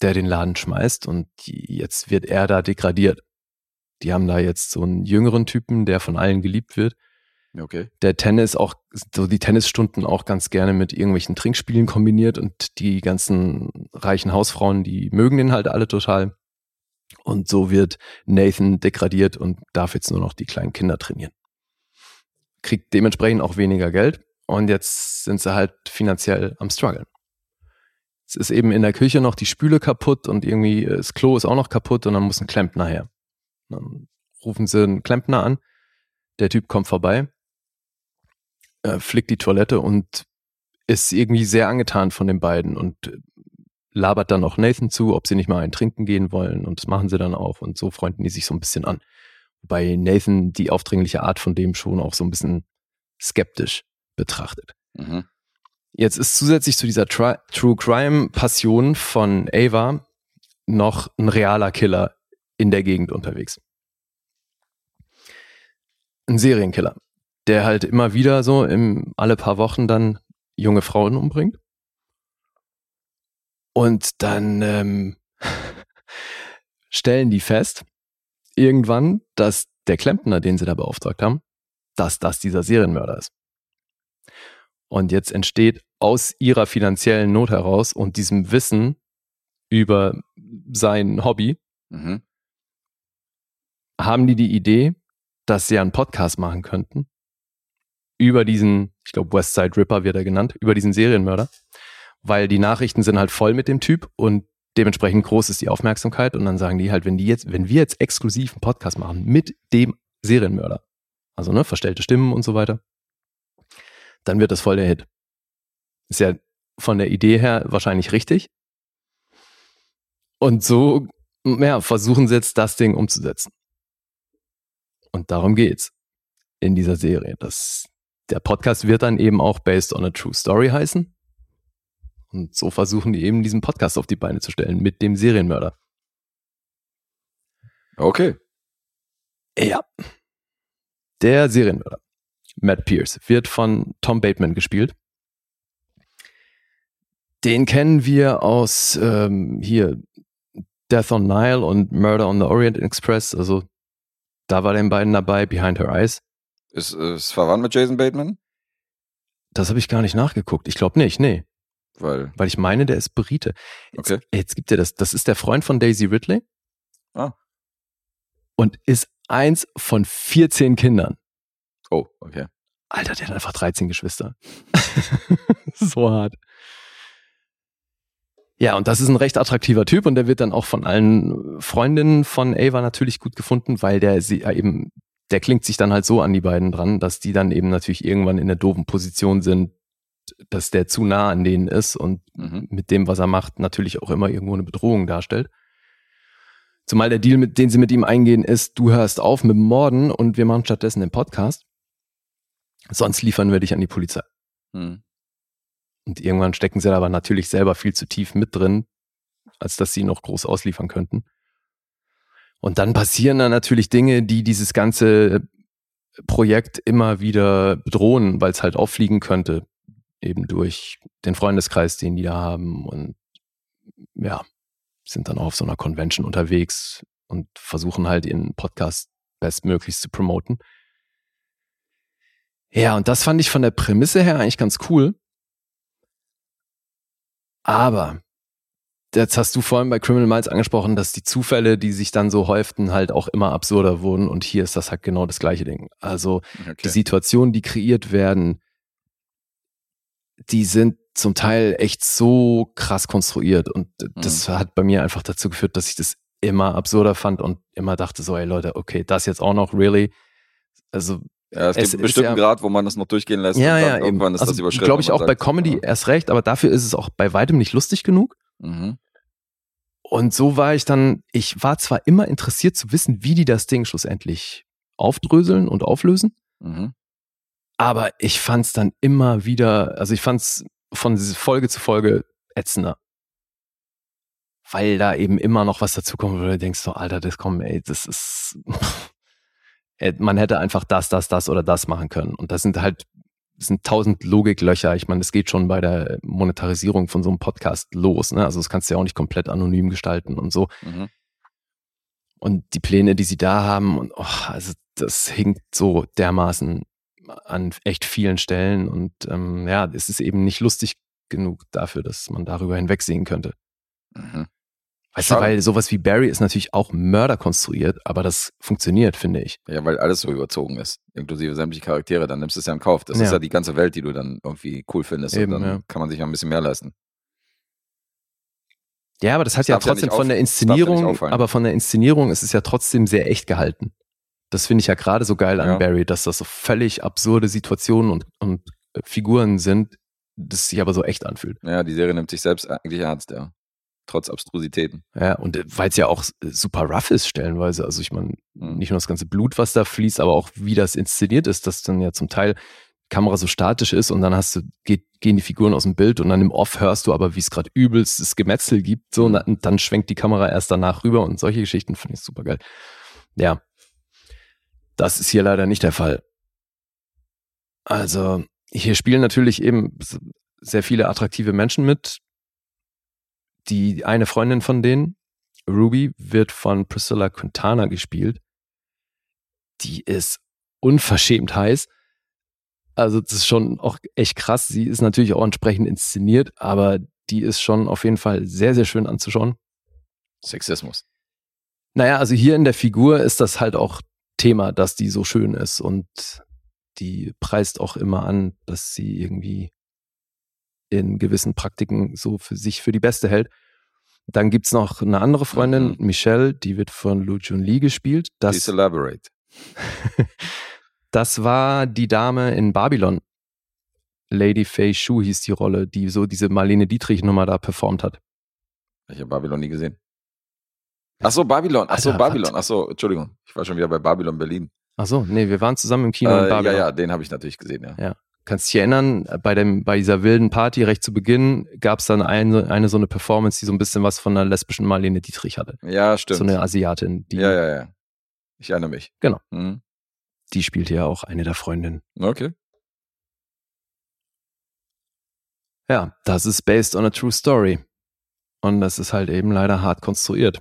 [SPEAKER 2] der den Laden schmeißt und jetzt wird er da degradiert. Die haben da jetzt so einen jüngeren Typen, der von allen geliebt wird,
[SPEAKER 3] Okay.
[SPEAKER 2] der Tennis auch, so die Tennisstunden auch ganz gerne mit irgendwelchen Trinkspielen kombiniert und die ganzen reichen Hausfrauen, die mögen den halt alle total. Und so wird Nathan degradiert und darf jetzt nur noch die kleinen Kinder trainieren. Kriegt dementsprechend auch weniger Geld und jetzt sind sie halt finanziell am struggeln. Es ist eben in der Küche noch die Spüle kaputt und irgendwie das Klo ist auch noch kaputt und dann muss ein Klempner her. Dann rufen sie einen Klempner an, der Typ kommt vorbei, äh, flickt die Toilette und ist irgendwie sehr angetan von den beiden und labert dann auch Nathan zu, ob sie nicht mal einen trinken gehen wollen und das machen sie dann auch und so freunden die sich so ein bisschen an. Wobei Nathan die aufdringliche Art von dem schon auch so ein bisschen skeptisch betrachtet.
[SPEAKER 3] Mhm.
[SPEAKER 2] Jetzt ist zusätzlich zu dieser Tri True Crime Passion von Ava noch ein realer Killer in der Gegend unterwegs. Ein Serienkiller, der halt immer wieder so im, alle paar Wochen dann junge Frauen umbringt. Und dann ähm, [LAUGHS] stellen die fest, irgendwann, dass der Klempner, den sie da beauftragt haben, dass das dieser Serienmörder ist. Und jetzt entsteht aus ihrer finanziellen Not heraus und diesem Wissen über sein Hobby,
[SPEAKER 3] Mhm.
[SPEAKER 2] haben die die Idee, dass sie einen Podcast machen könnten über diesen, ich glaube Westside Ripper wird er genannt, über diesen Serienmörder, weil die Nachrichten sind halt voll mit dem Typ und dementsprechend groß ist die Aufmerksamkeit und dann sagen die halt, wenn die jetzt, wenn wir jetzt exklusiv einen Podcast machen mit dem Serienmörder, also ne, verstellte Stimmen und so weiter, dann wird das voll der Hit. Ist ja von der Idee her wahrscheinlich richtig. Und so, ja, versuchen sie jetzt das Ding umzusetzen. Und darum geht's in dieser Serie. Das, der Podcast wird dann eben auch Based on a True Story heißen. Und so versuchen die eben diesen Podcast auf die Beine zu stellen mit dem Serienmörder.
[SPEAKER 3] Okay.
[SPEAKER 2] Ja. Der Serienmörder, Matt Pierce, wird von Tom Bateman gespielt. Den kennen wir aus ähm, hier Death on Nile und Murder on the Orient Express. Also da war den beiden dabei, Behind Her Eyes.
[SPEAKER 3] Ist es verwandt mit Jason Bateman?
[SPEAKER 2] Das habe ich gar nicht nachgeguckt. Ich glaube nicht, nee.
[SPEAKER 3] Weil,
[SPEAKER 2] Weil ich meine, der ist Brite. Jetzt,
[SPEAKER 3] Okay.
[SPEAKER 2] jetzt gibt er das. Das ist der Freund von Daisy Ridley.
[SPEAKER 3] Ah.
[SPEAKER 2] Und ist eins von 14 Kindern.
[SPEAKER 3] oh, okay.
[SPEAKER 2] Alter, der hat einfach 13 Geschwister. [LAUGHS] so hart. Ja, und das ist ein recht attraktiver Typ und der wird dann auch von allen Freundinnen von Ava natürlich gut gefunden, weil der sie ja eben, der klingt sich dann halt so an die beiden dran, dass die dann eben natürlich irgendwann in der doofen Position sind, dass der zu nah an denen ist und
[SPEAKER 3] Mhm.
[SPEAKER 2] mit dem, was er macht, natürlich auch immer irgendwo eine Bedrohung darstellt. Zumal der Deal, mit, den sie mit ihm eingehen, ist, du hörst auf mit dem Morden und wir machen stattdessen den Podcast. Sonst liefern wir dich an die Polizei.
[SPEAKER 3] Hm.
[SPEAKER 2] Und irgendwann stecken sie da aber natürlich selber viel zu tief mit drin, als dass sie noch groß ausliefern könnten. Und dann passieren da natürlich Dinge, die dieses ganze Projekt immer wieder bedrohen, weil es halt auffliegen könnte, eben durch den Freundeskreis, den die da haben und ja, sind dann auch auf so einer Convention unterwegs und versuchen halt ihren Podcast bestmöglichst zu promoten. Ja, und das fand ich von der Prämisse her eigentlich ganz cool. Aber jetzt hast du vorhin bei Criminal Minds angesprochen, dass die Zufälle, die sich dann so häuften, halt auch immer absurder wurden. Und hier ist das halt genau das gleiche Ding. Also die
[SPEAKER 3] okay.
[SPEAKER 2] Situationen, die kreiert werden, die sind zum Teil echt so krass konstruiert. Und das hat bei mir einfach dazu geführt, dass ich das immer absurder fand und immer dachte so, ey Leute, okay, das jetzt auch noch, really? Also
[SPEAKER 3] Ja, es,
[SPEAKER 2] es
[SPEAKER 3] gibt einen bestimmten
[SPEAKER 2] ja-
[SPEAKER 3] Grad, wo man das noch durchgehen lässt.
[SPEAKER 2] ja, ja, eben.
[SPEAKER 3] irgendwann ist
[SPEAKER 2] also,
[SPEAKER 3] das überschritten.
[SPEAKER 2] Glaube ich auch
[SPEAKER 3] man
[SPEAKER 2] bei
[SPEAKER 3] sagt,
[SPEAKER 2] Comedy
[SPEAKER 3] ja.
[SPEAKER 2] erst recht, aber dafür ist es auch bei weitem nicht lustig genug.
[SPEAKER 3] Mhm.
[SPEAKER 2] Und so war ich dann, ich war zwar immer interessiert zu wissen, wie die das Ding schlussendlich aufdröseln und auflösen,
[SPEAKER 3] Mhm.
[SPEAKER 2] aber ich fand es dann immer wieder, also ich fand es von Folge zu Folge ätzender. Weil da eben immer noch was dazukommt, wo du denkst so, Alter, das kommt, ey, das ist, [LAUGHS] man hätte einfach das, das, das oder das machen können. Und das sind halt, das sind tausend Logiklöcher. Ich meine, das geht schon bei der Monetarisierung von so einem Podcast los. Ne? Also das kannst du ja auch nicht komplett anonym gestalten und so.
[SPEAKER 3] Mhm.
[SPEAKER 2] Und die Pläne, die sie da haben, und oh, also das hinkt so dermaßen an echt vielen Stellen. Und ähm, ja, es ist eben nicht lustig genug dafür, dass man darüber hinwegsehen könnte.
[SPEAKER 3] Mhm.
[SPEAKER 2] Weißt du,
[SPEAKER 3] Schade.
[SPEAKER 2] weil sowas wie Barry ist natürlich auch Mörder konstruiert, aber das funktioniert, finde ich.
[SPEAKER 3] Ja, weil alles so überzogen ist, inklusive sämtliche Charaktere, dann nimmst du es ja in Kauf. Das ist
[SPEAKER 2] Ja.
[SPEAKER 3] ja die ganze Welt, die du dann irgendwie cool findest.
[SPEAKER 2] Eben,
[SPEAKER 3] und dann
[SPEAKER 2] ja.
[SPEAKER 3] kann man sich ja ein bisschen mehr leisten.
[SPEAKER 2] Ja, aber das hat
[SPEAKER 3] Das
[SPEAKER 2] ja
[SPEAKER 3] ja
[SPEAKER 2] trotzdem
[SPEAKER 3] nicht
[SPEAKER 2] von der
[SPEAKER 3] ja
[SPEAKER 2] Inszenierung,
[SPEAKER 3] auffallen.
[SPEAKER 2] aber von der Inszenierung ist es ja trotzdem sehr echt gehalten. Das finde ich ja gerade so geil an
[SPEAKER 3] Ja.
[SPEAKER 2] Barry, dass das so völlig absurde Situationen und, und äh, Figuren sind, das sich aber so echt anfühlt.
[SPEAKER 3] Ja, die Serie nimmt sich selbst eigentlich ernst, ja. Trotz Abstrusitäten.
[SPEAKER 2] Ja, und weil es ja auch äh, super rough ist stellenweise. Also ich meine,
[SPEAKER 3] Mhm.
[SPEAKER 2] nicht nur das ganze Blut, was da fließt, aber auch wie das inszeniert ist, dass dann ja zum Teil die Kamera so statisch ist und dann hast du, geht, gehen die Figuren aus dem Bild und dann im Off hörst du aber, wie es gerade übelstes Gemetzel gibt, so, und
[SPEAKER 3] Mhm.
[SPEAKER 2] dann, und dann schwenkt die Kamera erst danach rüber und solche Geschichten finde ich super geil. Ja. Das ist hier leider nicht der Fall. Also, hier spielen natürlich eben sehr viele attraktive Menschen mit. Die eine Freundin von denen, Ruby, wird von Priscilla Quintana gespielt. Die ist unverschämt heiß. Also, das ist schon auch echt krass. Sie ist natürlich auch entsprechend inszeniert, aber die ist schon auf jeden Fall sehr, sehr schön anzuschauen.
[SPEAKER 3] Sexismus.
[SPEAKER 2] Naja, also hier in der Figur ist das halt auch Thema, dass die so schön ist und die preist auch immer an, dass sie irgendwie in gewissen Praktiken so für sich für die Beste hält. Dann gibt's noch eine andere Freundin,
[SPEAKER 3] Mhm.
[SPEAKER 2] Michelle, die wird von Lu Jun Lee gespielt.
[SPEAKER 3] Please
[SPEAKER 2] Das,
[SPEAKER 3] elaborate. [LAUGHS]
[SPEAKER 2] das war die Dame in Babylon. Lady Fei Shu hieß die Rolle, die so diese Marlene Dietrich-Nummer da performt hat.
[SPEAKER 3] Ich habe Babylon nie gesehen. Ach so, Babylon. Ach so,
[SPEAKER 2] Alter,
[SPEAKER 3] Babylon.
[SPEAKER 2] was?
[SPEAKER 3] Ach so, Entschuldigung. Ich war schon wieder bei Babylon Berlin.
[SPEAKER 2] Ach so, nee, wir waren zusammen im Kino in
[SPEAKER 3] Äh, ja,
[SPEAKER 2] Babylon.
[SPEAKER 3] ja, den habe ich natürlich gesehen, ja.
[SPEAKER 2] Kannst dich erinnern, bei, dem, bei dieser wilden Party recht zu Beginn gab es dann eine, eine so eine Performance, die so ein bisschen was von einer lesbischen Marlene Dietrich hatte.
[SPEAKER 3] Ja, stimmt.
[SPEAKER 2] So eine Asiatin, die,
[SPEAKER 3] ja, ja, ja. Ich erinnere mich.
[SPEAKER 2] Genau.
[SPEAKER 3] Mhm.
[SPEAKER 2] die spielte ja auch eine der Freundinnen.
[SPEAKER 3] Okay.
[SPEAKER 2] Ja, das ist based on a true story. Und das ist halt eben leider hart konstruiert.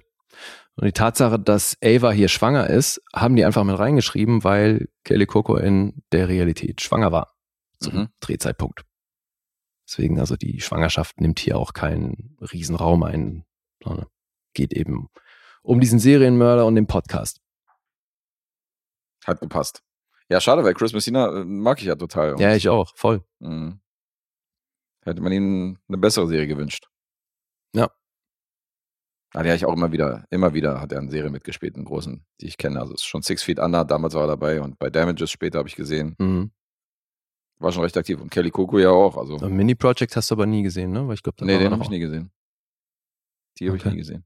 [SPEAKER 2] Und die Tatsache, dass Ava hier schwanger ist, haben die einfach mit reingeschrieben, weil Kelly Coco in der Realität schwanger war. Zum
[SPEAKER 3] Mhm.
[SPEAKER 2] Drehzeitpunkt. Deswegen, also die Schwangerschaft nimmt hier auch keinen Riesenraum ein, sondern geht eben um diesen Serienmörder und den Podcast.
[SPEAKER 3] Hat gepasst. Ja, schade, weil Chris Messina äh, mag ich ja total. Und,
[SPEAKER 2] Ja, ich auch, voll.
[SPEAKER 3] Mhm. Hätte man ihnen eine bessere Serie gewünscht.
[SPEAKER 2] Ja.
[SPEAKER 3] Ah, ja, ich auch immer wieder, immer wieder hat er eine Serie mitgespielt, einen großen, die ich kenne. Also es ist schon Six Feet Under, damals war er dabei und bei Damages später habe ich gesehen.
[SPEAKER 2] Mhm.
[SPEAKER 3] War schon recht aktiv. Und Kelly Coco ja auch. Also,
[SPEAKER 2] Mini-Project hast du aber nie gesehen, ne? Weil ich glaube,
[SPEAKER 3] nee, den habe ich nie gesehen. Die habe
[SPEAKER 2] Okay.
[SPEAKER 3] ich nie gesehen.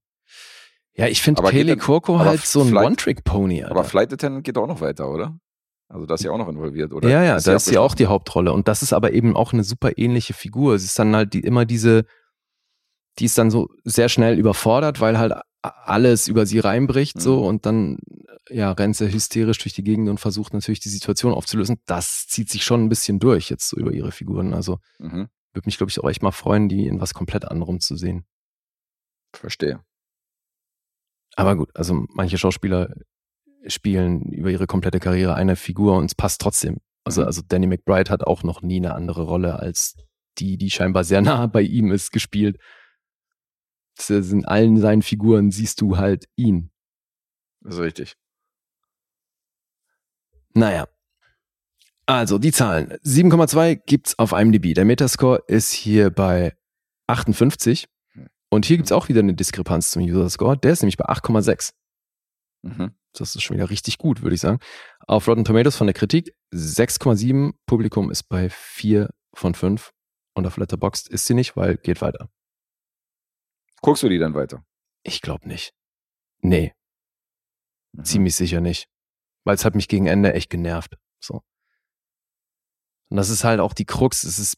[SPEAKER 2] Ja, ich finde Kelly Coco halt so ein One-Trick-Pony.
[SPEAKER 3] Aber Flight Attendant geht auch noch weiter, oder? Also da ist sie auch noch involviert, oder?
[SPEAKER 2] ja, ja, da ist sie auch die? Hauptrolle. Und das ist aber eben auch eine super ähnliche Figur. Sie ist dann halt die, immer diese, die ist dann so sehr schnell überfordert, weil halt alles über sie reinbricht, so,
[SPEAKER 3] Mhm.
[SPEAKER 2] und dann, ja, rennt sie hysterisch durch die Gegend und versucht natürlich die Situation aufzulösen. Das zieht sich schon ein bisschen durch jetzt so über ihre Figuren. Also,
[SPEAKER 3] Mhm.
[SPEAKER 2] würde mich, glaube ich, auch echt mal freuen, die in was komplett anderem zu sehen.
[SPEAKER 3] Verstehe.
[SPEAKER 2] Aber gut, also manche Schauspieler spielen über ihre komplette Karriere eine Figur und es passt trotzdem. Also,
[SPEAKER 3] Mhm.
[SPEAKER 2] also Danny McBride hat auch noch nie eine andere Rolle als die, die scheinbar sehr [LAUGHS] nah bei ihm ist, gespielt. Ist in allen seinen Figuren siehst du halt ihn.
[SPEAKER 3] Das ist richtig.
[SPEAKER 2] Naja. Also, die Zahlen. 7,2 gibt's auf IMDb. Der Metascore ist hier bei 58. Und hier gibt's auch wieder eine Diskrepanz zum User-Score. Der ist nämlich bei 8,6.
[SPEAKER 3] Mhm.
[SPEAKER 2] Das ist schon wieder richtig gut, würde ich sagen. Auf Rotten Tomatoes von der Kritik 6,7. Publikum ist bei 4 von 5. Und auf Letterboxd ist sie nicht, weil geht weiter.
[SPEAKER 3] Guckst du die dann weiter?
[SPEAKER 2] Ich glaube nicht. Nee,
[SPEAKER 3] Mhm.
[SPEAKER 2] ziemlich sicher nicht. Weil es hat mich gegen Ende echt genervt. So. Und das ist halt auch die Krux. Es ist,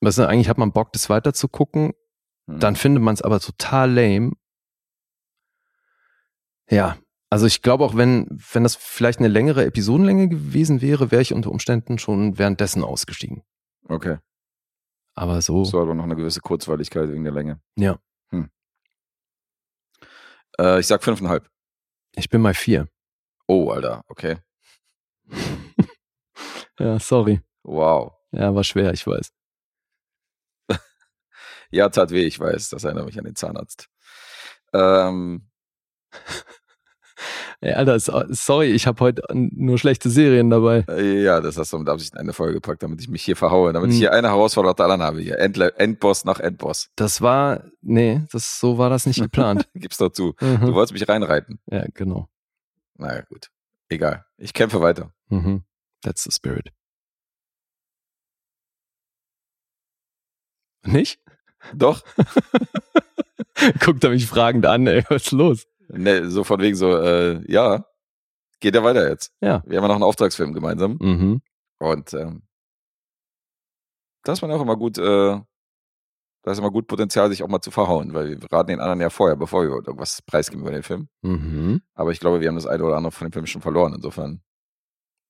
[SPEAKER 2] was eigentlich hat man Bock, das weiter zu gucken.
[SPEAKER 3] Mhm.
[SPEAKER 2] Dann findet man es aber total lame. Ja, also ich glaube auch, wenn, wenn das vielleicht eine längere Episodenlänge gewesen wäre, wäre ich unter Umständen schon währenddessen ausgestiegen.
[SPEAKER 3] Okay.
[SPEAKER 2] Aber so,
[SPEAKER 3] So hat aber noch eine gewisse Kurzweiligkeit wegen der Länge.
[SPEAKER 2] ja,
[SPEAKER 3] Äh, ich sag fünfeinhalb.
[SPEAKER 2] ich bin bei vier.
[SPEAKER 3] Oh, Alter, okay. [LAUGHS]
[SPEAKER 2] Ja, sorry.
[SPEAKER 3] Wow.
[SPEAKER 2] Ja, war schwer, ich weiß.
[SPEAKER 3] Ja, tat weh, ich weiß. Das erinnert mich an den Zahnarzt. Ähm, [LAUGHS]
[SPEAKER 2] Ey, Alter, so- sorry, ich habe heute nur schlechte Serien dabei.
[SPEAKER 3] äh, ja, das hast du mit Absicht in eine Folge gepackt, damit ich mich hier verhaue, damit ich
[SPEAKER 2] Hm.
[SPEAKER 3] hier eine Herausforderung nach der anderen habe. Hier Endle Endboss nach Endboss.
[SPEAKER 2] Das war, nee, das, so war das nicht geplant. [LAUGHS]
[SPEAKER 3] Gib's doch zu. Du
[SPEAKER 2] mhm.
[SPEAKER 3] wolltest mich reinreiten.
[SPEAKER 2] Ja, genau.
[SPEAKER 3] Naja, gut. Egal. Ich kämpfe weiter.
[SPEAKER 2] Mhm. That's the spirit. Nicht?
[SPEAKER 3] Doch. [LAUGHS]
[SPEAKER 2] Guckt er mich fragend an, ey, was ist los?
[SPEAKER 3] Ne, so von wegen so, äh, ja, geht ja weiter jetzt.
[SPEAKER 2] Ja.
[SPEAKER 3] Wir haben ja noch einen Auftragsfilm gemeinsam.
[SPEAKER 2] Mhm.
[SPEAKER 3] Und ähm, da ist man auch immer gut, äh, da ist immer gut Potenzial, sich auch mal zu verhauen, weil wir raten den anderen ja vorher, bevor wir irgendwas preisgeben über den Film.
[SPEAKER 2] Mhm.
[SPEAKER 3] Aber ich glaube, wir haben das eine oder andere von dem Film schon verloren. Insofern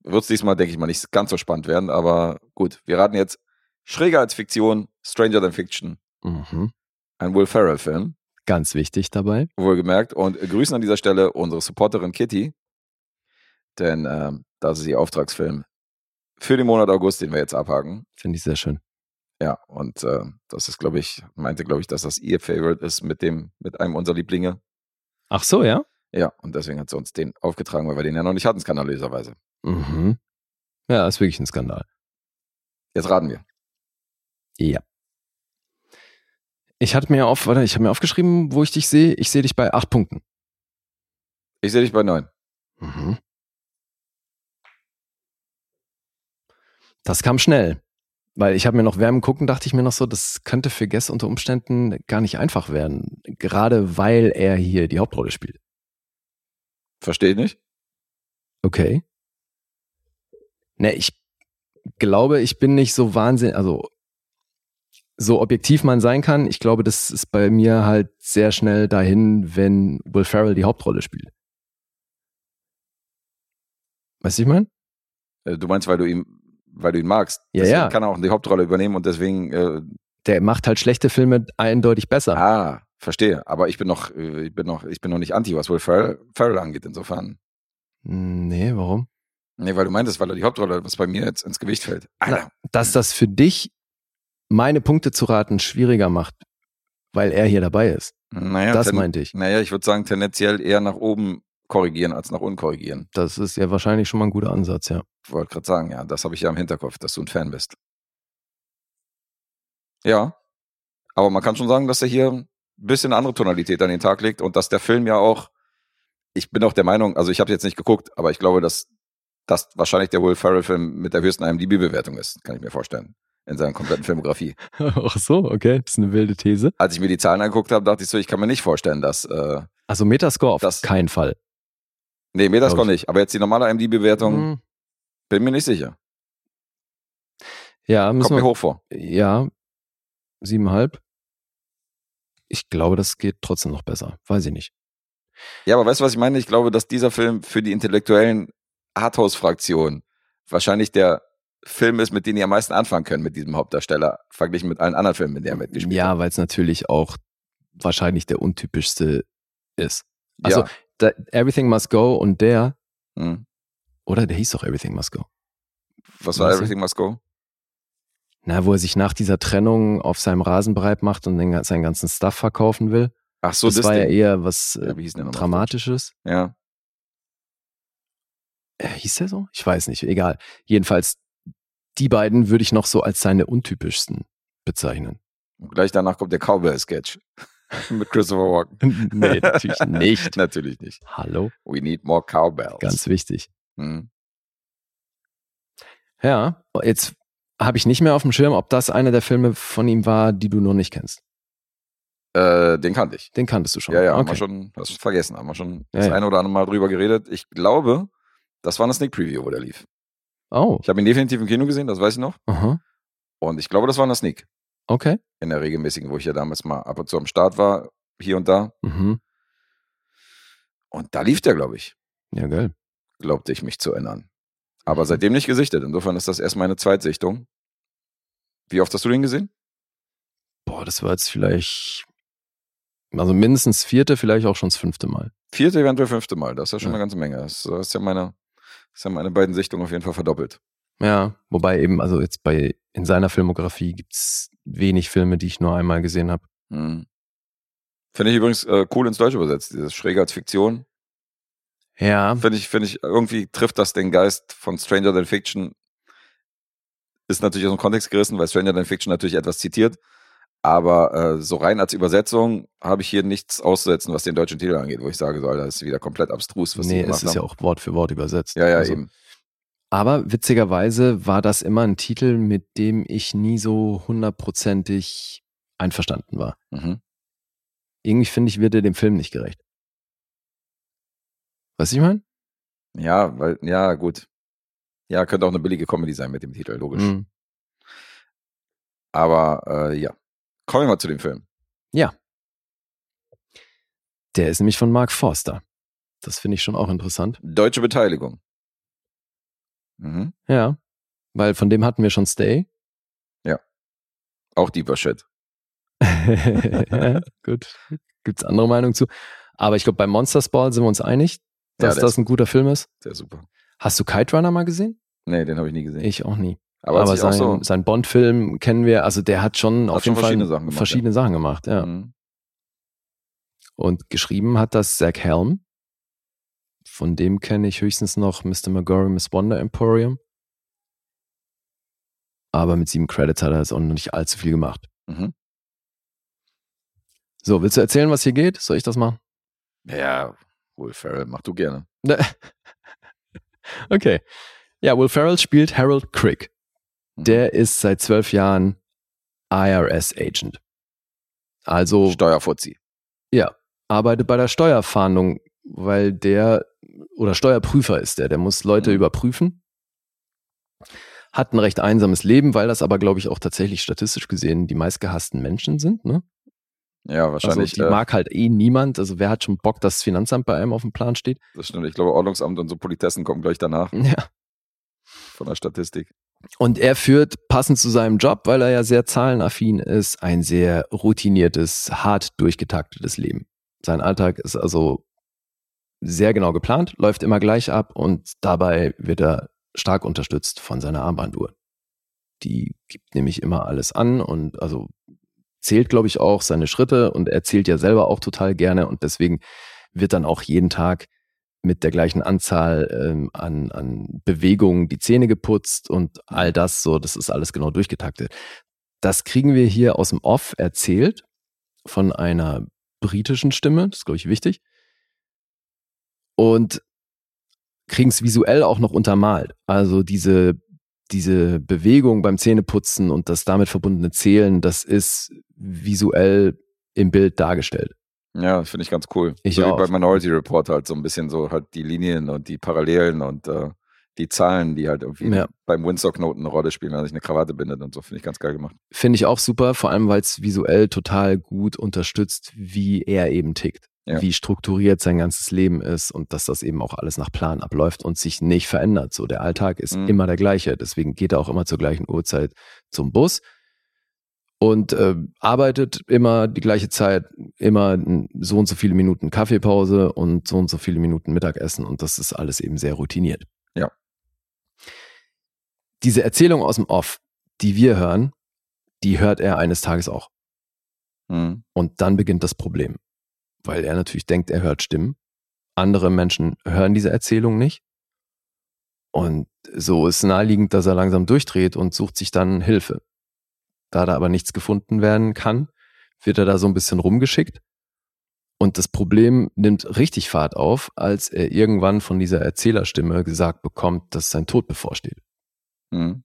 [SPEAKER 3] wird es diesmal, denke ich mal, nicht ganz so spannend werden. Aber gut, wir raten jetzt schräger als Fiktion, Stranger Than Fiction,
[SPEAKER 2] Mhm.
[SPEAKER 3] ein Will Ferrell-Film,
[SPEAKER 2] Ganz wichtig dabei.
[SPEAKER 3] wohlgemerkt. Und grüßen an dieser Stelle unsere Supporterin Kitty, denn ähm, das ist ihr Auftragsfilm für den Monat August, den wir jetzt abhaken.
[SPEAKER 2] Finde ich sehr schön.
[SPEAKER 3] Ja, und äh, das ist, glaube ich, meinte, glaube ich, dass das ihr Favorite ist mit dem, mit einem unserer Lieblinge.
[SPEAKER 2] Ach so, ja?
[SPEAKER 3] Ja, und deswegen hat sie uns den aufgetragen, weil wir den ja noch nicht hatten, skandalöserweise.
[SPEAKER 2] Mhm. Ja, ist wirklich ein Skandal.
[SPEAKER 3] Jetzt raten wir.
[SPEAKER 2] Ja. Ich hatte mir auf, warte, ich habe mir aufgeschrieben, wo ich dich sehe. Ich sehe dich bei acht Punkten.
[SPEAKER 3] Ich sehe dich bei neun.
[SPEAKER 2] Mhm. Das kam schnell. Weil ich habe mir noch Wärmen gucken, dachte ich mir noch so, das könnte für Guess unter Umständen gar nicht einfach werden. Gerade weil er hier die Hauptrolle spielt.
[SPEAKER 3] Verstehe ich nicht?
[SPEAKER 2] Okay. Ne, ich glaube, ich bin nicht so wahnsinnig, also so objektiv man sein kann. Ich glaube, das ist bei mir halt sehr schnell dahin, wenn Will Ferrell die Hauptrolle spielt. Weißt du, ich meine?
[SPEAKER 3] Äh, Du meinst, weil du ihn, weil du ihn magst.
[SPEAKER 2] Ja,
[SPEAKER 3] Deswegen
[SPEAKER 2] ja.
[SPEAKER 3] kann er auch die Hauptrolle übernehmen und deswegen, äh,
[SPEAKER 2] Der macht halt schlechte Filme eindeutig besser.
[SPEAKER 3] ah, verstehe. Aber ich bin noch, äh, ich bin noch, ich bin noch nicht anti, was Will Ferrell, Ferrell angeht, insofern.
[SPEAKER 2] Nee, warum?
[SPEAKER 3] Nee, weil du meintest, weil er die Hauptrolle, was bei mir jetzt ins Gewicht fällt. Alter.
[SPEAKER 2] Dass das für dich meine Punkte zu raten schwieriger macht, weil er hier dabei ist.
[SPEAKER 3] Naja,
[SPEAKER 2] das meinte ich.
[SPEAKER 3] Naja, ich würde sagen, tendenziell eher nach oben korrigieren als nach unten korrigieren.
[SPEAKER 2] Das ist ja wahrscheinlich schon mal ein guter Ansatz, ja.
[SPEAKER 3] Ich wollte gerade sagen, ja, das habe ich ja im Hinterkopf, dass du ein Fan bist. Ja, aber man kann schon sagen, dass er hier ein bisschen andere Tonalität an den Tag legt und dass der Film ja auch, ich bin auch der Meinung, also ich habe jetzt nicht geguckt, aber ich glaube, dass das wahrscheinlich der Will Ferrell-Film mit der höchsten IMDb-Bewertung ist, kann ich mir vorstellen, in seiner kompletten Filmografie. [LAUGHS]
[SPEAKER 2] Ach so, okay. Das ist eine wilde These.
[SPEAKER 3] Als ich mir die Zahlen angeguckt habe, dachte ich so, ich kann mir nicht vorstellen, dass, äh,
[SPEAKER 2] Also Metascore auf
[SPEAKER 3] Das-
[SPEAKER 2] keinen Fall.
[SPEAKER 3] nee, Metascore nicht, aber jetzt die normale IMDb-Bewertung,
[SPEAKER 2] Hm,
[SPEAKER 3] bin mir nicht sicher.
[SPEAKER 2] Ja, müssen
[SPEAKER 3] Kommt mir
[SPEAKER 2] wir,
[SPEAKER 3] hoch vor.
[SPEAKER 2] ja, siebeneinhalb. Ich glaube, das geht trotzdem noch besser. Weiß ich nicht.
[SPEAKER 3] Ja, aber weißt du, was ich meine? Ich glaube, dass dieser Film für die intellektuellen Arthouse-Fraktion wahrscheinlich der Film ist, mit dem die am meisten anfangen können mit diesem Hauptdarsteller, verglichen mit allen anderen Filmen, mit denen er mitgespielt
[SPEAKER 2] Ja,
[SPEAKER 3] hat.
[SPEAKER 2] weil es natürlich auch wahrscheinlich der untypischste ist. Also
[SPEAKER 3] ja.
[SPEAKER 2] da, Everything Must Go und der,
[SPEAKER 3] Hm.
[SPEAKER 2] oder der hieß doch Everything Must Go.
[SPEAKER 3] Was war? Everything Must Go?
[SPEAKER 2] Na, wo er sich nach dieser Trennung auf seinem Rasen bereit macht und den, seinen ganzen Stuff verkaufen will.
[SPEAKER 3] Ach so,
[SPEAKER 2] das,
[SPEAKER 3] das,
[SPEAKER 2] war ja
[SPEAKER 3] Ding.
[SPEAKER 2] eher was äh,
[SPEAKER 3] Ja?
[SPEAKER 2] Dramatisches.
[SPEAKER 3] Ja.
[SPEAKER 2] Äh, hieß der so? Ich weiß nicht, egal. Jedenfalls, die beiden würde ich noch so als seine untypischsten bezeichnen.
[SPEAKER 3] Und gleich danach kommt der Cowbell-Sketch [LAUGHS] mit Christopher Walken.
[SPEAKER 2] nee, natürlich [LAUGHS] nicht.
[SPEAKER 3] Natürlich nicht.
[SPEAKER 2] Hallo?
[SPEAKER 3] We need more Cowbells.
[SPEAKER 2] Ganz wichtig.
[SPEAKER 3] Hm.
[SPEAKER 2] Ja, jetzt habe ich nicht mehr auf dem Schirm, ob das einer der Filme von ihm war, die du noch nicht kennst.
[SPEAKER 3] Äh, den kannte ich.
[SPEAKER 2] Den kanntest du schon.
[SPEAKER 3] Ja, ja, haben
[SPEAKER 2] okay.
[SPEAKER 3] wir schon, hast du vergessen, haben wir schon
[SPEAKER 2] Ja,
[SPEAKER 3] das
[SPEAKER 2] ja.
[SPEAKER 3] eine oder andere Mal drüber geredet. Ich glaube, das war eine Sneak Preview, wo der lief.
[SPEAKER 2] Oh,
[SPEAKER 3] Ich habe ihn definitiv im Kino gesehen, das weiß ich noch.
[SPEAKER 2] aha.
[SPEAKER 3] Und ich glaube, das war eine Sneak.
[SPEAKER 2] Okay.
[SPEAKER 3] In der regelmäßigen, wo ich ja damals mal ab und zu am Start war, hier und da.
[SPEAKER 2] Mhm.
[SPEAKER 3] Und da lief der, glaube ich.
[SPEAKER 2] Ja, geil.
[SPEAKER 3] Glaubte ich mich zu erinnern. Aber seitdem nicht gesichtet. Insofern ist das erst meine Zweitsichtung. Wie oft hast du den gesehen?
[SPEAKER 2] Boah, das war jetzt vielleicht, also mindestens vierte, vielleicht auch schon das fünfte Mal.
[SPEAKER 3] Vierte, eventuell fünfte Mal. Das ist ja schon
[SPEAKER 2] Ja.
[SPEAKER 3] eine ganze Menge. Das ist ja meine, das ja meine beiden Sichtungen auf jeden Fall verdoppelt.
[SPEAKER 2] Ja, wobei eben, also jetzt bei, in seiner Filmografie gibt's wenig Filme, die ich nur einmal gesehen habe.
[SPEAKER 3] Hm. Finde ich übrigens äh, cool ins Deutsche übersetzt, dieses schräg als Fiktion.
[SPEAKER 2] Ja,
[SPEAKER 3] Finde ich, finde ich, irgendwie trifft das den Geist von Stranger Than Fiction. Ist natürlich aus dem Kontext gerissen, weil Stranger Than Fiction natürlich etwas zitiert. Aber äh, so rein als Übersetzung habe ich hier nichts auszusetzen, was den deutschen Titel angeht, wo ich sage, so, das ist wieder komplett abstrus, was
[SPEAKER 2] nee, es ist
[SPEAKER 3] haben.
[SPEAKER 2] ja auch Wort für Wort übersetzt.
[SPEAKER 3] ja, ja,
[SPEAKER 2] Also,
[SPEAKER 3] eben.
[SPEAKER 2] Aber witzigerweise war das immer ein Titel, mit dem ich nie so hundertprozentig einverstanden war.
[SPEAKER 3] Mhm.
[SPEAKER 2] Irgendwie finde ich, wird er dem Film nicht gerecht. Was ich meine?
[SPEAKER 3] Ja, weil, ja, gut. Ja, könnte auch eine billige Comedy sein mit dem Titel, logisch.
[SPEAKER 2] Mhm.
[SPEAKER 3] Aber äh, ja. Kommen wir mal zu dem Film.
[SPEAKER 2] Der ist nämlich von Mark Forster. Das finde ich schon auch interessant.
[SPEAKER 3] Deutsche Beteiligung. Mhm.
[SPEAKER 2] Ja, weil von dem hatten wir schon Stay.
[SPEAKER 3] Auch deeper Shit.
[SPEAKER 2] ja, [LAUGHS] gut. Gibt's andere Meinungen zu. Aber ich glaube, bei Monsters Ball sind wir uns einig,
[SPEAKER 3] Ja,
[SPEAKER 2] dass
[SPEAKER 3] der
[SPEAKER 2] das ein guter Film ist.
[SPEAKER 3] Sehr super.
[SPEAKER 2] Hast du Kite Runner mal gesehen?
[SPEAKER 3] Nee, den habe ich nie gesehen.
[SPEAKER 2] Ich auch nie.
[SPEAKER 3] Aber
[SPEAKER 2] Aber sein,
[SPEAKER 3] so,
[SPEAKER 2] sein Bond-Film kennen wir, also der hat schon
[SPEAKER 3] Hat
[SPEAKER 2] auf
[SPEAKER 3] schon
[SPEAKER 2] jeden Fall
[SPEAKER 3] verschiedene Sachen gemacht,
[SPEAKER 2] verschiedene Sachen gemacht, ja.
[SPEAKER 3] Mhm.
[SPEAKER 2] Und geschrieben hat das Zach Helm. Von dem kenne ich höchstens noch Mr. McGorry, Miss Wonder Emporium. Aber mit sieben Credits hat er jetzt auch noch nicht allzu viel gemacht.
[SPEAKER 3] Mhm.
[SPEAKER 2] So, willst du erzählen, was hier geht? Soll ich das machen?
[SPEAKER 3] Ja, Will Ferrell, mach du gerne. [LAUGHS]
[SPEAKER 2] okay. Ja, Will Ferrell spielt Harold Crick.
[SPEAKER 3] Mhm.
[SPEAKER 2] Der ist seit zwölf Jahren IRS-Agent. Also
[SPEAKER 3] Steuerfuzzi.
[SPEAKER 2] arbeitet bei der Steuerfahndung, weil der oder Steuerprüfer ist der, der muss Leute
[SPEAKER 3] Mhm.
[SPEAKER 2] überprüfen. Hat ein recht einsames Leben, weil das aber, glaube ich, auch tatsächlich statistisch gesehen die meistgehassten Menschen sind. Ne?
[SPEAKER 3] Ja, wahrscheinlich.
[SPEAKER 2] also die
[SPEAKER 3] äh,
[SPEAKER 2] mag halt eh niemand. Also wer hat schon Bock, dass das Finanzamt bei einem auf dem Plan steht?
[SPEAKER 3] das stimmt. Ich glaube, Ordnungsamt und so Politessen kommen gleich danach [LAUGHS]
[SPEAKER 2] Ja.
[SPEAKER 3] von der Statistik.
[SPEAKER 2] Und er führt passend zu seinem Job, weil er ja sehr zahlenaffin ist, ein sehr routiniertes, hart durchgetaktetes Leben. Sein Alltag ist also sehr genau geplant, läuft immer gleich ab und dabei wird er stark unterstützt von seiner Armbanduhr. Die gibt nämlich immer alles an und also zählt, glaube ich, auch seine Schritte und er zählt ja selber auch total gerne und deswegen wird dann auch jeden Tag mit der gleichen Anzahl ähm, an, an Bewegungen die Zähne geputzt und all das so, das ist alles genau durchgetaktet. Das kriegen wir hier aus dem Off erzählt von einer britischen Stimme, das ist, glaube ich, wichtig. Und kriegen es visuell auch noch untermalt. Also diese, diese Bewegung beim Zähneputzen und das damit verbundene Zählen, das ist visuell im Bild dargestellt.
[SPEAKER 3] Ja, finde ich ganz cool.
[SPEAKER 2] Ich
[SPEAKER 3] so
[SPEAKER 2] auch.
[SPEAKER 3] wie bei Minority Report halt so ein bisschen so halt die Linien und die Parallelen und äh, die Zahlen, die halt irgendwie
[SPEAKER 2] Ja.
[SPEAKER 3] beim Windsor-Knoten eine Rolle spielen, wenn er sich eine Krawatte bindet und so, finde ich ganz geil gemacht.
[SPEAKER 2] Finde ich auch super, vor allem weil es visuell total gut unterstützt, wie er eben tickt.
[SPEAKER 3] Ja.
[SPEAKER 2] Wie strukturiert sein ganzes Leben ist und dass das eben auch alles nach Plan abläuft und sich nicht verändert. So, der Alltag ist
[SPEAKER 3] Mhm.
[SPEAKER 2] immer der gleiche. Deswegen geht er auch immer zur gleichen Uhrzeit zum Bus und äh, arbeitet immer die gleiche Zeit, immer so und so viele Minuten Kaffeepause und so und so viele Minuten Mittagessen und das ist alles eben sehr routiniert.
[SPEAKER 3] Ja.
[SPEAKER 2] Diese Erzählung aus dem Off, die wir hören, die hört er eines Tages auch.
[SPEAKER 3] Mhm.
[SPEAKER 2] Und dann beginnt das Problem, weil er natürlich denkt, er hört Stimmen. Andere Menschen hören diese Erzählung nicht. Und so ist naheliegend, dass er langsam durchdreht und sucht sich dann Hilfe. Da da aber nichts gefunden werden kann, wird er da so ein bisschen rumgeschickt. Und das Problem nimmt richtig Fahrt auf, als er irgendwann von dieser Erzählerstimme gesagt bekommt, dass sein Tod bevorsteht.
[SPEAKER 3] Mhm.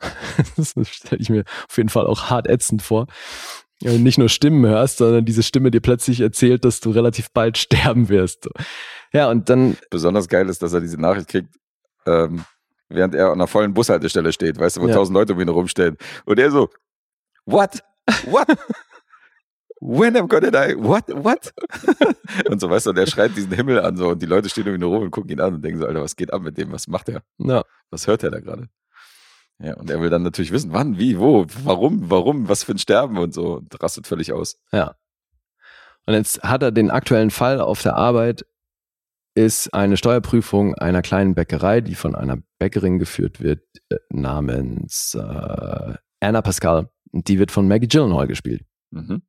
[SPEAKER 3] [LAUGHS]
[SPEAKER 2] Das stelle ich mir auf jeden Fall auch hart ätzend vor. Wenn du nicht nur Stimmen hörst, sondern diese Stimme dir plötzlich erzählt, dass du relativ bald [LAUGHS] sterben wirst. Ja, und dann,
[SPEAKER 3] Besonders geil ist, dass er diese Nachricht kriegt, ähm, während er an einer vollen Bushaltestelle steht, weißt du, wo
[SPEAKER 2] Ja.
[SPEAKER 3] tausend Leute um ihn rumstehen. Und er so, what? What? [LAUGHS] When am gonna die? What? What? [LAUGHS] und so, weißt du, und er schreit diesen Himmel an so und die Leute stehen um ihn rum und gucken ihn an und denken so, Alter, was geht ab mit dem? Was macht er?
[SPEAKER 2] na,
[SPEAKER 3] Was hört er da gerade? Ja, und er will dann natürlich wissen, wann, wie, wo, warum, warum, was für ein Sterben und so und rastet völlig aus.
[SPEAKER 2] ja. Und jetzt hat er den aktuellen Fall auf der Arbeit, ist eine Steuerprüfung einer kleinen Bäckerei, die von einer Bäckerin geführt wird, äh, namens äh, Anna Pascal. Und die wird von Maggie Gyllenhaal gespielt.
[SPEAKER 3] Mhm.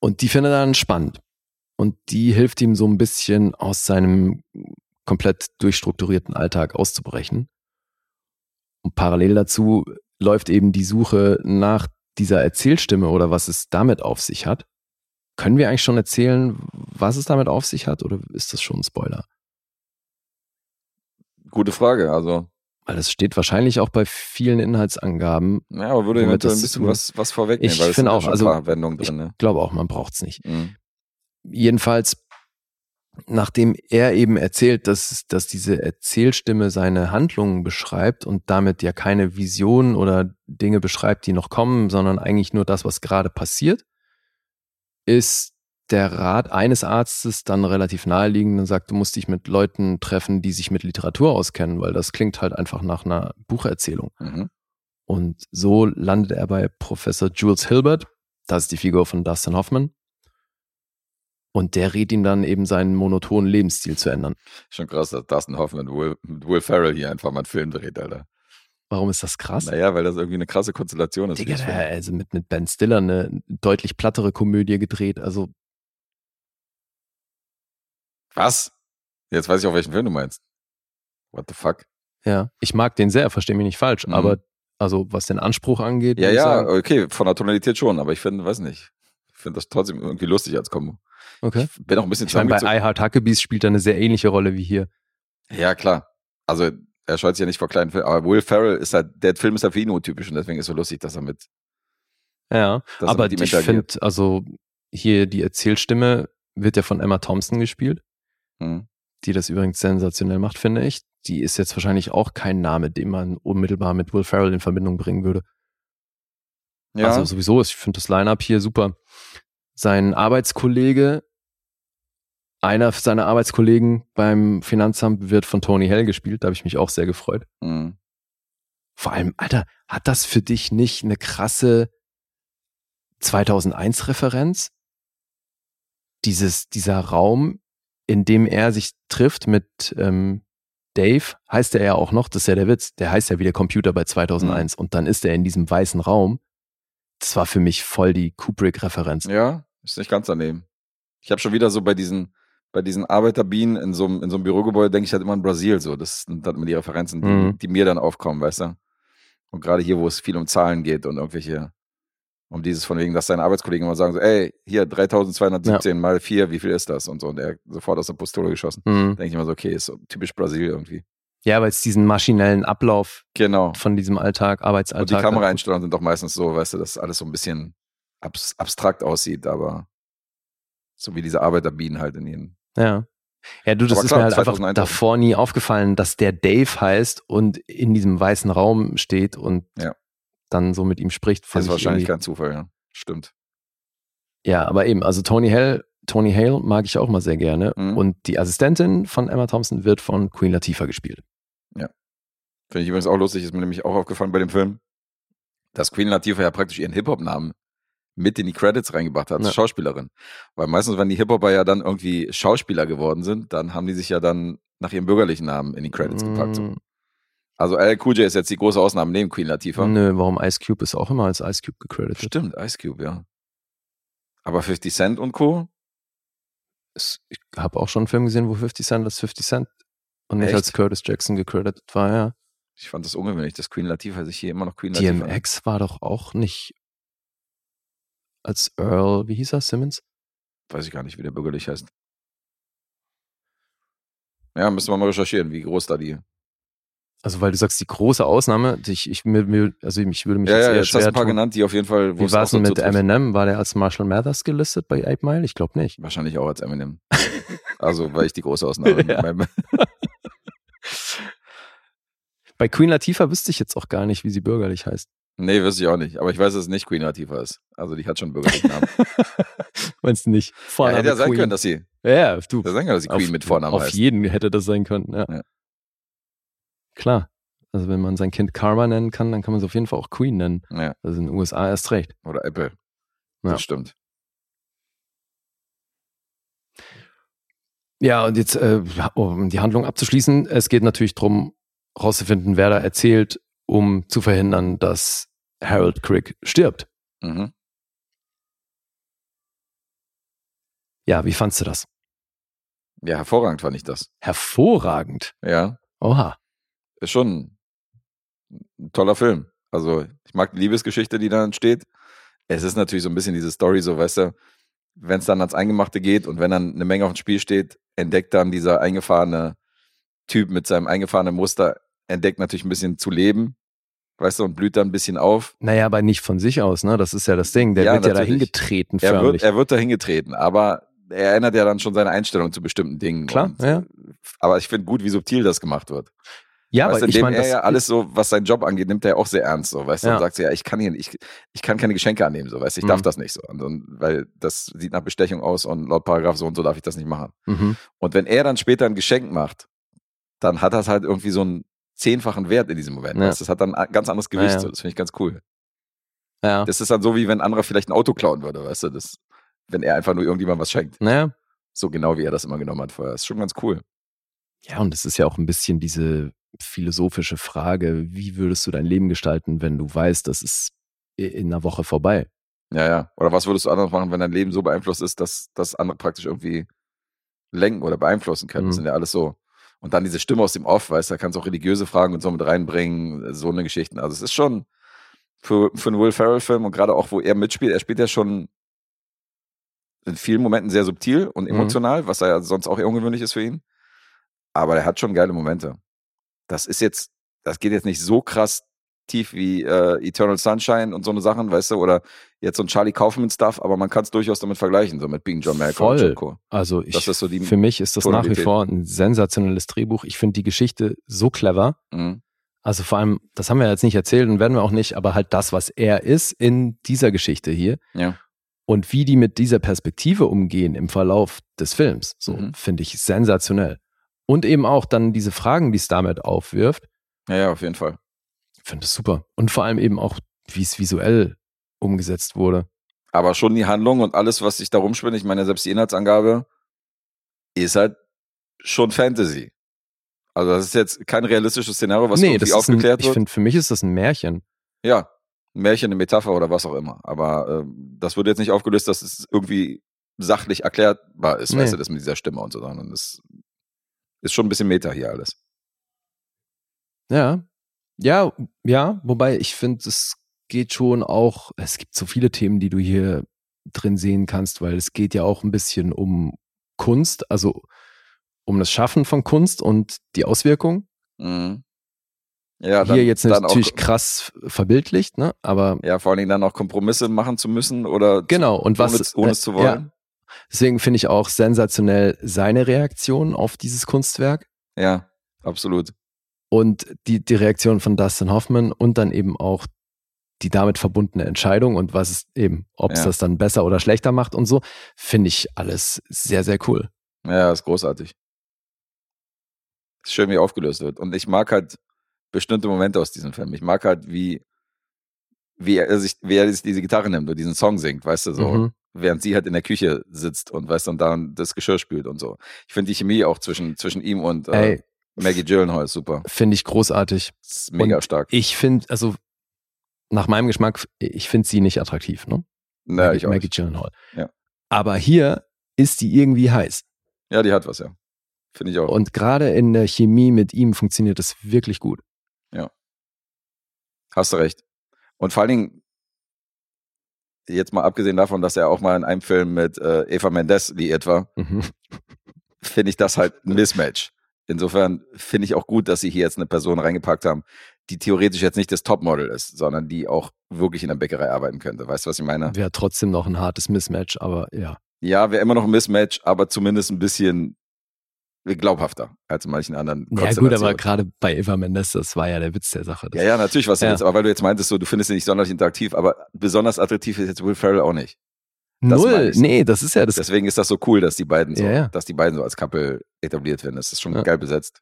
[SPEAKER 2] Und die findet er dann spannend. Und die hilft ihm so ein bisschen aus seinem komplett durchstrukturierten Alltag auszubrechen. Und parallel dazu läuft eben die Suche nach dieser Erzählstimme oder was es damit auf sich hat. Können wir eigentlich schon erzählen, was es damit auf sich hat oder ist das schon ein Spoiler?
[SPEAKER 3] Gute Frage. Also,
[SPEAKER 2] Weil das steht wahrscheinlich auch bei vielen Inhaltsangaben.
[SPEAKER 3] ja, aber würde eventuell ein bisschen was, was vorwegnehmen,
[SPEAKER 2] Ich
[SPEAKER 3] weil es
[SPEAKER 2] finde
[SPEAKER 3] sind ja
[SPEAKER 2] auch,
[SPEAKER 3] schon
[SPEAKER 2] also,
[SPEAKER 3] Wendungen
[SPEAKER 2] Ich
[SPEAKER 3] drin. Ne?
[SPEAKER 2] glaube auch, man braucht es nicht.
[SPEAKER 3] Mhm.
[SPEAKER 2] Jedenfalls, nachdem er eben erzählt, dass, dass diese Erzählstimme seine Handlungen beschreibt und damit ja keine Visionen oder Dinge beschreibt, die noch kommen, sondern eigentlich nur das, was gerade passiert, ist der Rat eines Arztes dann relativ naheliegend und sagt, du musst dich mit Leuten treffen, die sich mit Literatur auskennen, weil das klingt halt einfach nach einer Bucherzählung.
[SPEAKER 3] Mhm.
[SPEAKER 2] Und so landet er bei Professor Jules Hilbert, das ist die Figur von Dustin Hoffman. Und der rät ihm dann eben seinen monotonen Lebensstil zu ändern.
[SPEAKER 3] Schon krass, dass Dustin Hoffman mit Will, mit Will Ferrell hier einfach mal einen Film dreht, Alter.
[SPEAKER 2] Warum ist das krass?
[SPEAKER 3] Naja, weil das irgendwie eine krasse Konstellation ist.
[SPEAKER 2] Digga, also mit, mit Ben Stiller eine deutlich plattere Komödie gedreht. Also,
[SPEAKER 3] Was? Jetzt weiß ich auch, welchen Film du meinst. What the fuck?
[SPEAKER 2] ja, ich mag den sehr, verstehe mich nicht falsch,
[SPEAKER 3] Mhm.
[SPEAKER 2] aber also was den Anspruch angeht,
[SPEAKER 3] Ja, ja,
[SPEAKER 2] sagen,
[SPEAKER 3] okay, von der Tonalität schon, aber ich finde, weiß nicht. Ich finde das trotzdem irgendwie lustig als Kombo.
[SPEAKER 2] okay.
[SPEAKER 3] Ich bin auch ein bisschen
[SPEAKER 2] Ich meine, bei. I Heart Huckabees spielt er eine sehr ähnliche Rolle wie hier.
[SPEAKER 3] Ja, klar. Also, er scheut sich ja nicht vor kleinen Filmen, aber Will Ferrell ist halt, der Film ist halt für ihn untypisch und deswegen ist es so lustig, dass er mit,
[SPEAKER 2] Ja,
[SPEAKER 3] er
[SPEAKER 2] aber ich finde, also hier die Erzählstimme wird ja von Emma Thompson gespielt.
[SPEAKER 3] Hm.
[SPEAKER 2] die das übrigens sensationell macht, finde ich. Die ist jetzt wahrscheinlich auch kein Name, den man unmittelbar mit Will Ferrell in Verbindung bringen würde.
[SPEAKER 3] Ja,
[SPEAKER 2] Also sowieso, ich finde das Line-Up hier super. Sein Arbeitskollege, einer seiner Arbeitskollegen beim Finanzamt wird von Tony Hell gespielt, da habe ich mich auch sehr gefreut.
[SPEAKER 3] hm.
[SPEAKER 2] Vor allem, Alter, hat das für dich nicht eine krasse 2001-Referenz? Dieses, dieser Raum, in dem er sich trifft mit ähm, Dave, heißt er ja auch noch, das ist ja der Witz, der heißt ja wie der Computer bei 2001 und dann ist er in diesem weißen Raum. Das war für mich voll die Kubrick-Referenz.
[SPEAKER 3] ja, ist nicht ganz daneben. Ich habe schon wieder so bei diesen, bei diesen Arbeiterbienen in so einem, in so einem Bürogebäude denke ich halt immer an Brasil so. Das sind dann immer die Referenzen, die,
[SPEAKER 2] Mhm.
[SPEAKER 3] die mir dann aufkommen, weißt du? Und gerade hier, wo es viel um Zahlen geht und irgendwelche, um dieses von wegen, dass seine Arbeitskollegen immer sagen so, ey, hier 3217 mal 4, wie viel ist das? Und so. Und er sofort aus der Pistole geschossen.
[SPEAKER 2] Mhm.
[SPEAKER 3] Denke ich immer so, okay, ist so typisch Brasil irgendwie.
[SPEAKER 2] Ja, weil es diesen maschinellen Ablauf
[SPEAKER 3] Genau.
[SPEAKER 2] von diesem Alltag,
[SPEAKER 3] Und die
[SPEAKER 2] Arbeitsalltag.
[SPEAKER 3] Kameraeinstellungen sind doch meistens so, weißt du, dass alles so ein bisschen abs abstrakt aussieht, aber so wie diese Arbeiterbienen halt in ihren.
[SPEAKER 2] Ja. Ja, du, das
[SPEAKER 3] Aber
[SPEAKER 2] ist
[SPEAKER 3] klar,
[SPEAKER 2] mir halt einfach
[SPEAKER 3] 2001
[SPEAKER 2] davor nie aufgefallen, dass der Dave heißt und in diesem weißen Raum steht und
[SPEAKER 3] Ja.
[SPEAKER 2] Dann so mit ihm spricht.
[SPEAKER 3] Das ist
[SPEAKER 2] ich
[SPEAKER 3] wahrscheinlich kein Zufall, ja. Stimmt.
[SPEAKER 2] Ja, aber eben, also Tony Hale, Tony Hale mag ich auch mal sehr gerne.
[SPEAKER 3] Mhm.
[SPEAKER 2] Und die Assistentin von Emma Thompson wird von Queen Latifah gespielt.
[SPEAKER 3] Finde ich übrigens auch lustig, ist mir nämlich auch aufgefallen bei dem Film, dass Queen Latifah ja praktisch ihren Hip-Hop-Namen mit in die Credits reingebracht hat als
[SPEAKER 2] Ja.
[SPEAKER 3] Schauspielerin. Weil meistens, wenn die Hip-Hopper ja dann irgendwie Schauspieler geworden sind, dann haben die sich ja dann nach ihrem bürgerlichen Namen in die Credits gepackt. So. Also LL Cool J ist jetzt die große Ausnahme neben Queen Latifah.
[SPEAKER 2] Nö, warum Ice Cube ist auch immer als Ice Cube gecredited.
[SPEAKER 3] Stimmt, Ice Cube, ja. Aber 50 Cent und Co.
[SPEAKER 2] Ich habe auch schon einen Film gesehen, wo 50 Cent als 50 Cent und nicht
[SPEAKER 3] Echt?
[SPEAKER 2] als Curtis Jackson gecredited war, ja.
[SPEAKER 3] Ich fand das ungewöhnlich, dass Queen Latifah sich hier immer noch Queen Latifah.
[SPEAKER 2] DMX war doch auch nicht als Earl, wie hieß er, Simmons?
[SPEAKER 3] Weiß ich gar nicht, wie der bürgerlich heißt. Ja, müssen wir mal recherchieren, wie groß da die.
[SPEAKER 2] Also weil du sagst, die große Ausnahme, ich, ich, mir, mir, also ich würde mich
[SPEAKER 3] Ja,
[SPEAKER 2] jetzt
[SPEAKER 3] ja,
[SPEAKER 2] eher
[SPEAKER 3] jetzt hast
[SPEAKER 2] schwer
[SPEAKER 3] ein paar
[SPEAKER 2] tun.
[SPEAKER 3] genannt, die auf jeden Fall, wo
[SPEAKER 2] Wie war es denn mit. Eminem? War der als Marshall Mathers gelistet bei 8 Mile? Ich glaube nicht.
[SPEAKER 3] Wahrscheinlich auch als Eminem. also, weil ich die große Ausnahme [LAUGHS]
[SPEAKER 2] Ja.
[SPEAKER 3] bin. [LAUGHS]
[SPEAKER 2] Bei Queen Latifah wüsste ich jetzt auch gar nicht, wie sie bürgerlich heißt.
[SPEAKER 3] Nee, wüsste ich auch nicht. Aber ich weiß, dass es nicht Queen Latifah ist. Also, die hat schon einen bürgerlichen Namen. [LAUGHS]
[SPEAKER 2] Meinst du nicht?
[SPEAKER 3] ja,
[SPEAKER 2] Vorname
[SPEAKER 3] hätte ja sein
[SPEAKER 2] Queen.
[SPEAKER 3] können, dass sie,
[SPEAKER 2] Ja, du.
[SPEAKER 3] hätte sein können, dass sie Queen
[SPEAKER 2] auf,
[SPEAKER 3] mit Vornamen
[SPEAKER 2] Auf
[SPEAKER 3] heißt.
[SPEAKER 2] jeden hätte das sein können, ja.
[SPEAKER 3] Ja.
[SPEAKER 2] Klar. Also wenn man sein Kind Karma nennen kann, dann kann man es auf jeden Fall auch Queen nennen.
[SPEAKER 3] Ja,
[SPEAKER 2] Also in den USA erst recht.
[SPEAKER 3] oder Apple.
[SPEAKER 2] Ja.
[SPEAKER 3] Das stimmt.
[SPEAKER 2] Ja, und jetzt, äh, um die Handlung abzuschließen, es geht natürlich darum, rauszufinden, wer da erzählt, um zu verhindern, dass Harold Crick stirbt.
[SPEAKER 3] Mhm.
[SPEAKER 2] Ja, wie fandst du das?
[SPEAKER 3] Ja, hervorragend fand ich das.
[SPEAKER 2] Hervorragend.
[SPEAKER 3] Ja,
[SPEAKER 2] Oha.
[SPEAKER 3] Ist schon ein toller Film. Also, ich mag die Liebesgeschichte, die da entsteht. Es ist natürlich so ein bisschen diese Story, so, weißt du, wenn es dann ans Eingemachte geht und wenn dann eine Menge auf dem Spiel steht, entdeckt dann dieser eingefahrene Typ mit seinem eingefahrenen Muster, entdeckt natürlich ein bisschen zu leben, weißt du, und blüht dann ein bisschen auf.
[SPEAKER 2] Naja, aber nicht von sich aus, ne? Das ist ja das Ding. Der
[SPEAKER 3] Ja,
[SPEAKER 2] wird ja dahin getreten,
[SPEAKER 3] Er wird,
[SPEAKER 2] förmlich.
[SPEAKER 3] er wird dahin getreten, aber er ändert ja dann schon seine Einstellung zu bestimmten Dingen.
[SPEAKER 2] Klar,
[SPEAKER 3] und,
[SPEAKER 2] ja.
[SPEAKER 3] Aber ich finde gut, wie subtil das gemacht wird.
[SPEAKER 2] Ja,
[SPEAKER 3] weißt
[SPEAKER 2] aber ich meine,
[SPEAKER 3] er ja alles so, was seinen Job angeht, nimmt er ja auch sehr ernst, so, weißt du,
[SPEAKER 2] Ja.
[SPEAKER 3] und sagt so, ja, ich kann hier, ich, ich kann keine Geschenke annehmen, so, weißt du, ich darf
[SPEAKER 2] Mhm.
[SPEAKER 3] das nicht so, und, und, weil das sieht nach Bestechung aus und laut Paragraph so und so darf ich das nicht machen.
[SPEAKER 2] mhm.
[SPEAKER 3] Und wenn er dann später ein Geschenk macht, dann hat das halt irgendwie so einen zehnfachen Wert in diesem Moment.
[SPEAKER 2] Ja.
[SPEAKER 3] weißt Das hat dann ein ganz anderes Gewicht,
[SPEAKER 2] ja.
[SPEAKER 3] so, das finde ich ganz cool.
[SPEAKER 2] ja.
[SPEAKER 3] Das ist dann so, wie wenn ein anderer vielleicht ein Auto klauen würde, weißt du, das, wenn er einfach nur irgendjemandem was schenkt.
[SPEAKER 2] Naja.
[SPEAKER 3] So genau, wie er das immer genommen hat vorher. Das ist schon ganz cool.
[SPEAKER 2] Ja, und es ist ja auch ein bisschen diese philosophische Frage, wie würdest du dein Leben gestalten, wenn du weißt, das ist in einer Woche vorbei?
[SPEAKER 3] Ja, ja. Oder was würdest du anders machen, wenn dein Leben so beeinflusst ist, dass das andere praktisch irgendwie lenken oder beeinflussen können? Das
[SPEAKER 2] Mhm.
[SPEAKER 3] sind ja alles so. Und dann diese Stimme aus dem Off, weißt du, da kannst du auch religiöse Fragen und so mit reinbringen, so eine Geschichten. Also es ist schon für, für einen Will Ferrell-Film und gerade auch, wo er mitspielt, er spielt ja schon in vielen Momenten sehr subtil und
[SPEAKER 2] Mhm.
[SPEAKER 3] emotional, was ja sonst auch eher ungewöhnlich ist für ihn. Aber er hat schon geile Momente. Das ist jetzt, das geht jetzt nicht so krass tief wie äh, Eternal Sunshine und so eine Sachen, weißt du, oder jetzt so ein Charlie Kaufman-Stuff, aber man kann es durchaus damit vergleichen, so mit Being John Malkovich
[SPEAKER 2] Voll.
[SPEAKER 3] und Co.
[SPEAKER 2] Also ich,
[SPEAKER 3] so
[SPEAKER 2] für mich ist das nach wie
[SPEAKER 3] Tonalität.
[SPEAKER 2] vor ein sensationelles Drehbuch. Ich finde die Geschichte so clever.
[SPEAKER 3] Mhm.
[SPEAKER 2] Also vor allem, das haben wir jetzt nicht erzählt und werden wir auch nicht, aber halt das, was er ist in dieser Geschichte hier
[SPEAKER 3] Ja.
[SPEAKER 2] und wie die mit dieser Perspektive umgehen im Verlauf des Films, so
[SPEAKER 3] Mhm.
[SPEAKER 2] finde ich sensationell. Und eben auch dann diese Fragen, die es damit aufwirft,
[SPEAKER 3] ja, ja, auf jeden Fall.
[SPEAKER 2] ich finde es super. Und vor allem eben auch, wie es visuell umgesetzt wurde.
[SPEAKER 3] Aber schon die Handlung und alles, was sich da rumspinnt, ich meine, selbst die Inhaltsangabe ist halt schon Fantasy. Also das ist jetzt kein realistisches Szenario, was
[SPEAKER 2] nee,
[SPEAKER 3] irgendwie
[SPEAKER 2] das ist ein,
[SPEAKER 3] aufgeklärt
[SPEAKER 2] ich
[SPEAKER 3] wird.
[SPEAKER 2] finde, für mich ist das ein Märchen.
[SPEAKER 3] Ja, ein Märchen, eine Metapher oder was auch immer. Aber ähm, das wird jetzt nicht aufgelöst, dass es irgendwie sachlich erklärbar ist,
[SPEAKER 2] Nee.
[SPEAKER 3] weißt du, das mit dieser Stimme und so. Sondern das ist schon ein bisschen Meta hier alles.
[SPEAKER 2] Ja. Ja, ja, wobei ich finde, es geht schon auch, es gibt so viele Themen, die du hier drin sehen kannst, weil es geht ja auch ein bisschen um Kunst, also um das Schaffen von Kunst und die Auswirkung.
[SPEAKER 3] Mhm. Ja, dann,
[SPEAKER 2] hier jetzt natürlich
[SPEAKER 3] auch,
[SPEAKER 2] krass verbildlicht, ne? Aber
[SPEAKER 3] ja, vor allen Dingen dann auch Kompromisse machen zu müssen oder
[SPEAKER 2] genau, und was
[SPEAKER 3] ohne, ohne es zu
[SPEAKER 2] äh,
[SPEAKER 3] wollen.
[SPEAKER 2] Ja, deswegen finde ich auch sensationell seine Reaktion auf dieses Kunstwerk.
[SPEAKER 3] Ja, absolut.
[SPEAKER 2] und die, die Reaktion von Dustin Hoffman und dann eben auch die damit verbundene Entscheidung und was es eben, ob es
[SPEAKER 3] Ja.
[SPEAKER 2] das dann besser oder schlechter macht und so, finde ich alles sehr, sehr cool.
[SPEAKER 3] Ja, ist großartig. Ist schön, wie aufgelöst wird. Und ich mag halt bestimmte Momente aus diesem Film. Ich mag halt, wie, wie er sich, wie er sich diese Gitarre nimmt und diesen Song singt, weißt du, so.
[SPEAKER 2] Mhm.
[SPEAKER 3] Während sie halt in der Küche sitzt und weißt und dann das Geschirr spült und so. Ich finde die Chemie auch zwischen, zwischen ihm und äh,
[SPEAKER 2] Ey,
[SPEAKER 3] Maggie Gyllenhaal ist super.
[SPEAKER 2] finde ich großartig.
[SPEAKER 3] Ist mega
[SPEAKER 2] Und
[SPEAKER 3] stark.
[SPEAKER 2] Ich finde, also nach meinem Geschmack, ich finde sie nicht attraktiv, ne?
[SPEAKER 3] Naja,
[SPEAKER 2] Maggie,
[SPEAKER 3] ich auch
[SPEAKER 2] Maggie
[SPEAKER 3] nicht.
[SPEAKER 2] Gyllenhaal.
[SPEAKER 3] Ja.
[SPEAKER 2] Aber hier ist die irgendwie heiß.
[SPEAKER 3] Ja, die hat was, ja. Finde ich auch.
[SPEAKER 2] Und gerade in der Chemie mit ihm funktioniert das wirklich gut.
[SPEAKER 3] Hast du recht. Und vor allen Dingen, jetzt mal abgesehen davon, dass er auch mal in einem Film mit äh, Eva Mendes liiert war,
[SPEAKER 2] Mhm.
[SPEAKER 3] finde ich das halt ein Mismatch. Insofern finde ich auch gut, dass sie hier jetzt eine Person reingepackt haben, die theoretisch jetzt nicht das Topmodel ist, sondern die auch wirklich in der Bäckerei arbeiten könnte. Weißt du, was ich meine?
[SPEAKER 2] Wäre trotzdem noch ein hartes Mismatch, aber ja.
[SPEAKER 3] Ja, wäre immer noch ein Mismatch, aber zumindest ein bisschen glaubhafter als in manchen anderen
[SPEAKER 2] Ja gut, aber gerade bei Eva Mendes, das war ja der Witz der Sache.
[SPEAKER 3] Ja, ja, natürlich was du
[SPEAKER 2] Ja.
[SPEAKER 3] willst, aber weil du jetzt meintest, so, du findest ihn nicht sonderlich interaktiv, aber besonders attraktiv ist jetzt Will Ferrell auch nicht. das
[SPEAKER 2] Null,
[SPEAKER 3] ich
[SPEAKER 2] nee, das ist ja das.
[SPEAKER 3] Deswegen ist das so cool, dass die beiden so,
[SPEAKER 2] Ja, ja.
[SPEAKER 3] dass die beiden so als Couple etabliert werden. Das ist schon geil besetzt.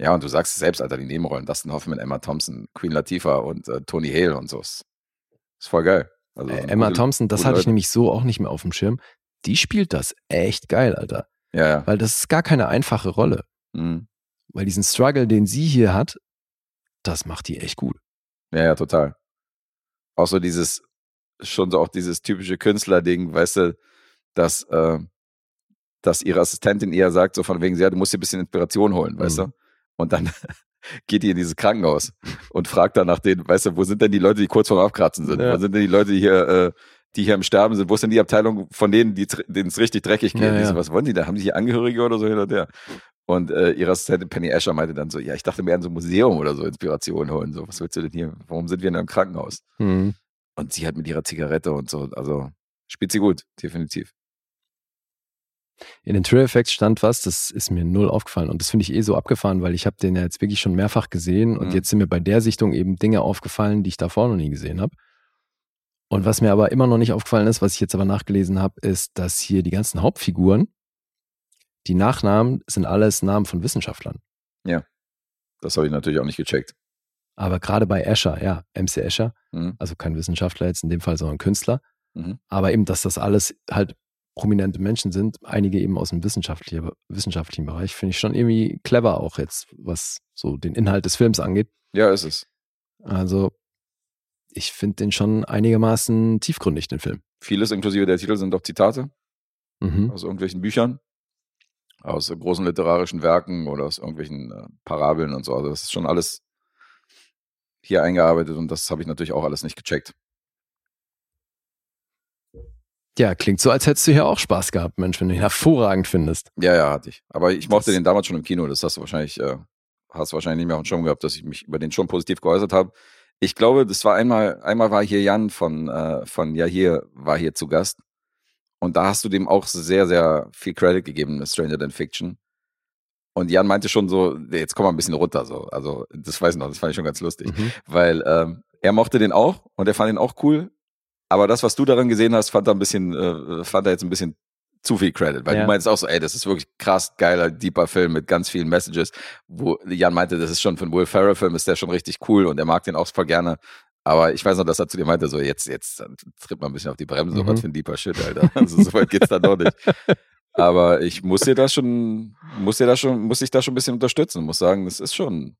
[SPEAKER 3] Ja, und du sagst es selbst, Alter, die Nebenrollen, Dustin Hoffman, Emma Thompson, Queen Latifah und äh, Tony Hale und so. Ist, ist voll geil. Also,
[SPEAKER 2] Äh, Emma
[SPEAKER 3] gute-
[SPEAKER 2] Thompson, das hatte ich
[SPEAKER 3] Leute.
[SPEAKER 2] nämlich so auch nicht mehr auf dem Schirm. Die spielt das echt geil, Alter.
[SPEAKER 3] Ja, ja.
[SPEAKER 2] Weil das ist gar keine einfache Rolle.
[SPEAKER 3] Mhm.
[SPEAKER 2] Weil diesen Struggle, den sie hier hat, das macht die echt gut.
[SPEAKER 3] Ja, ja, total. Auch so dieses, schon so auch dieses typische Künstlerding, weißt du, dass, äh, dass ihre Assistentin eher sagt, so von wegen, ja, du musst dir ein bisschen Inspiration holen, weißt
[SPEAKER 2] Mhm.
[SPEAKER 3] du? Und dann [LAUGHS] geht die in dieses Krankenhaus und fragt dann nach denen, weißt du, wo sind denn die Leute, die kurz vorm Abkratzen sind?
[SPEAKER 2] Ja.
[SPEAKER 3] Wo sind denn die Leute, die hier, äh, die hier im Sterben sind? Wo ist denn die Abteilung von denen, die denen es richtig dreckig geht?
[SPEAKER 2] Ja,
[SPEAKER 3] Die so,
[SPEAKER 2] ja.
[SPEAKER 3] was wollen die da? Haben die hier Angehörige oder so hin und her? Und äh, ihre Assistentin Penny Asher meinte dann so, ja, ich dachte mir an so ein Museum oder so Inspiration holen. So, was willst du denn hier? Warum sind wir in einem Krankenhaus?
[SPEAKER 2] Mhm.
[SPEAKER 3] Und sie hat mit ihrer Zigarette und so, also spielt sie gut, definitiv.
[SPEAKER 2] In den Trailer Effects stand was, das ist mir null aufgefallen und das finde ich eh so abgefahren, weil ich habe den ja jetzt wirklich schon mehrfach gesehen und
[SPEAKER 3] Mhm.
[SPEAKER 2] jetzt sind mir bei der Sichtung eben Dinge aufgefallen, die ich davor noch nie gesehen habe. Und was mir aber immer noch nicht aufgefallen ist, was ich jetzt aber nachgelesen habe, ist, dass hier die ganzen Hauptfiguren, die Nachnamen sind alles Namen von Wissenschaftlern.
[SPEAKER 3] Das habe ich natürlich auch nicht gecheckt.
[SPEAKER 2] Aber gerade bei Escher, ja, MC Escher,
[SPEAKER 3] Mhm.
[SPEAKER 2] also kein Wissenschaftler jetzt in dem Fall, sondern Künstler,
[SPEAKER 3] Mhm.
[SPEAKER 2] aber eben, dass das alles halt prominente Menschen sind, einige eben aus dem wissenschaftlichen, wissenschaftlichen Bereich, finde ich schon irgendwie clever auch jetzt, was so den Inhalt des Films angeht.
[SPEAKER 3] Ja, ist es.
[SPEAKER 2] Also ich finde den schon einigermaßen tiefgründig, den Film.
[SPEAKER 3] Vieles inklusive der Titel sind doch Zitate
[SPEAKER 2] Mhm.
[SPEAKER 3] aus irgendwelchen Büchern, aus großen literarischen Werken oder aus irgendwelchen äh, Parabeln und so. Also das ist schon alles hier eingearbeitet und das habe ich natürlich auch alles nicht gecheckt.
[SPEAKER 2] Ja, klingt so, als hättest du hier auch Spaß gehabt, Mensch, wenn du ihn hervorragend findest.
[SPEAKER 3] Ja, ja, hatte ich. Aber ich mochte
[SPEAKER 2] Das-
[SPEAKER 3] den damals schon im Kino. Das hast du wahrscheinlich, äh, hast wahrscheinlich nicht mehr auf dem Schirm gehabt, dass ich mich über den schon positiv geäußert habe. Ich glaube, das war einmal, einmal war hier Jan von, äh, von Ja hier, war hier zu Gast. Und da hast du dem auch sehr, sehr viel Credit gegeben, Stranger Than Fiction. Und Jan meinte schon so, jetzt komm mal ein bisschen runter, so. Also, das weiß ich noch, das fand ich schon ganz lustig.
[SPEAKER 2] Mhm.
[SPEAKER 3] Weil, ähm, er mochte den auch und er fand ihn auch cool. Aber das, was du daran gesehen hast, fand er ein bisschen, äh, fand er jetzt ein bisschen zu viel Credit, weil
[SPEAKER 2] Ja.
[SPEAKER 3] du meinst auch so, ey, das ist wirklich krass geiler, deeper Film mit ganz vielen Messages, wo Jan meinte, das ist schon für einen Will Ferrell Film, ist der schon richtig cool und er mag den auch voll gerne. Aber ich weiß noch, dass er zu dir meinte, so jetzt, jetzt tritt mal ein bisschen auf die Bremse,
[SPEAKER 2] Mhm.
[SPEAKER 3] was für ein deeper Shit, Alter. [LAUGHS] Also so weit geht's dann doch nicht. Aber ich muss dir da schon, muss dir da schon, muss ich da schon ein bisschen unterstützen, muss sagen, das ist schon,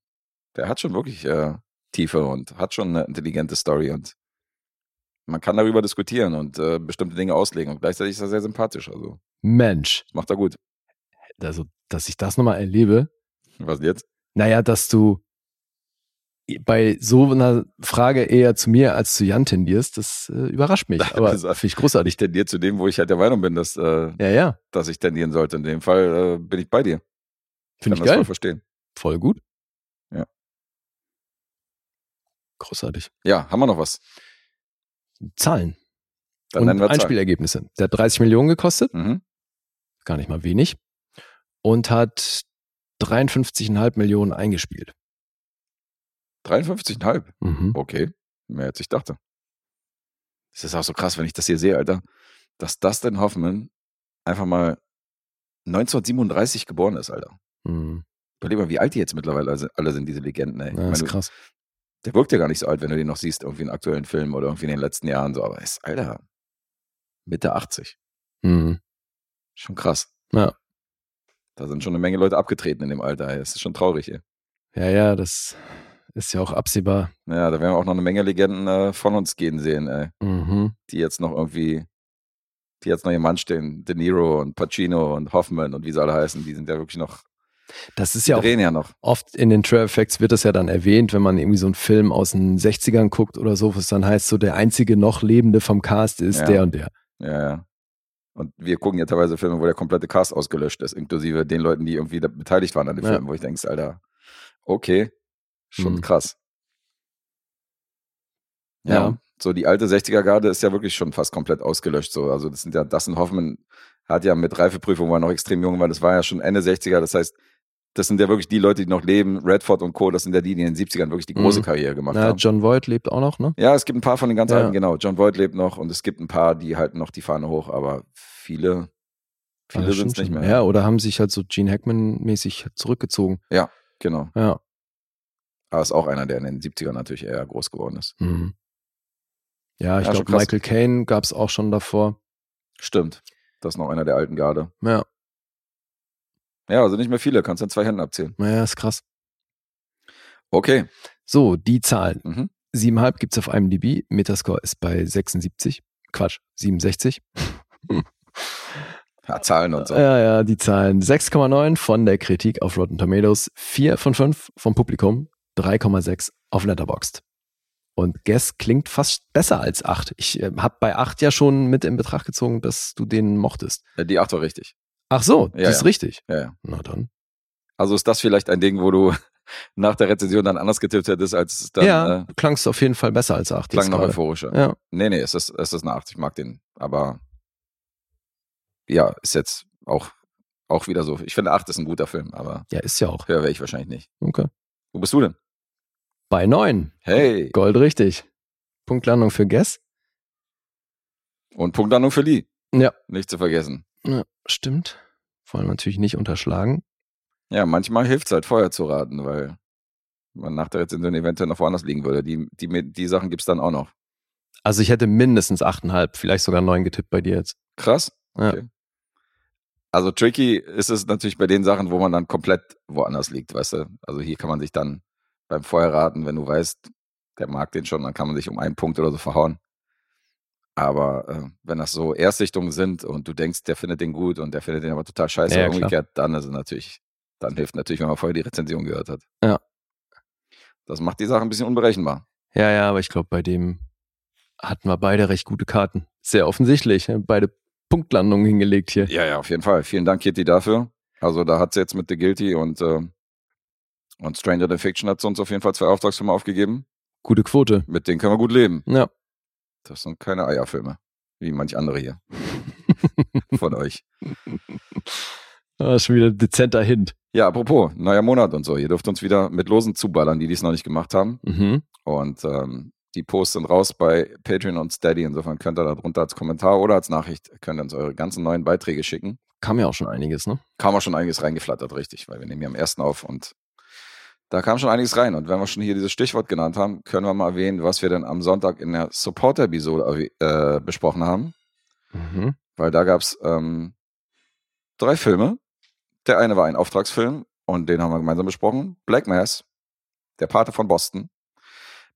[SPEAKER 3] der hat schon wirklich äh, Tiefe und hat schon eine intelligente Story und man kann darüber diskutieren und äh, bestimmte Dinge auslegen und gleichzeitig ist er sehr sympathisch, also
[SPEAKER 2] Mensch,
[SPEAKER 3] das macht er gut.
[SPEAKER 2] also, dass ich das nochmal erlebe,
[SPEAKER 3] Was jetzt?
[SPEAKER 2] naja, dass du bei so einer Frage eher zu mir als zu Jan tendierst, das äh, überrascht mich. [LAUGHS] Aber
[SPEAKER 3] Das-
[SPEAKER 2] finde ich großartig.
[SPEAKER 3] Ich tendiere zu dem, wo ich halt der Meinung bin, dass, äh,
[SPEAKER 2] Ja, ja,
[SPEAKER 3] dass ich tendieren sollte. In dem Fall äh, bin ich bei dir.
[SPEAKER 2] finde ich
[SPEAKER 3] Kann das voll
[SPEAKER 2] geil.
[SPEAKER 3] verstehen.
[SPEAKER 2] Voll gut.
[SPEAKER 3] Ja.
[SPEAKER 2] Großartig.
[SPEAKER 3] Ja, haben wir noch was?
[SPEAKER 2] Zahlen
[SPEAKER 3] Dann
[SPEAKER 2] und
[SPEAKER 3] wir.
[SPEAKER 2] Einspielergebnisse. Der hat 30 Millionen gekostet,
[SPEAKER 3] Mhm.
[SPEAKER 2] gar nicht mal wenig, und hat 53,5 Millionen eingespielt.
[SPEAKER 3] 53,5.
[SPEAKER 2] Mhm.
[SPEAKER 3] Okay, mehr als ich dachte. Das ist auch so krass, wenn ich das hier sehe, Alter, dass Dustin Hoffman einfach mal 1937 geboren ist, Alter.
[SPEAKER 2] Mhm.
[SPEAKER 3] Überleg mal, wie alt die jetzt mittlerweile alle sind- diese Legenden, ey.
[SPEAKER 2] Ja,
[SPEAKER 3] meine,
[SPEAKER 2] ist krass.
[SPEAKER 3] Der wirkt ja gar nicht so alt, wenn du den noch siehst, irgendwie in aktuellen Filmen oder irgendwie in den letzten Jahren so, aber ist, Alter, Mitte 80.
[SPEAKER 2] Mhm.
[SPEAKER 3] Schon krass.
[SPEAKER 2] Ja.
[SPEAKER 3] Da sind schon eine Menge Leute abgetreten in dem Alter, ey. Das ist schon traurig, ey.
[SPEAKER 2] Ja, ja, das ist ja auch absehbar.
[SPEAKER 3] Ja, da werden wir auch noch eine Menge Legenden äh, von uns gehen sehen, ey.
[SPEAKER 2] Mhm.
[SPEAKER 3] die jetzt noch irgendwie, die jetzt noch im Mann stehen. De Niro und Pacino und Hoffman und wie sie alle heißen, die sind ja wirklich noch,
[SPEAKER 2] Das ist
[SPEAKER 3] die
[SPEAKER 2] ja auch
[SPEAKER 3] ja noch.
[SPEAKER 2] oft in den Trail Effects wird das ja dann erwähnt, wenn man irgendwie so einen Film aus den 60ern guckt oder so, was dann heißt, so der einzige noch Lebende vom Cast ist
[SPEAKER 3] Ja.
[SPEAKER 2] der und der.
[SPEAKER 3] Ja, ja. Und wir gucken ja teilweise Filme, wo der komplette Cast ausgelöscht ist, inklusive den Leuten, die irgendwie beteiligt waren an dem
[SPEAKER 2] Ja.
[SPEAKER 3] Film, wo ich denke, Alter, okay, schon
[SPEAKER 2] Mhm.
[SPEAKER 3] krass. Ja.
[SPEAKER 2] Ja.
[SPEAKER 3] So die alte 60er-Garde ist ja wirklich schon fast komplett ausgelöscht. So. Also das sind ja, Dustin Hoffman hat ja mit Reifeprüfung, wo er noch extrem jung war, das war ja schon Ende 60er, das heißt, das sind ja wirklich die Leute, die noch leben. Redford und Co., das sind ja die, die in den 70ern wirklich die große
[SPEAKER 2] Mhm.
[SPEAKER 3] Karriere gemacht
[SPEAKER 2] Na,
[SPEAKER 3] haben.
[SPEAKER 2] John Voight lebt auch noch, ne?
[SPEAKER 3] Ja, es gibt ein paar von den ganz
[SPEAKER 2] Ja.
[SPEAKER 3] alten, genau. John Voight lebt noch und es gibt ein paar, die halten noch die Fahne hoch, aber viele, viele
[SPEAKER 2] Ah,
[SPEAKER 3] sind es nicht mehr.
[SPEAKER 2] Ja, oder haben sich halt so Gene Hackman-mäßig zurückgezogen.
[SPEAKER 3] Genau.
[SPEAKER 2] Ja.
[SPEAKER 3] Aber ist auch einer, der in den 70ern natürlich eher groß geworden ist.
[SPEAKER 2] Mhm. Ja, ich
[SPEAKER 3] Ja,
[SPEAKER 2] glaube. Michael Caine gab es auch schon davor.
[SPEAKER 3] Stimmt. Das ist noch einer der alten Garde.
[SPEAKER 2] Ja,
[SPEAKER 3] Ja, also nicht mehr viele, kannst du in zwei Händen abzählen.
[SPEAKER 2] naja, ist krass.
[SPEAKER 3] Okay.
[SPEAKER 2] So, die Zahlen.
[SPEAKER 3] Mhm.
[SPEAKER 2] 7,5 gibt es auf IMDb. Metascore ist bei 76. Quatsch, 67.
[SPEAKER 3] Ja, Zahlen und so.
[SPEAKER 2] Ja, ja, die Zahlen. 6,9 von der Kritik auf Rotten Tomatoes, 4 von 5 vom Publikum, 3,6 auf Letterboxd. Und Guess klingt fast besser als 8. Ich äh, habe bei 8 ja schon mit in Betracht gezogen, dass du den mochtest.
[SPEAKER 3] Äh, Die 8 war richtig.
[SPEAKER 2] Ach so,
[SPEAKER 3] Ja,
[SPEAKER 2] das ist
[SPEAKER 3] ja.
[SPEAKER 2] richtig.
[SPEAKER 3] Ja, ja.
[SPEAKER 2] Na dann.
[SPEAKER 3] Also ist das vielleicht ein Ding, wo du [LAUGHS] nach der Rezension dann anders getippt hättest, als es dann
[SPEAKER 2] ja,
[SPEAKER 3] äh,
[SPEAKER 2] du klangst auf jeden Fall besser als 8.
[SPEAKER 3] klang noch
[SPEAKER 2] gerade.
[SPEAKER 3] euphorischer.
[SPEAKER 2] Ja.
[SPEAKER 3] Nee, nee, es ist, es ist eine 8. Ich mag den. Aber ja, ist jetzt auch, auch wieder so. Ich finde 8 ist ein guter Film, aber
[SPEAKER 2] ja, ist ja auch.
[SPEAKER 3] höher wäre ich wahrscheinlich nicht.
[SPEAKER 2] Okay.
[SPEAKER 3] Wo bist du denn?
[SPEAKER 2] Bei 9.
[SPEAKER 3] Hey!
[SPEAKER 2] Gold richtig. Punktlandung für Guess.
[SPEAKER 3] Und Punktlandung für Lee.
[SPEAKER 2] Ja.
[SPEAKER 3] Nicht zu vergessen.
[SPEAKER 2] Ja, stimmt. Vor allem natürlich nicht unterschlagen.
[SPEAKER 3] Ja, manchmal hilft es halt vorher zu raten, weil man nach der Rezension eventuell noch woanders liegen würde. Die, die, die Sachen gibt's dann auch noch.
[SPEAKER 2] Also ich hätte mindestens 8,5, vielleicht sogar 9 getippt bei dir jetzt.
[SPEAKER 3] Krass.
[SPEAKER 2] Ja.
[SPEAKER 3] Okay. Also tricky ist es natürlich bei den Sachen, wo man dann komplett woanders liegt, weißt du? Also hier kann man sich dann beim Vorherraten, wenn du weißt, der mag den schon, dann kann man sich um einen Punkt oder so verhauen. Aber äh, wenn das so Erstsichtungen sind und du denkst, der findet den gut und der findet den aber total scheiße
[SPEAKER 2] Ja,
[SPEAKER 3] umgekehrt, dann ist es natürlich, dann hilft natürlich, wenn man vorher die Rezension gehört hat.
[SPEAKER 2] Ja.
[SPEAKER 3] Das macht die Sache ein bisschen unberechenbar.
[SPEAKER 2] Ja, ja, aber ich glaube, bei dem hatten wir beide recht gute Karten. Sehr offensichtlich. ne? Beide Punktlandungen hingelegt hier.
[SPEAKER 3] Ja, ja, auf jeden Fall. Vielen Dank, Kitty, dafür. Also da hat sie jetzt mit The Guilty und, äh, und Stranger Than Fiction hat sie uns auf jeden Fall zwei Auftragsfilme aufgegeben.
[SPEAKER 2] Gute Quote.
[SPEAKER 3] Mit denen können wir gut leben.
[SPEAKER 2] Ja.
[SPEAKER 3] Das sind keine Eierfilme, wie manch andere hier von euch. [LAUGHS]
[SPEAKER 2] Ah, ist schon wieder ein dezenter Hint.
[SPEAKER 3] Ja, apropos, neuer Monat und so. Ihr dürft uns wieder mit Losen zuballern, die dies noch nicht gemacht haben.
[SPEAKER 2] Mhm.
[SPEAKER 3] Und ähm, die Posts sind raus bei Patreon und Steady. Insofern könnt ihr da drunter als Kommentar oder als Nachricht könnt ihr uns eure ganzen neuen Beiträge schicken.
[SPEAKER 2] Kam ja auch schon einiges, ne?
[SPEAKER 3] kam auch schon einiges reingeflattert, richtig, weil wir nehmen ja am ersten auf und da kam schon einiges rein. Und wenn wir schon hier dieses Stichwort genannt haben, können wir mal erwähnen, was wir denn am Sonntag in der Supporter-Episode äh, besprochen haben.
[SPEAKER 2] Mhm.
[SPEAKER 3] Weil da gab es ähm, drei Filme. Der eine war ein Auftragsfilm und den haben wir gemeinsam besprochen. Black Mass, der Pate von Boston,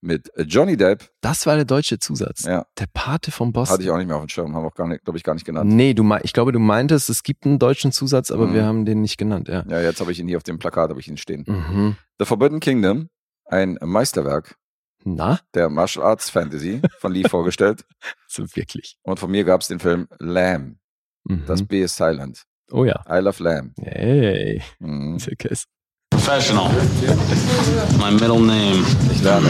[SPEAKER 3] mit Johnny Depp.
[SPEAKER 2] Das war der deutsche Zusatz.
[SPEAKER 3] Ja,
[SPEAKER 2] Der Pate vom Boss.
[SPEAKER 3] hatte ich auch nicht mehr auf dem Schirm, haben wir auch gar nicht, glaube ich, gar nicht genannt.
[SPEAKER 2] Nee, du ich glaube, du meintest, es gibt einen deutschen Zusatz, aber
[SPEAKER 3] Mhm.
[SPEAKER 2] wir haben den nicht genannt, ja.
[SPEAKER 3] Ja, jetzt habe ich ihn hier auf dem Plakat, habe ich ihn stehen.
[SPEAKER 2] Mhm.
[SPEAKER 3] The Forbidden Kingdom, ein Meisterwerk
[SPEAKER 2] Na?
[SPEAKER 3] der Martial Arts Fantasy von Lee [LAUGHS] vorgestellt.
[SPEAKER 2] So wirklich.
[SPEAKER 3] Und von mir gab es den Film Lamb.
[SPEAKER 2] Mhm.
[SPEAKER 3] Das B ist silent.
[SPEAKER 2] oh ja.
[SPEAKER 3] I love Lamb.
[SPEAKER 2] Hey.
[SPEAKER 3] Mhm.
[SPEAKER 2] Sehr.
[SPEAKER 4] Professional. My middle name.
[SPEAKER 3] Ich lerne.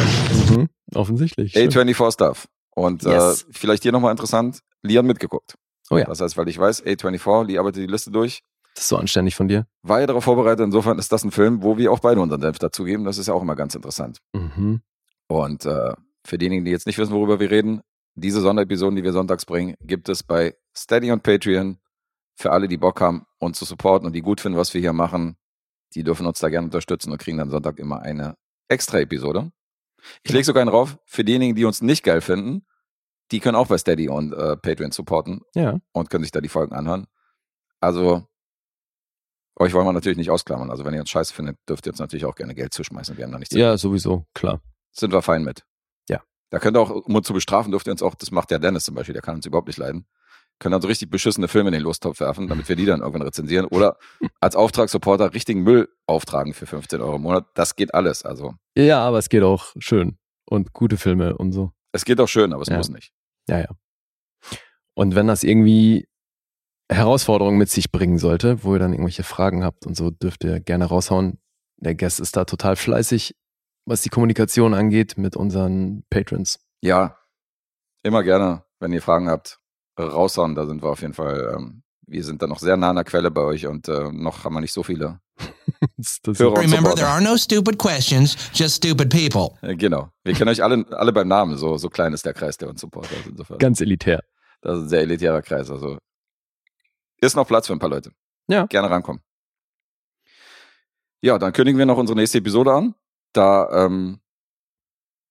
[SPEAKER 2] Mhm. Offensichtlich. stimmt.
[SPEAKER 3] A24 Stuff. Und
[SPEAKER 2] Yes.
[SPEAKER 3] äh, vielleicht hier nochmal interessant, Lee hat mitgeguckt.
[SPEAKER 2] Oh ja.
[SPEAKER 3] Das heißt, weil ich weiß, A24, Lee arbeitet die Liste durch.
[SPEAKER 2] Das ist so anständig von dir.
[SPEAKER 3] War ja darauf vorbereitet, insofern ist das ein Film, wo wir auch beide unseren Senf dazugeben. Das ist ja auch immer ganz interessant.
[SPEAKER 2] Mhm.
[SPEAKER 3] Und äh, für diejenigen, die jetzt nicht wissen, worüber wir reden, diese Sonderepisoden, die wir sonntags bringen, gibt es bei Steady und Patreon für alle, die Bock haben, uns zu supporten und die gut finden, was wir hier machen. Die dürfen uns da gerne unterstützen und kriegen dann Sonntag immer eine extra Episode. Ich lege sogar einen drauf, für diejenigen, die uns nicht geil finden, die können auch bei Steady und äh, Patreon supporten
[SPEAKER 2] Ja.
[SPEAKER 3] und können sich da die Folgen anhören. Also, euch wollen wir natürlich nicht ausklammern. Also, wenn ihr uns scheiße findet, dürft ihr uns natürlich auch gerne Geld zuschmeißen. Wir haben da nichts
[SPEAKER 2] Ja, sowieso, klar.
[SPEAKER 3] sind wir fein mit.
[SPEAKER 2] Ja.
[SPEAKER 3] Da könnt ihr auch, um uns zu bestrafen, dürft ihr uns auch, das macht der Dennis zum Beispiel, der kann uns überhaupt nicht leiden, können dann so richtig beschissene Filme in den Lostopf werfen, damit wir die dann irgendwann rezensieren oder als Auftragssupporter richtigen Müll auftragen für 15 Euro im Monat. Das geht alles. Also,
[SPEAKER 2] Ja, aber es geht auch schön. Und gute Filme und so.
[SPEAKER 3] es geht auch schön, aber es
[SPEAKER 2] Ja.
[SPEAKER 3] muss nicht.
[SPEAKER 2] Ja, ja. Und wenn das irgendwie Herausforderungen mit sich bringen sollte, wo ihr dann irgendwelche Fragen habt und so, dürft ihr gerne raushauen. Der Guest ist da total fleißig, was die Kommunikation angeht mit unseren Patrons.
[SPEAKER 3] Ja, immer gerne, wenn ihr Fragen habt, raushauen. Da sind wir auf jeden Fall, ähm, wir sind da noch sehr nah an der Quelle bei euch und äh, noch haben wir nicht so viele [LAUGHS] Hörer und
[SPEAKER 6] Remember, there are no stupid questions, just stupid people.
[SPEAKER 3] Äh, Genau. Wir kennen euch alle, alle beim Namen. So, so klein ist der Kreis der uns supportet. Insofern.
[SPEAKER 2] ganz elitär.
[SPEAKER 3] Das ist ein sehr elitärer Kreis. Also ist noch Platz für ein paar Leute.
[SPEAKER 2] Ja.
[SPEAKER 3] Gerne rankommen. Ja, dann kündigen wir noch unsere nächste Episode an. Da, ähm,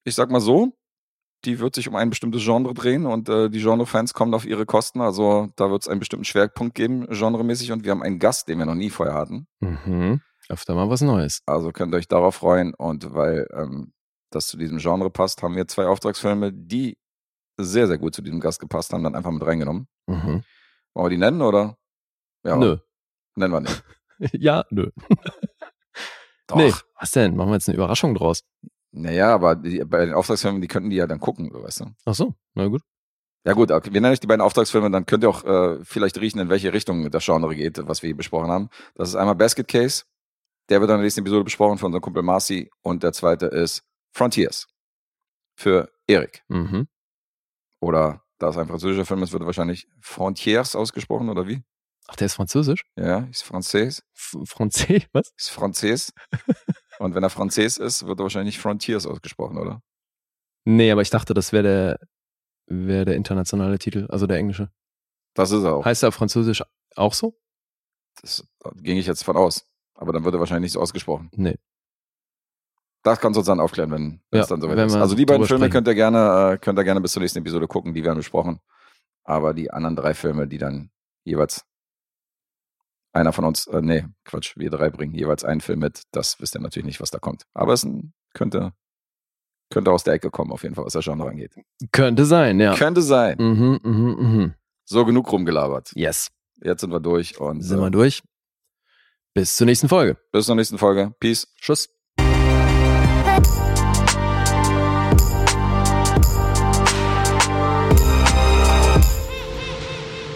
[SPEAKER 3] ich sag mal so, die wird sich um ein bestimmtes Genre drehen und äh, die Genre-Fans kommen auf ihre Kosten. Also da wird es einen bestimmten Schwerpunkt geben, genremäßig. Und wir haben einen Gast, den wir noch nie vorher hatten.
[SPEAKER 2] Mhm. Öfter mal was Neues.
[SPEAKER 3] Also könnt ihr euch darauf freuen. Und weil ähm, das zu diesem Genre passt, haben wir zwei Auftragsfilme, die sehr, sehr gut zu diesem Gast gepasst haben, dann einfach mit reingenommen.
[SPEAKER 2] Mhm.
[SPEAKER 3] Wollen wir die nennen oder? Ja,
[SPEAKER 2] Nö.
[SPEAKER 3] nennen wir nicht. [LAUGHS]
[SPEAKER 2] ja, nö. [LAUGHS]
[SPEAKER 3] Doch.
[SPEAKER 2] Nee, was denn? Machen wir jetzt eine Überraschung draus?
[SPEAKER 3] Naja, aber die, bei den Auftragsfilmen, die könnten die ja dann gucken, weißt du.
[SPEAKER 2] Ach so, na gut.
[SPEAKER 3] Ja gut, okay. wir nennen euch die beiden Auftragsfilme, dann könnt ihr auch äh, vielleicht riechen, in welche Richtung das Genre geht, was wir hier besprochen haben. Das ist einmal Basket Case, der wird dann in der nächsten Episode besprochen von unserem Kumpel Marcy und der zweite ist Frontiers für Erik.
[SPEAKER 2] Mhm.
[SPEAKER 3] Oder da es ein französischer Film ist, wird wahrscheinlich Frontiers ausgesprochen oder wie?
[SPEAKER 2] Ach, der ist französisch?
[SPEAKER 3] Ja, ist Französ,
[SPEAKER 2] F Französ, was?
[SPEAKER 3] ist Französ. [LAUGHS] und wenn er Französ ist, wird er wahrscheinlich Frontiers ausgesprochen, oder?
[SPEAKER 2] Nee, aber ich dachte, das wäre der, wär der internationale Titel, also der englische.
[SPEAKER 3] Das ist er auch.
[SPEAKER 2] Heißt er auf Französisch auch so?
[SPEAKER 3] Das da ging ich jetzt von aus. Aber dann wird er wahrscheinlich nicht so ausgesprochen.
[SPEAKER 2] Nee.
[SPEAKER 3] Das kannst du uns dann aufklären, wenn
[SPEAKER 2] Ja,
[SPEAKER 3] es dann soweit
[SPEAKER 2] wenn
[SPEAKER 3] ist. Also die beiden Filme
[SPEAKER 2] sprechen.
[SPEAKER 3] könnt ihr gerne, äh, könnt ihr gerne bis zur nächsten Episode gucken, die werden besprochen. Aber die anderen drei Filme, die dann jeweils einer von uns, äh, nee, Quatsch, wir drei bringen jeweils einen Film mit, das wisst ihr natürlich nicht, was da kommt. Aber es könnte, könnte aus der Ecke kommen, auf jeden Fall, was das Genre angeht.
[SPEAKER 2] Könnte sein, ja.
[SPEAKER 3] Könnte sein.
[SPEAKER 2] Mhm, mhm, mhm.
[SPEAKER 3] So genug rumgelabert.
[SPEAKER 2] Yes.
[SPEAKER 3] Jetzt sind wir durch und
[SPEAKER 2] Sind
[SPEAKER 3] äh,
[SPEAKER 2] wir durch. Bis zur nächsten Folge.
[SPEAKER 3] bis zur nächsten Folge. Peace.
[SPEAKER 2] Tschüss.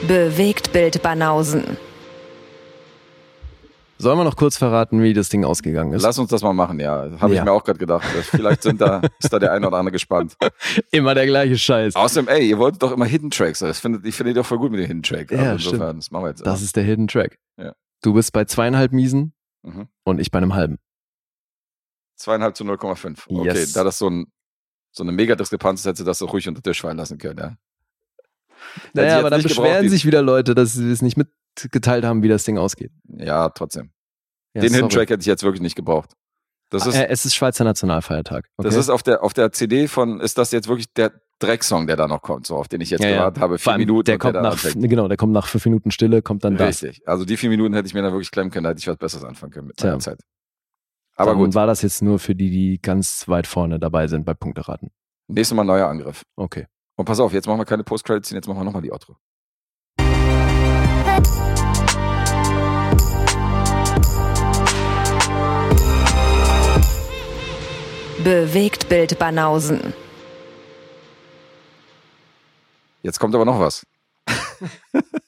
[SPEAKER 1] Bewegt Bild Banausen.
[SPEAKER 2] Sollen wir noch kurz verraten, wie das Ding ausgegangen ist?
[SPEAKER 3] Lass uns das mal machen, ja. Habe
[SPEAKER 2] Ja.
[SPEAKER 3] ich mir auch gerade gedacht. Vielleicht sind da, [LAUGHS] ist da der eine oder andere gespannt. [LAUGHS]
[SPEAKER 2] Immer der gleiche Scheiß.
[SPEAKER 3] Außerdem, ey, ihr wolltet doch immer Hidden Tracks. Das findet, ich finde die doch voll gut mit den Hidden Tracks.
[SPEAKER 2] Ja,
[SPEAKER 3] Also insofern, das machen wir jetzt.
[SPEAKER 2] Das ist der Hidden Track.
[SPEAKER 3] Ja.
[SPEAKER 2] Du bist bei zweieinhalb Miesen
[SPEAKER 3] mhm.
[SPEAKER 2] und ich bei einem halben.
[SPEAKER 3] Zweieinhalb zu 0,5. Okay,
[SPEAKER 2] Yes.
[SPEAKER 3] da das so, ein, so eine mega Diskrepanz ist, hätte das so ruhig unter den Tisch fallen lassen können, ja.
[SPEAKER 2] Naja, aber dann beschweren sich wieder Leute, dass sie es nicht mitgeteilt haben, wie das Ding ausgeht.
[SPEAKER 3] Ja, trotzdem.
[SPEAKER 2] Ja,
[SPEAKER 3] den Hidden
[SPEAKER 2] sorry.
[SPEAKER 3] Track hätte ich jetzt wirklich nicht gebraucht. Das ist,
[SPEAKER 2] äh, es ist Schweizer Nationalfeiertag. Okay?
[SPEAKER 3] das ist auf der, auf der CD von, ist das jetzt wirklich der Drecksong, der da noch kommt, so auf den ich jetzt
[SPEAKER 2] Ja, ja.
[SPEAKER 3] gewartet habe.
[SPEAKER 2] Vor
[SPEAKER 3] Vier Minuten
[SPEAKER 2] der kommt
[SPEAKER 3] da
[SPEAKER 2] nach, genau, der kommt nach fünf Minuten Stille, kommt dann das.
[SPEAKER 3] Richtig. Also die vier Minuten hätte ich mir da wirklich klemmen können, da hätte ich was Besseres anfangen können mit meiner Zeit. Aber
[SPEAKER 2] dann
[SPEAKER 3] gut,
[SPEAKER 2] war das jetzt nur für die, die ganz weit vorne dabei sind bei Punkteraten.
[SPEAKER 3] nächstes Mal neuer Angriff.
[SPEAKER 2] Okay.
[SPEAKER 3] Und pass auf, jetzt machen wir keine Post-Credits, jetzt machen wir nochmal die Outro.
[SPEAKER 1] Bewegt Bild Banausen.
[SPEAKER 3] Jetzt kommt aber noch was. [LAUGHS]